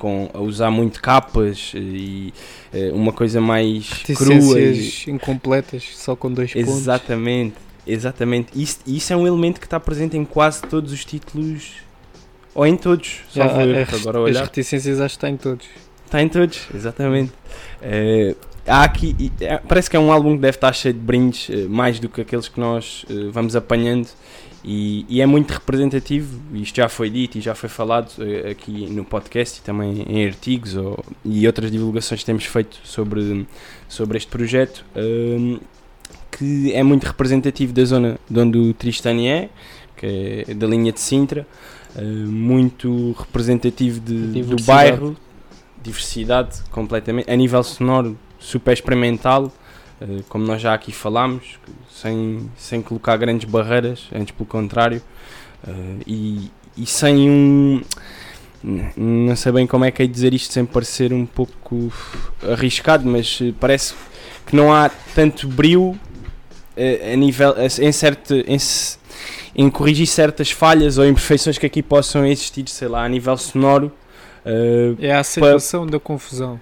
com, a usar muito capas e eh, uma coisa mais crua. e- incompletas, só com dois pontos. Exatamente, exatamente. Isso, isso é um elemento que está presente em quase todos os títulos, ou em todos, só vou a- agora as olhar. reticências acho que está em todos. Está em todos, exatamente. Eh, há aqui, é- parece que é um álbum que deve estar cheio de brindes, eh, mais do que aqueles que nós eh, vamos apanhando, e, e é muito representativo. Isto já foi dito e já foi falado eh, aqui no podcast e também em artigos ou, e outras divulgações que temos feito sobre, sobre este projeto. ehm, que é muito representativo da zona de onde o Tristani é, que é da linha de Sintra, muito representativo de, do bairro, diversidade completamente, a nível sonoro super experimental, eh, como nós já aqui falámos, sem, sem colocar grandes barreiras, antes pelo contrário, eh, e, e sem um. Não sei bem como é que é dizer isto sem parecer um pouco arriscado, mas eh, parece que não há tanto brilho a nível em certo em, em corrigir certas falhas ou imperfeições que aqui possam existir, sei lá, a nível sonoro. eh, É a aceitação da confusão.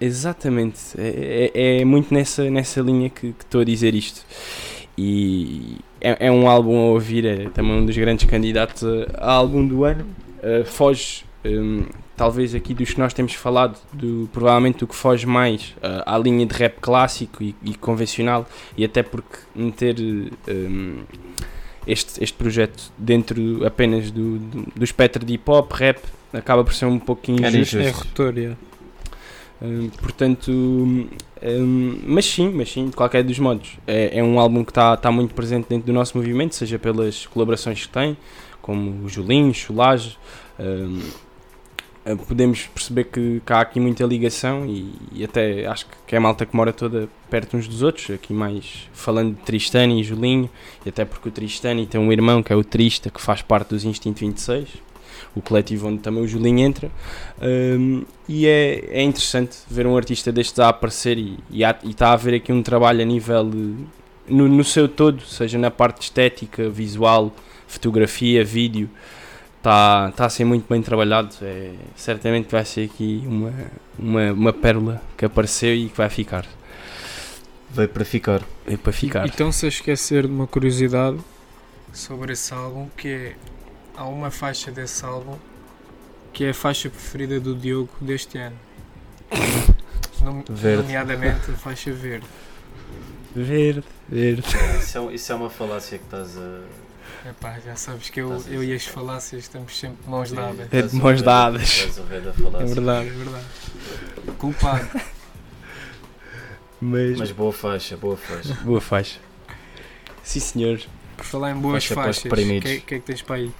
Exatamente, é, é- é muito nessa, nessa linha que estou a dizer isto. E é, é um álbum a ouvir, é também um dos grandes candidatos a, a álbum do ano. Uh, foge, um, talvez aqui dos que nós temos falado, do, provavelmente do que foge mais uh, à linha de rap clássico e, e convencional, e até porque meter um, este, este projeto dentro apenas do, do, do espectro de hip hop, rap, acaba por ser um pouquinho Era injusto. Justo. É rotor, yeah. Portanto, hum, mas sim, mas sim, de qualquer dos modos. É, é um álbum que está tá muito presente dentro do nosso movimento, seja pelas colaborações que tem, como o Julinho, Cholage. hum, eh, podemos perceber que, que há aqui muita ligação e, e até acho que- é malta que mora toda perto uns dos outros, aqui mais falando de Tristani e Julinho, e até porque o Tristani tem um irmão que é o Trista, que faz parte dos Instinto 26, o coletivo onde também o Julinho entra. Um, e é, é interessante ver um artista destes a aparecer e está a haver aqui um trabalho a nível de- no, no seu todo, seja na parte estética, visual, fotografia, vídeo, está tá a ser muito bem trabalhado. É, certamente vai ser aqui uma, uma, uma pérola que apareceu e que vai ficar. Veio para ficar. É para ficar. E estão-se a esquecer de uma curiosidade sobre esse álbum, que é há uma faixa desse álbum que é a faixa preferida do Diogo deste ano. Verde. Nomeadamente a faixa verde. Verde, verde. Isso é, isso é uma falácia que estás a. Epá, já sabes que eu, eu e as falácias estamos sempre de mãos dadas. É de mãos dadas. É verdade, é verdade. Culpado. Mas, Mas boa faixa, boa faixa. boa faixa. Sim, senhor. Por falar em boas Faixa faixas, o que, é- que é que tens para aí?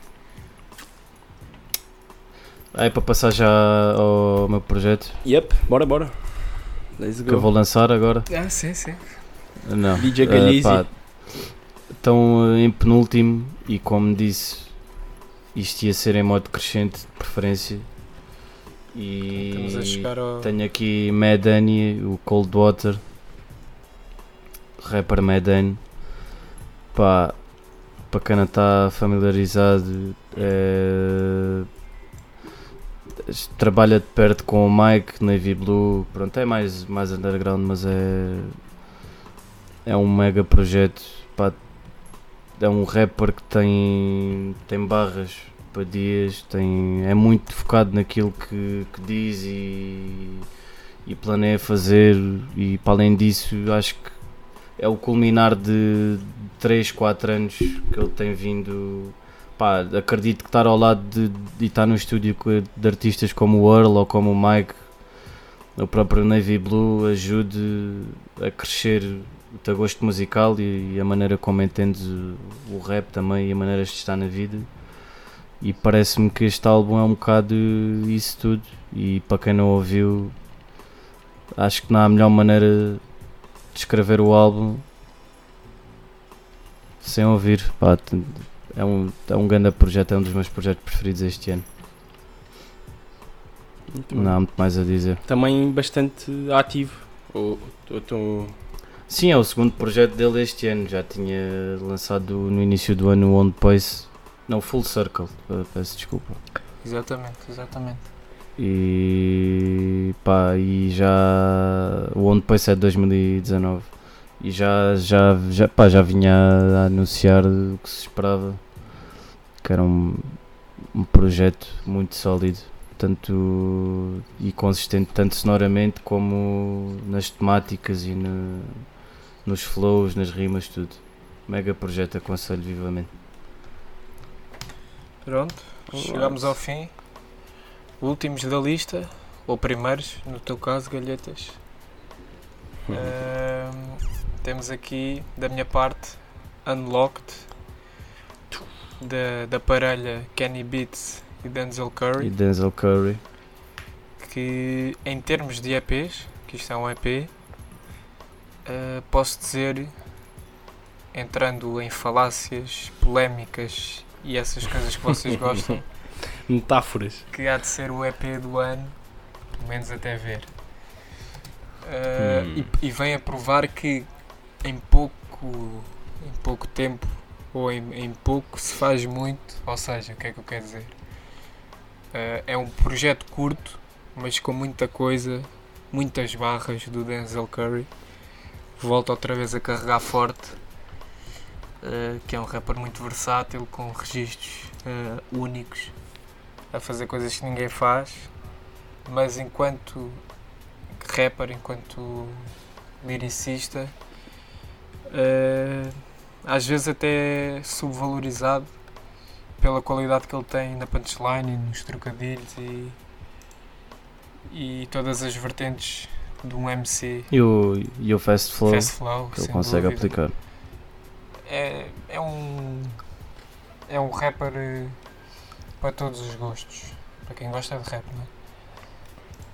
É para passar já ao meu projeto Yep, bora, bora. Let's que eu vou lançar agora. Ah, sim, sim. Não. DJ pá, Estão em penúltimo e como disse, isto ia ser em modo crescente de preferência. E Estamos a chegar ao. tenho aqui Medani, o Cold Water, rapper Medani. Pá, para quem não está familiarizado, é, trabalha de perto com o Mike, Navy Blue, pronto, é mais, mais underground, mas é, é um mega projeto. Pá, é um rapper que tem, tem barras para dias, tem, é muito focado naquilo que, que diz e, e planeia fazer. E para além disso, acho que é o culminar de 3, 4 anos que ele tem vindo. Pá, acredito que estar ao lado de, de estar no estúdio de artistas como o Earl ou como o Mike, o próprio Navy Blue, ajude a crescer o teu gosto musical e, e a maneira como entendes o, o rap também e a maneira de estar na vida. E parece-me que este álbum é um bocado isso tudo. E para quem não ouviu, acho que não há melhor maneira de escrever o álbum sem ouvir. Pá, é, um, é um grande projeto, é um dos meus projetos preferidos este ano. Muito. Não há muito mais a dizer. Também bastante ativo. Ou, ou tão- Sim, é o segundo projeto dele este ano. Já tinha lançado no início do ano o On Pace. Não, Full Circle, peço desculpa. Exatamente, exatamente. E pá, e já o On Pace é de 2019 e já, já, já, pá, já vinha a anunciar o que se esperava que era um, um projeto muito sólido tanto e consistente tanto sonoramente como nas temáticas e no- nos flows, nas rimas, tudo. Mega projeto, aconselho vivamente. Pronto, chegamos ao fim. Últimos da lista, ou primeiros, no teu caso, galhetas. Ahm, temos aqui, da minha parte, Unlocked, da, da parelha Kenny Beats e Denzel E Curry, Denzel Curry. que em termos de EPs, que isto é um EP, ah, posso dizer, entrando em falácias, polémicas e essas coisas que vocês gostam, Metáforas. que há de ser o EP do ano, pelo menos até ver. Uh, Hum. e, e vem a provar que em pouco, em pouco tempo ou em, em pouco se faz muito. Ou seja, o que é que eu quero dizer? Uh, é um projeto curto, mas com muita coisa, muitas barras do Denzel Curry. Volta outra vez a carregar forte. uh, que é um rapper muito versátil, com registros uh, únicos a fazer coisas que ninguém faz, mas enquanto rapper, enquanto liricista, eh, às vezes até subvalorizado pela qualidade que ele tem na punchline e nos trocadilhos e, e todas as vertentes de um MC E o, e o Fast Flow fast flow, que ele consegue dúvida. aplicar. é, é um é um rapper eh, para todos os gostos para quem gosta de rap não é?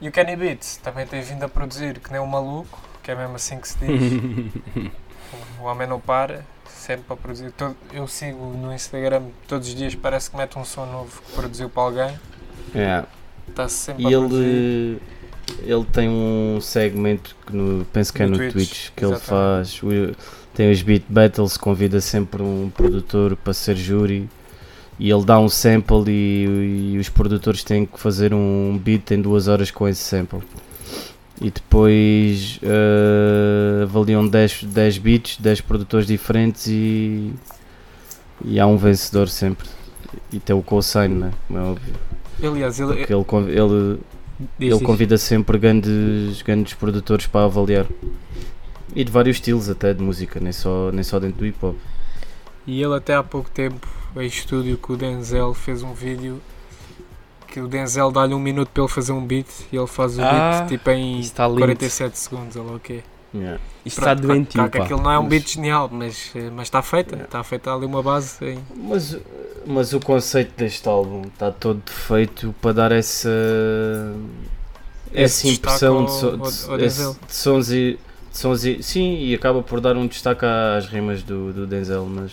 e o Kenny Beats também tem vindo a produzir que nem um maluco que é mesmo assim que se diz o homem não para sempre a produzir Todo- eu sigo no Instagram todos os dias parece que mete um som novo que produziu para alguém está-se sempre E a produzir ele, ele tem um segmento que no, penso que é No no Twitch, Twitch, que ele exatamente. faz. o- Tem os beat battles, convida sempre um produtor para ser júri e ele dá um sample e, e os produtores têm que fazer um beat em duas horas com esse sample. E depois eh, avaliam 10, 10 beats, 10 produtores diferentes e, e há um vencedor sempre. E tem o cosign, né? como é óbvio. aliás ele, Porque ele, ele, diz, ele diz. convida sempre grandes, grandes produtores para avaliar. E de vários estilos até de música, nem só, nem só dentro do hip hop. E ele até há pouco tempo, em estúdio com o Denzel, fez um vídeo que o Denzel dá-lhe um minuto para ele fazer um beat e ele faz o Ah, beat tipo em Isso está lindo. 47 segundos, ou lá o quê. Yeah. Isto está Pronto, doentio, claro aquilo não é um Mas- beat genial, mas eh, mas está feita. Está feita ali uma base em. Mas, mas o conceito deste álbum está todo feito para dar essa, essa impressão de, so- de- ao- ao esse- Denzel. de sons e. de sons e- sim, e acaba por dar um destaque às rimas do, do Denzel, mas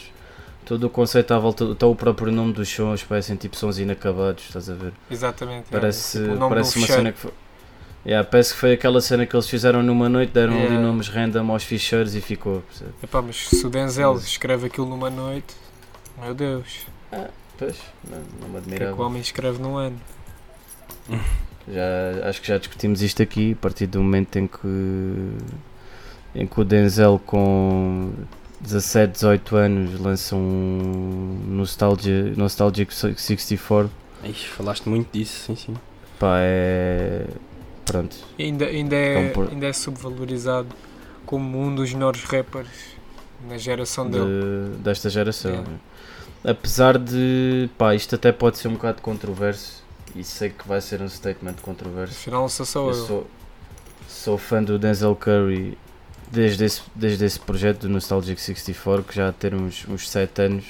todo o conceito à volta, até o próprio nome dos sons parecem tipo sons inacabados, estás a ver? Exatamente. é, Parece, tipo, o nome parece uma cena que foi. Yeah, parece que foi aquela cena que eles fizeram numa noite, deram ali Yeah. nomes random aos ficheiros e ficou. Epá, mas se o Denzel Mas- escreve aquilo numa noite, meu Deus, Pois, não, não me o que é que o homem escreve num ano? Já, acho que já discutimos isto aqui, a partir do momento em que, em que o Denzel com 17, 18 anos lança um Nostalgia, Nostalgic 64, Ixi, falaste muito disso, sim, sim. pá, é. Pronto. E ainda, ainda, É por- ainda é subvalorizado como um dos melhores rappers na geração dele. de- desta geração. Yeah. né? Apesar de, pá, isto até pode ser um bocado controverso e sei que vai ser um statement controverso. Afinal, não sou só Eu eu. sou, sou fã do Denzel Curry desde esse, desde esse projeto do Nostalgic 64, que já ter uns, uns 7 anos.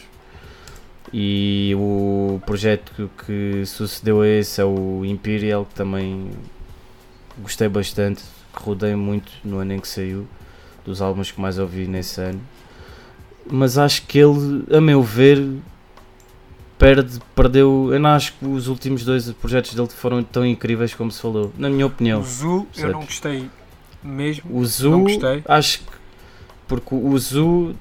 E o projeto que, sucedeu a esse é o Imperial, que também gostei bastante, rodei muito no ano em que saiu, dos álbuns que mais ouvi nesse ano. Mas acho que ele, a meu ver, perde, perdeu. Eu não acho que os últimos dois projetos dele foram tão incríveis como se falou, na minha opinião. O Zu, eu não gostei mesmo. O Não Zoo, gostei. acho que. Porque o Zoo,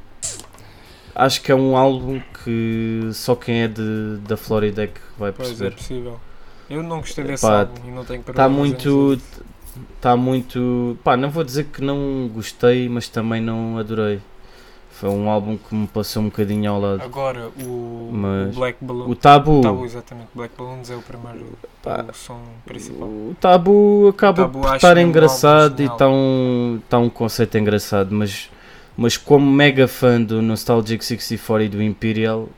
acho que é um álbum que só quem é de, da Flórida é que vai Pois é perceber. possível. Eu não gostei desse Pá, álbum e não tenho Está muito. Está muito. Pá, não vou dizer que não gostei, mas também não adorei. Foi um álbum que me passou um bocadinho ao lado. Agora, o, Mas o Black Balloon. O Tabu. Tabu, exatamente. Black Balloons é o primeiro Pá, o som principal. O Tabu acaba Tabu por estar engraçado e está um, tá um conceito engraçado, mas, mas como mega fã do Nostalgic 64 e do Imperial,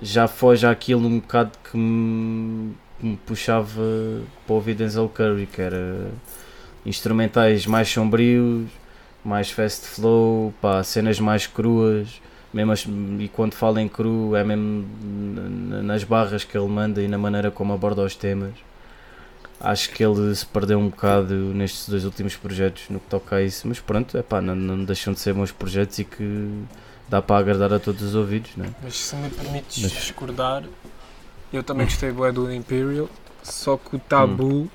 já foge àquilo um bocado que me, que me puxava para ouvir Denzel Curry, que era instrumentais mais sombrios, mais fast flow, pá, cenas mais cruas. Mesmo as- e quando fala em cru é mesmo nas barras que ele manda e na maneira como aborda os temas. Acho que ele se perdeu um bocado nestes dois últimos projetos no que toca a isso, mas pronto, epá, não, não deixam de ser bons projetos e que dá para agradar a todos os ouvidos, não é? Mas se me permites Mas- discordar, eu também gostei do Imperial, só que o Tabu,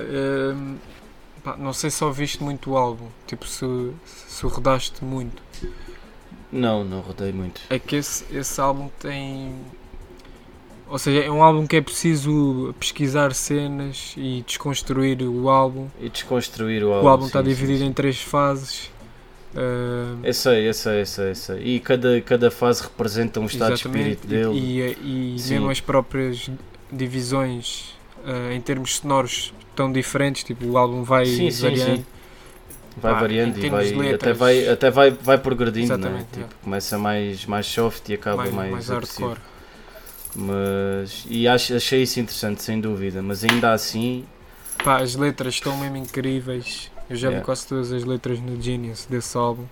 hum, pá, não sei se ouviste muito o álbum, tipo se, se rodaste muito. Não, não rodei muito. É que esse, esse álbum tem. Ou seja, é um álbum que é preciso pesquisar cenas e desconstruir o álbum. E desconstruir o álbum. O álbum está sim, sim, dividido sim. em três fases. hum, Eu sei, eu sei, eu sei, eu sei. E cada, cada fase representa um estado de espírito dele. E, e, e Sim. mesmo as próprias divisões eh, em termos sonoros tão diferentes, tipo o álbum vai Sim, sim, variando. sim. Vai Pá, variando e vai, até vai, até vai, vai progredindo, né? Tipo, é. começa mais, mais soft e acaba mais, mais, mais hardcore. Mas, e acho, achei isso interessante, sem dúvida, mas ainda assim, Pá, as letras estão mesmo incríveis. Eu já vi Yeah. quase todas as letras no Genius desse álbum.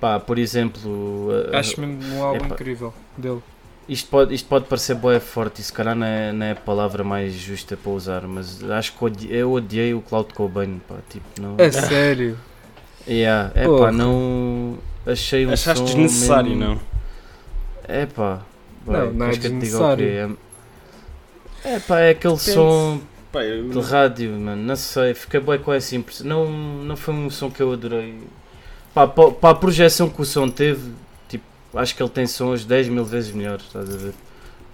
pá, por exemplo, Acho mesmo um álbum incrível dele. Isto, pode, isto pode parecer boé forte e se calhar não é, não é a palavra mais justa para usar, mas acho que odi- eu odiei o Cloud Cobain, pá, tipo, não... É sério. Yeah, é Porra. pá, não... Achei um Achaste som desnecessário, mesmo- não? É pá. Não, não é que desnecessário. quê? É pá, é aquele som Pá, eu- de rádio, mano. Não sei, fiquei bem com essa impressão. Não, não foi um som que eu adorei. Pá, pa- para a projeção que o som teve, acho que ele tem sons 10 mil vezes melhores, estás a ver?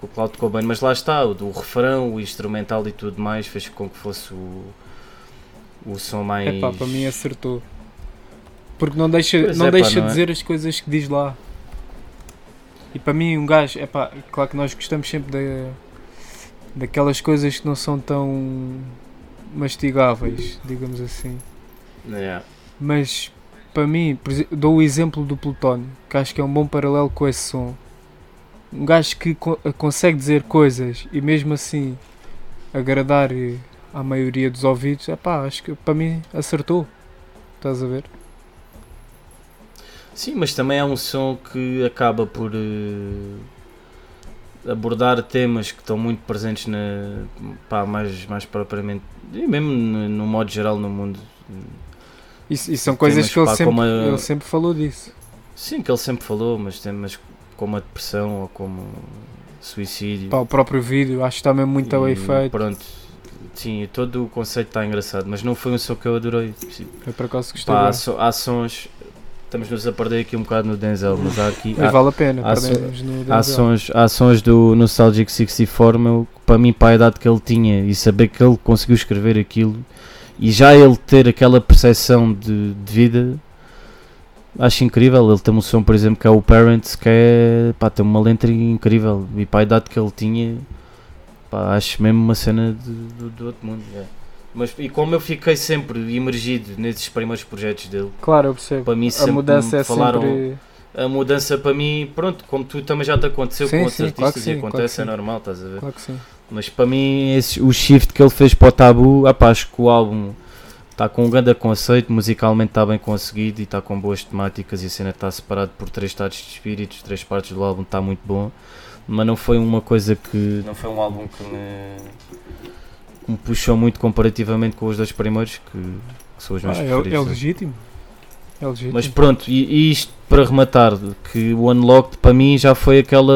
O Cloud Cobain, mas lá está, o, do refrão, o instrumental e tudo mais fez com que fosse o, o som mais. É pá, para mim acertou. Porque não deixa, Pois não é, pá, deixa não é? dizer as coisas que diz lá. E para mim um gajo, é pá, claro que nós gostamos sempre da, daquelas coisas que não são tão mastigáveis, digamos assim. Yeah. Mas para mim, dou o exemplo do Plutónio, que acho que é um bom paralelo com esse som. Um gajo que co- consegue dizer coisas e mesmo assim agradar eh, à maioria dos ouvidos, é pá, acho que para mim acertou. Estás a ver? Sim, mas também é um som que acaba por eh, abordar temas que estão muito presentes na pá, mais, mais propriamente e mesmo no, no modo geral no mundo. E, e são coisas Temas, que ele pá, sempre, a- ele sempre falou disso. Sim, que ele sempre falou, mas temas como a depressão ou como suicídio. Pá, o próprio vídeo, acho que está mesmo muito bem feito. Pronto. Sim, todo o conceito está engraçado, mas não foi um som que eu adorei. Eu por acaso gostei. Pá, há, so- há sons. Estamos-nos a perder aqui um bocado no Denzel, mas há aqui. Há- vale a pena. há no Há sons, há sons do Nostalgic 64, meu, que para mim, para a idade que ele tinha e saber que ele conseguiu escrever aquilo e já ele ter aquela percepção de, de vida, acho incrível. Ele tem um som, por exemplo, que é o Parents, que é pá, tem uma letra incrível e para a idade que ele tinha, pá, acho mesmo uma cena de, do, do outro mundo. Mas, e como eu fiquei sempre imergido nesses primeiros projetos dele, Claro, eu percebo. para mim A mudança é falaram sempre. a mudança para mim, pronto, como tu também já te aconteceu Sim, com outros sim, artistas claro e sim, claro acontece, que é normal, estás a ver? Claro que sim. Mas para mim, esse, o shift que ele fez para o tabu, apá, acho que o álbum está com um grande conceito, musicalmente está bem conseguido e está com boas temáticas e a cena está separado por três estados de espíritos, três partes do álbum, está muito bom. Mas não foi uma coisa que. Não foi um álbum que me, que me puxou muito comparativamente com os dois primeiros, que, que são os meus Ah, é, preferidos. é né? legítimo. É legítimo. Mas pronto, e, e isto para rematar, que o Unlocked para mim já foi aquela.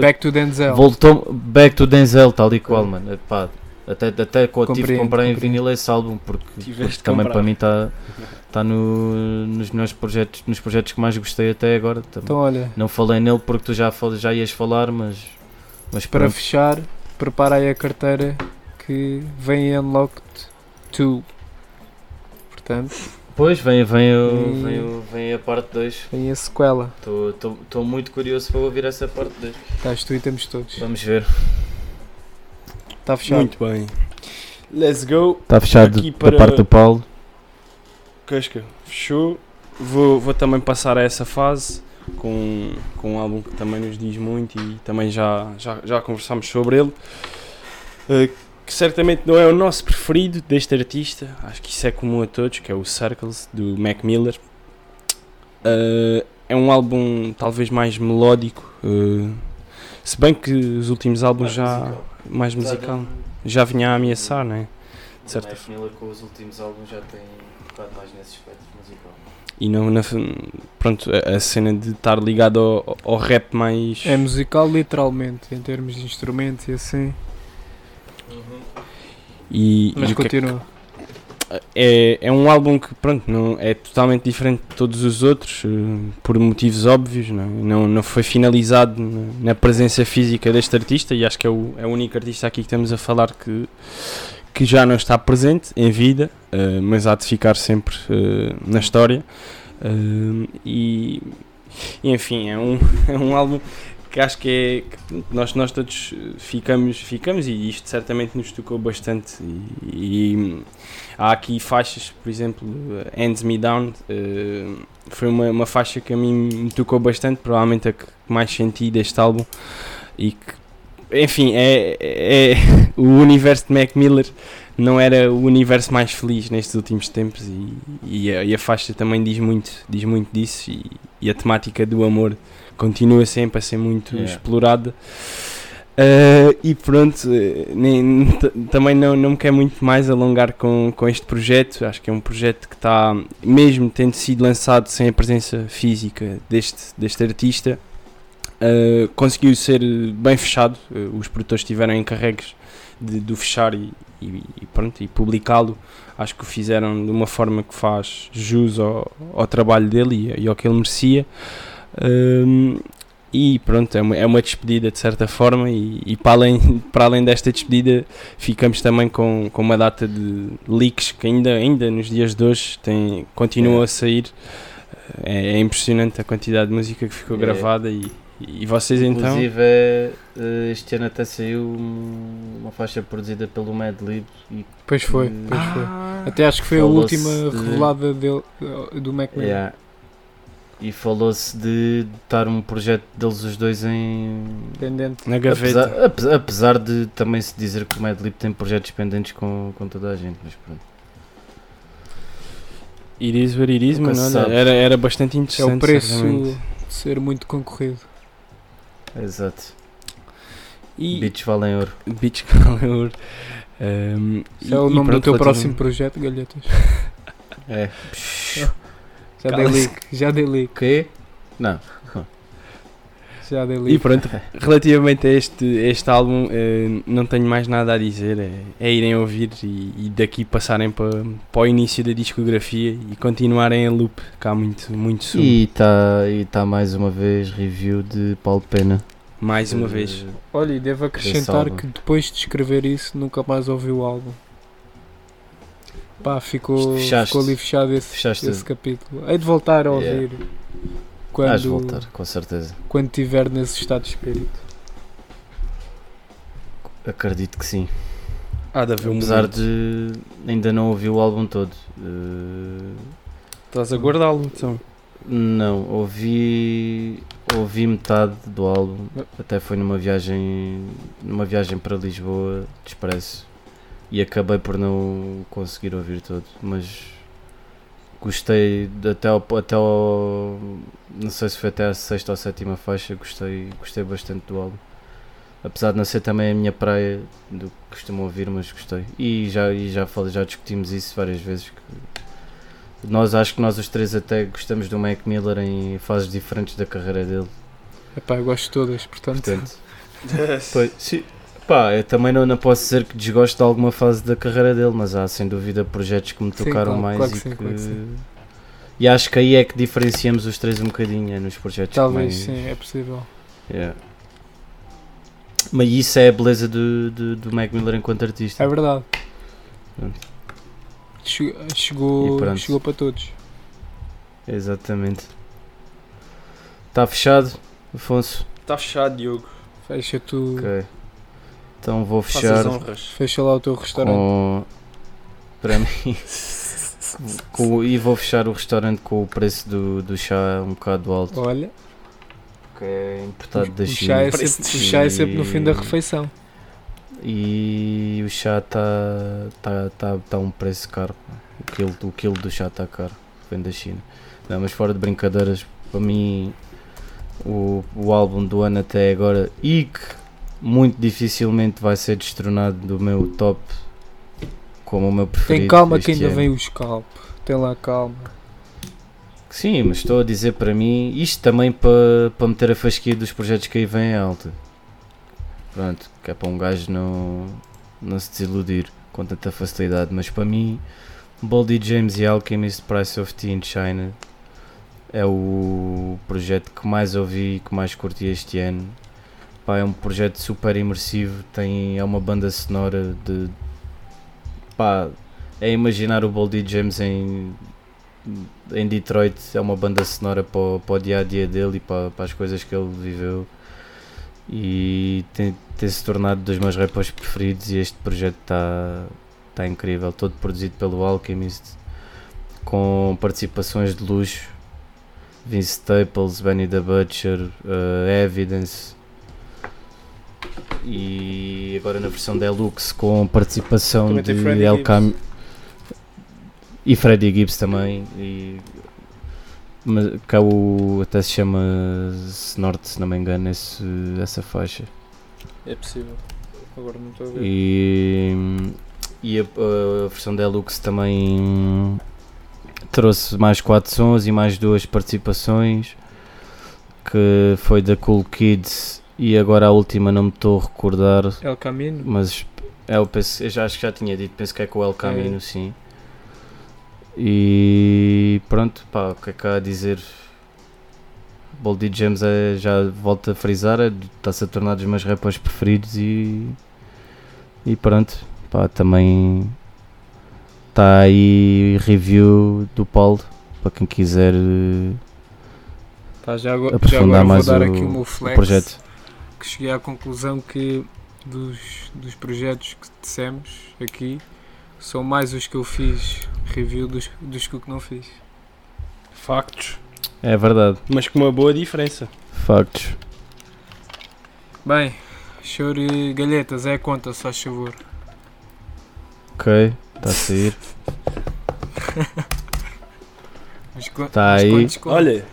Back to Denzel. Voltou back to Denzel, tal e qual, mano. Epá, até, até quando tive que comprar em vinil esse álbum, porque, porque também comprar. para mim está tá no, nos melhores projetos, nos projetos que mais gostei até agora. Também. Então, olha, Não falei nele porque tu já, já ias falar, mas, mas para pronto. fechar, prepara aí a carteira que vem em Unlocked 2. Portanto, Depois vem, vem, o- E- vem, o- vem a parte 2. vem a sequela. Estou muito curioso para ouvir essa parte 2. Estás tu e temos todos. Vamos ver. Está fechado. Muito bem. Let's go. Está fechado Aqui da para- parte do Paulo. Casca, fechou. Vou, vou também passar a essa fase com, com um álbum que também nos diz muito e também já, já, já conversámos sobre ele. Eh, que certamente não é o nosso preferido deste artista, acho que isso é comum a todos, que é o Circles, do Mac Miller. Eh, é um álbum talvez mais melódico, eh, se bem que os últimos álbuns já. mais musical. já vinha a ameaçar, não é? De certa Mac Miller com os últimos álbuns já tem focado mais nesse aspecto musical. e não na, pronto a, a cena de estar ligado ao, ao rap mais É musical literalmente, em termos de instrumentos e assim. E, Mas e é continua. é, é um álbum que pronto não é totalmente diferente de todos os outros eh, por motivos óbvios não, é? não, não foi finalizado na, presença física deste artista e acho que é o, é o único artista aqui que estamos a falar que que já não está presente em vida eh, mas há de ficar sempre eh, na história e, e, enfim é um, é um álbum que acho que é que nós, nós todos ficamos, ficamos e isto certamente nos tocou bastante. E, e há aqui faixas, por exemplo, Hands Me Down eh, foi uma, uma faixa que a mim me tocou bastante, provavelmente a que mais senti deste álbum. E que, enfim, é, é o universo de Mac Miller não era o universo mais feliz nestes últimos tempos. E, e, a, e a faixa também diz muito, diz muito disso e, e a temática do amor continua sempre a ser muito Yeah. explorada. Uh, e pronto, nem, também não, não me quero muito mais alongar com, com este projeto. Acho que é um projeto que está, mesmo tendo sido lançado sem a presença física deste, deste artista, uh, conseguiu ser bem fechado. Uh, os produtores tiveram encarregues de, de o fechar e, e, e pronto, e publicá-lo. Acho que o fizeram de uma forma que faz jus ao, ao trabalho dele e, e ao que ele merecia. Um, e pronto, é uma, é uma despedida de certa forma e, e para, além, para além desta despedida ficamos também com, com uma data de leaks que ainda, ainda nos dias de hoje tem, continuam É. a sair. É, é impressionante a quantidade de música que ficou É. gravada e, e vocês então... Inclusive, eh, este ano até saiu um- uma faixa produzida pelo Madlib e Pois foi, pois foi. Ah, Até acho que foi a última de- revelada dele, do Mac Miller. Yeah. E falou-se de estar um projeto deles os dois em. Pendente. na gaveta. Apesar, apesar, de também se dizer que o Madlib tem projetos pendentes com, com toda a gente, mas pronto. It is what it is, Nunca mano. se olha, sabe. era, era bastante É interessante. o preço certamente. ser muito concorrido. Exato. E Beats valem ouro. Beach Calor. Um, Isso é o nome do teu próximo projeto, Galhetas. É. Já dei leak, já dei leak, O quê? Não. já dei E leak. pronto, relativamente a este, este álbum, eh, não tenho mais nada a dizer. É, é irem ouvir e, e daqui passarem para, para o início da discografia e continuarem a loop, que há muito, muito sumo. E está e tá mais uma vez review de Paulo Pena. Mais uma Eh, vez. Olha, e devo acrescentar que depois de escrever isso nunca mais ouvi o álbum. Pá, ficou, Fechaste. ficou ali fechado esse, Fechaste. esse capítulo. Hei de voltar a Yeah. ouvir Hás de quando, voltar, com certeza. quando estiver nesse estado de espírito. Acredito que sim. Há de haver um Apesar momento. de ainda não ouvir o álbum todo. Eh, Estás a guardá-lo, então. não, ouvi ouvi metade do álbum. Até foi numa viagem numa viagem para Lisboa de expresso. E acabei por não conseguir ouvir todo. Mas gostei de- até ao, até ao não sei se foi até a sexta ou sétima faixa, gostei, gostei bastante do álbum. Apesar de não ser também a minha praia do que costumo ouvir, mas gostei. E já, e já, falei, já discutimos isso várias vezes. que nós acho que nós os três até gostamos do Mac Miller em fases diferentes da carreira dele. Epá, eu gosto de todas, portanto. Portanto, pois, sim, pá, eu também não, não posso dizer que desgosto de alguma fase da carreira dele, mas há sem dúvida projetos que me Sim, tocaram claro, mais claro que e sim, que. claro que sim. E acho que aí é que diferenciamos os três um bocadinho, é nos projetos que Talvez mais- sim, é possível. Yeah. Mas isso é a beleza do, do, do Mac Miller enquanto artista. É verdade. Pronto. Che- Chegou, pronto. chegou para todos. Exatamente. Está fechado, Afonso? Está fechado, Diogo. Fecha tu, Ok. Então vou fechar fecha lá o teu restaurante. com. Para mim. com- e vou fechar o restaurante com o preço do, do chá um bocado alto. Olha, Que é importado da o China. chá, é sempre, o chá é sempre no fim da refeição. E o chá está tá, tá, tá um preço caro. O quilo, o quilo do chá está caro. Vem da China. Não, mas fora de brincadeiras, para mim o, o álbum do ano até agora e que muito dificilmente vai ser destronado do meu top como o meu preferido. Tem calma que ainda ano. vem o scalp. Tem lá calma. Sim, mas estou a dizer para mim, isto também para, para meter a fasquia dos projetos que aí vêm alta. Pronto, que é para um gajo não, não se desiludir com tanta facilidade, mas para mim, Boldy James e Alchemist Price of Tea in China é o projeto que mais ouvi e que mais curti este ano. Pá, é um projeto super imersivo, tem, é uma banda sonora de. Pá, é imaginar o Boldy James em em Detroit é uma banda sonora para, o- para o dia a dia dele e para, para as coisas que ele viveu e tem, tem se tornado dos meus rappers preferidos e este projeto está tá incrível, todo produzido pelo Alchemist com participações de luxo Vince Staples, Benny the Butcher, uh, Evidence e agora na versão Deluxe com participação Também de El. Cam e Freddie Gibbs também e mas cá o até se chama Snort se não me engano esse, essa faixa É possível. Agora não estou a ver. e, e a, a versão Deluxe também trouxe mais 4 sons e mais duas participações que foi da Cool Kids e agora a última não me estou a recordar El Camino. mas é, eu, penso, eu já acho que já tinha dito, penso que é com o El Camino, sim. E pronto, pá, o que é que há a dizer? Boldy James é, já volto a frisar, é- está-se a tornar dos meus rappers preferidos e, e pronto, pá, também está aí review do Paulo, para quem quiser Tá, já já aprofundar vou mais dar o, aqui o meu o flex. projeto. Que cheguei à conclusão que dos, dos projetos que dissemos aqui são mais os que eu fiz review dos, dos que eu que não fiz. Factos. É verdade, Mas com uma boa diferença. factos. Bem, choro e galhetas, é a conta, só favor. Ok, está a sair. Tá mas aí. Olha,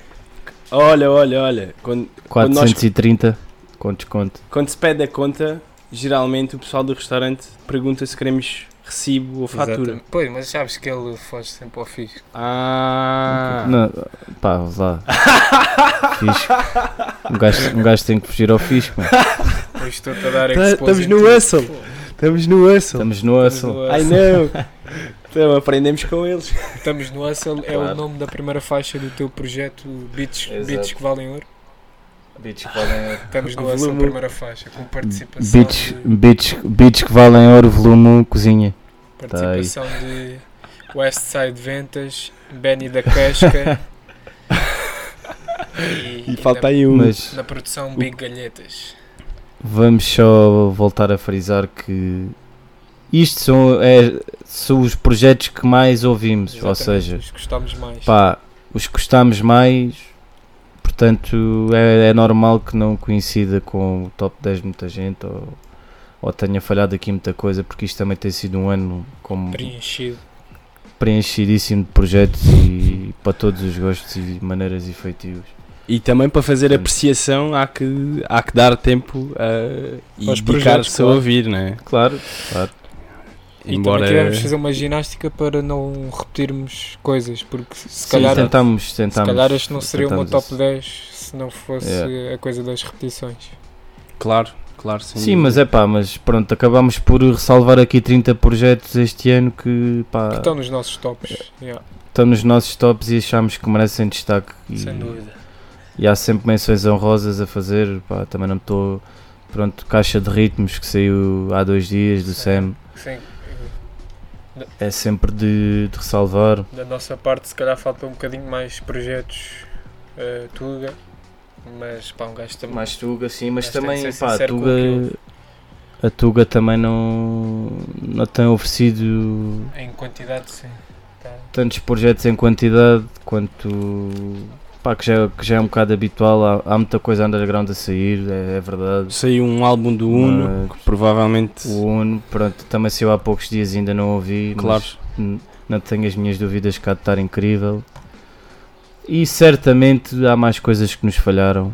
olha, olha, olha. Quando, Quando nós- 430 com desconto. quando se pede a conta, geralmente o pessoal do restaurante pergunta se queremos recibo ou fatura. Exatamente. Pois, mas sabes que ele foge sempre ao fisco. Ah. Não, pá, lá. fisco. Um gajo, um gajo tem que fugir ao fisco, mano. Pois estou-te a dar Tá- estamos no hustle. Estamos no hustle. Estamos no hustle. Ai não. Então aprendemos com eles. Estamos no Hustle, é o nome da primeira faixa do teu projeto Beats. Beats que valem ouro. Beats que valem Estamos no Volume um. primeira faixa, com participação, Beats, de, beats, beats que valem ouro, volume 1, cozinha. participação de Westside Ventas, Benny da Casca e, E falta na, aí um. Mas na produção Big Galhetas. vamos só voltar a frisar que isto são, é, são os projetos que mais ouvimos, ou Exatamente, seja, os que gostamos mais. pá, os que gostamos mais, portanto é, é normal que não coincida com o top 10 de muita gente ou, ou tenha falhado aqui muita coisa, porque isto também tem sido um ano como Preenchido. preenchidíssimo de projetos e para todos os gostos e maneiras e feitios. E também para fazer Portanto. apreciação há que, há que dar tempo a, e dedicar-se projetos, a claro. ouvir, não é? Claro, claro. E Embora. também queremos fazer uma ginástica para não repetirmos coisas, porque se Sim, calhar, tentamos, se tentamos, calhar este não seria tentamos top isso. 10 se não fosse Yeah. a coisa das repetições. Claro, claro, Sim, dúvida. mas é pá, mas pronto, acabámos por ressalvar aqui 30 projetos este ano que pá, Que estão nos nossos tops. yeah, estão nos nossos tops e achamos que merecem destaque. E, sem dúvida. e há sempre menções honrosas a fazer, pá, também não estou. Pronto, Caixa de Ritmos que saiu há dois dias do Sim. SEM, Sim, é sempre de, de ressalvar. da nossa parte, se calhar falta um bocadinho mais projetos uh, Tuga, mas pá, um gajo também. Mais Tuga, sim, mas também pá, a Tuga, a Tuga também não, não tem oferecido Em quantidade, sim. Tá. tantos projetos em quantidade quanto pá, que, já, que já é um bocado habitual. Há, há muita coisa underground a sair, é, é verdade. Saiu um álbum do Uno, que provavelmente. o Uno, pronto, também saiu há poucos dias ainda não ouvi. Claro. Não tenho as minhas dúvidas que há de estar incrível. E certamente há mais coisas que nos falharam.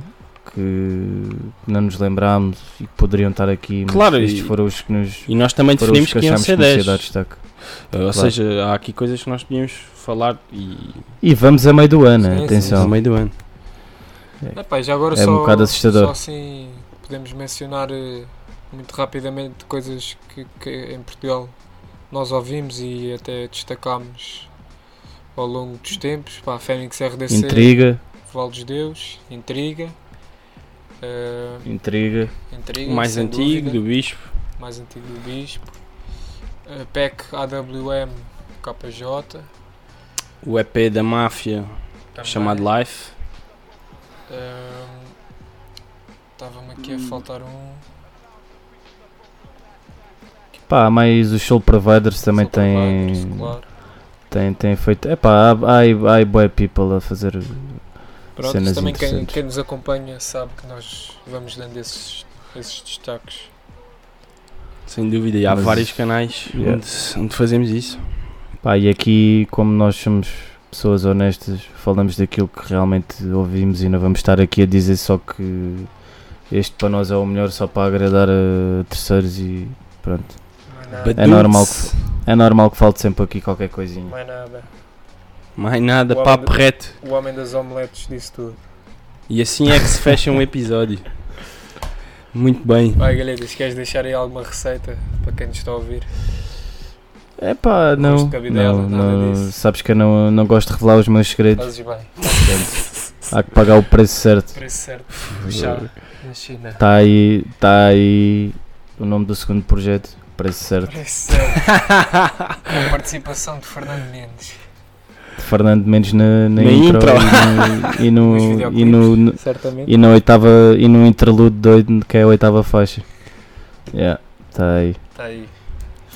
Que não nos lembrámos e que poderiam estar aqui, mas Claro, estes foram os que nos E nós também definimos que que iam ser que merecia 10. dar destaque. Ou Claro. seja, há aqui coisas que nós podíamos falar e. E vamos a meio do ano, Sim, sim, atenção. no meio do ano. Epá, já agora É só, um bocado assustador. só assim podemos mencionar eh, muito rapidamente coisas que, que em Portugal nós ouvimos e até destacámos ao longo dos tempos. Pá, Fênix RDC, Intriga, Val dos Deus, Intriga. eh, intriga. Intriga O mais antigo, dúvida, do Bispo. mais antigo do Bispo. eh, PEC AWM KJ. O EP da Máfia, também. chamado Life. Estava-me aqui a faltar um. Pá, há mais os Soul Providers também Soul têm, Providers, claro. têm, têm feito. É pá, há, há, bué people a fazer. Pronto, cenas também quem, quem nos acompanha sabe que nós vamos dando esses, esses destaques. Sem dúvida, e há Mas- vários canais Yeah. onde, onde fazemos isso. Pá, e aqui, como nós somos pessoas honestas, falamos daquilo que realmente ouvimos e não vamos estar aqui a dizer só que este para nós é o melhor só para agradar a terceiros e pronto. Mais nada. É normal É normal que falte sempre aqui qualquer coisinha. Mais nada. Mais nada, O papo reto. O homem das omeletes disse tudo. E assim é que se fecha um episódio. Muito bem. Vai, galhetas, queres deixar aí alguma receita para quem nos está a ouvir? É pá, não. cabidela, não, não sabes que eu não, não gosto de revelar os meus segredos. Fazes bem. Há que pagar o preço certo. Preço certo. Chá na China. Está aí, tá aí o nome do segundo projeto. Preço certo. Preço certo. Com a participação de Fernando Mendes. De Fernando Mendes na, na Na intro, intro. e no, e, no, e, no, e na oitava e no interlude doido que é a oitava faixa. Yeah, tá aí. Está aí.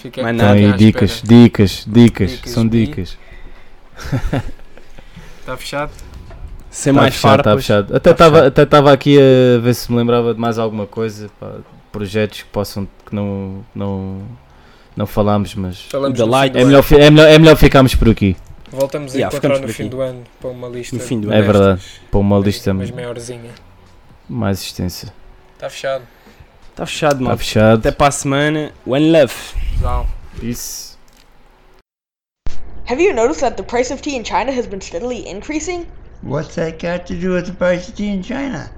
Fica Mais nada. aí dicas, dicas, dicas, Dicas são dicas. Está fechado? Sem Tá mais fechado, tá farpas. fechado. Até Tá estava fechado. até estava aqui a ver se me lembrava de mais alguma coisa, pá, projetos que possam que não não não falámos, mas Falamos é melhor, é melhor é melhor ficarmos por aqui. Voltamos a Yeah, encontrar no fim aqui. do ano para uma lista. No fim do É ano. verdade. Para uma lista Mas maiorzinha. mais extensa. Está fechado. Está fechado, Está mal. fechado. Até para a semana. One love. Tchau. Isso. Have you noticed that the price of tea in China has been steadily increasing? What's that got to do with the price of tea in China?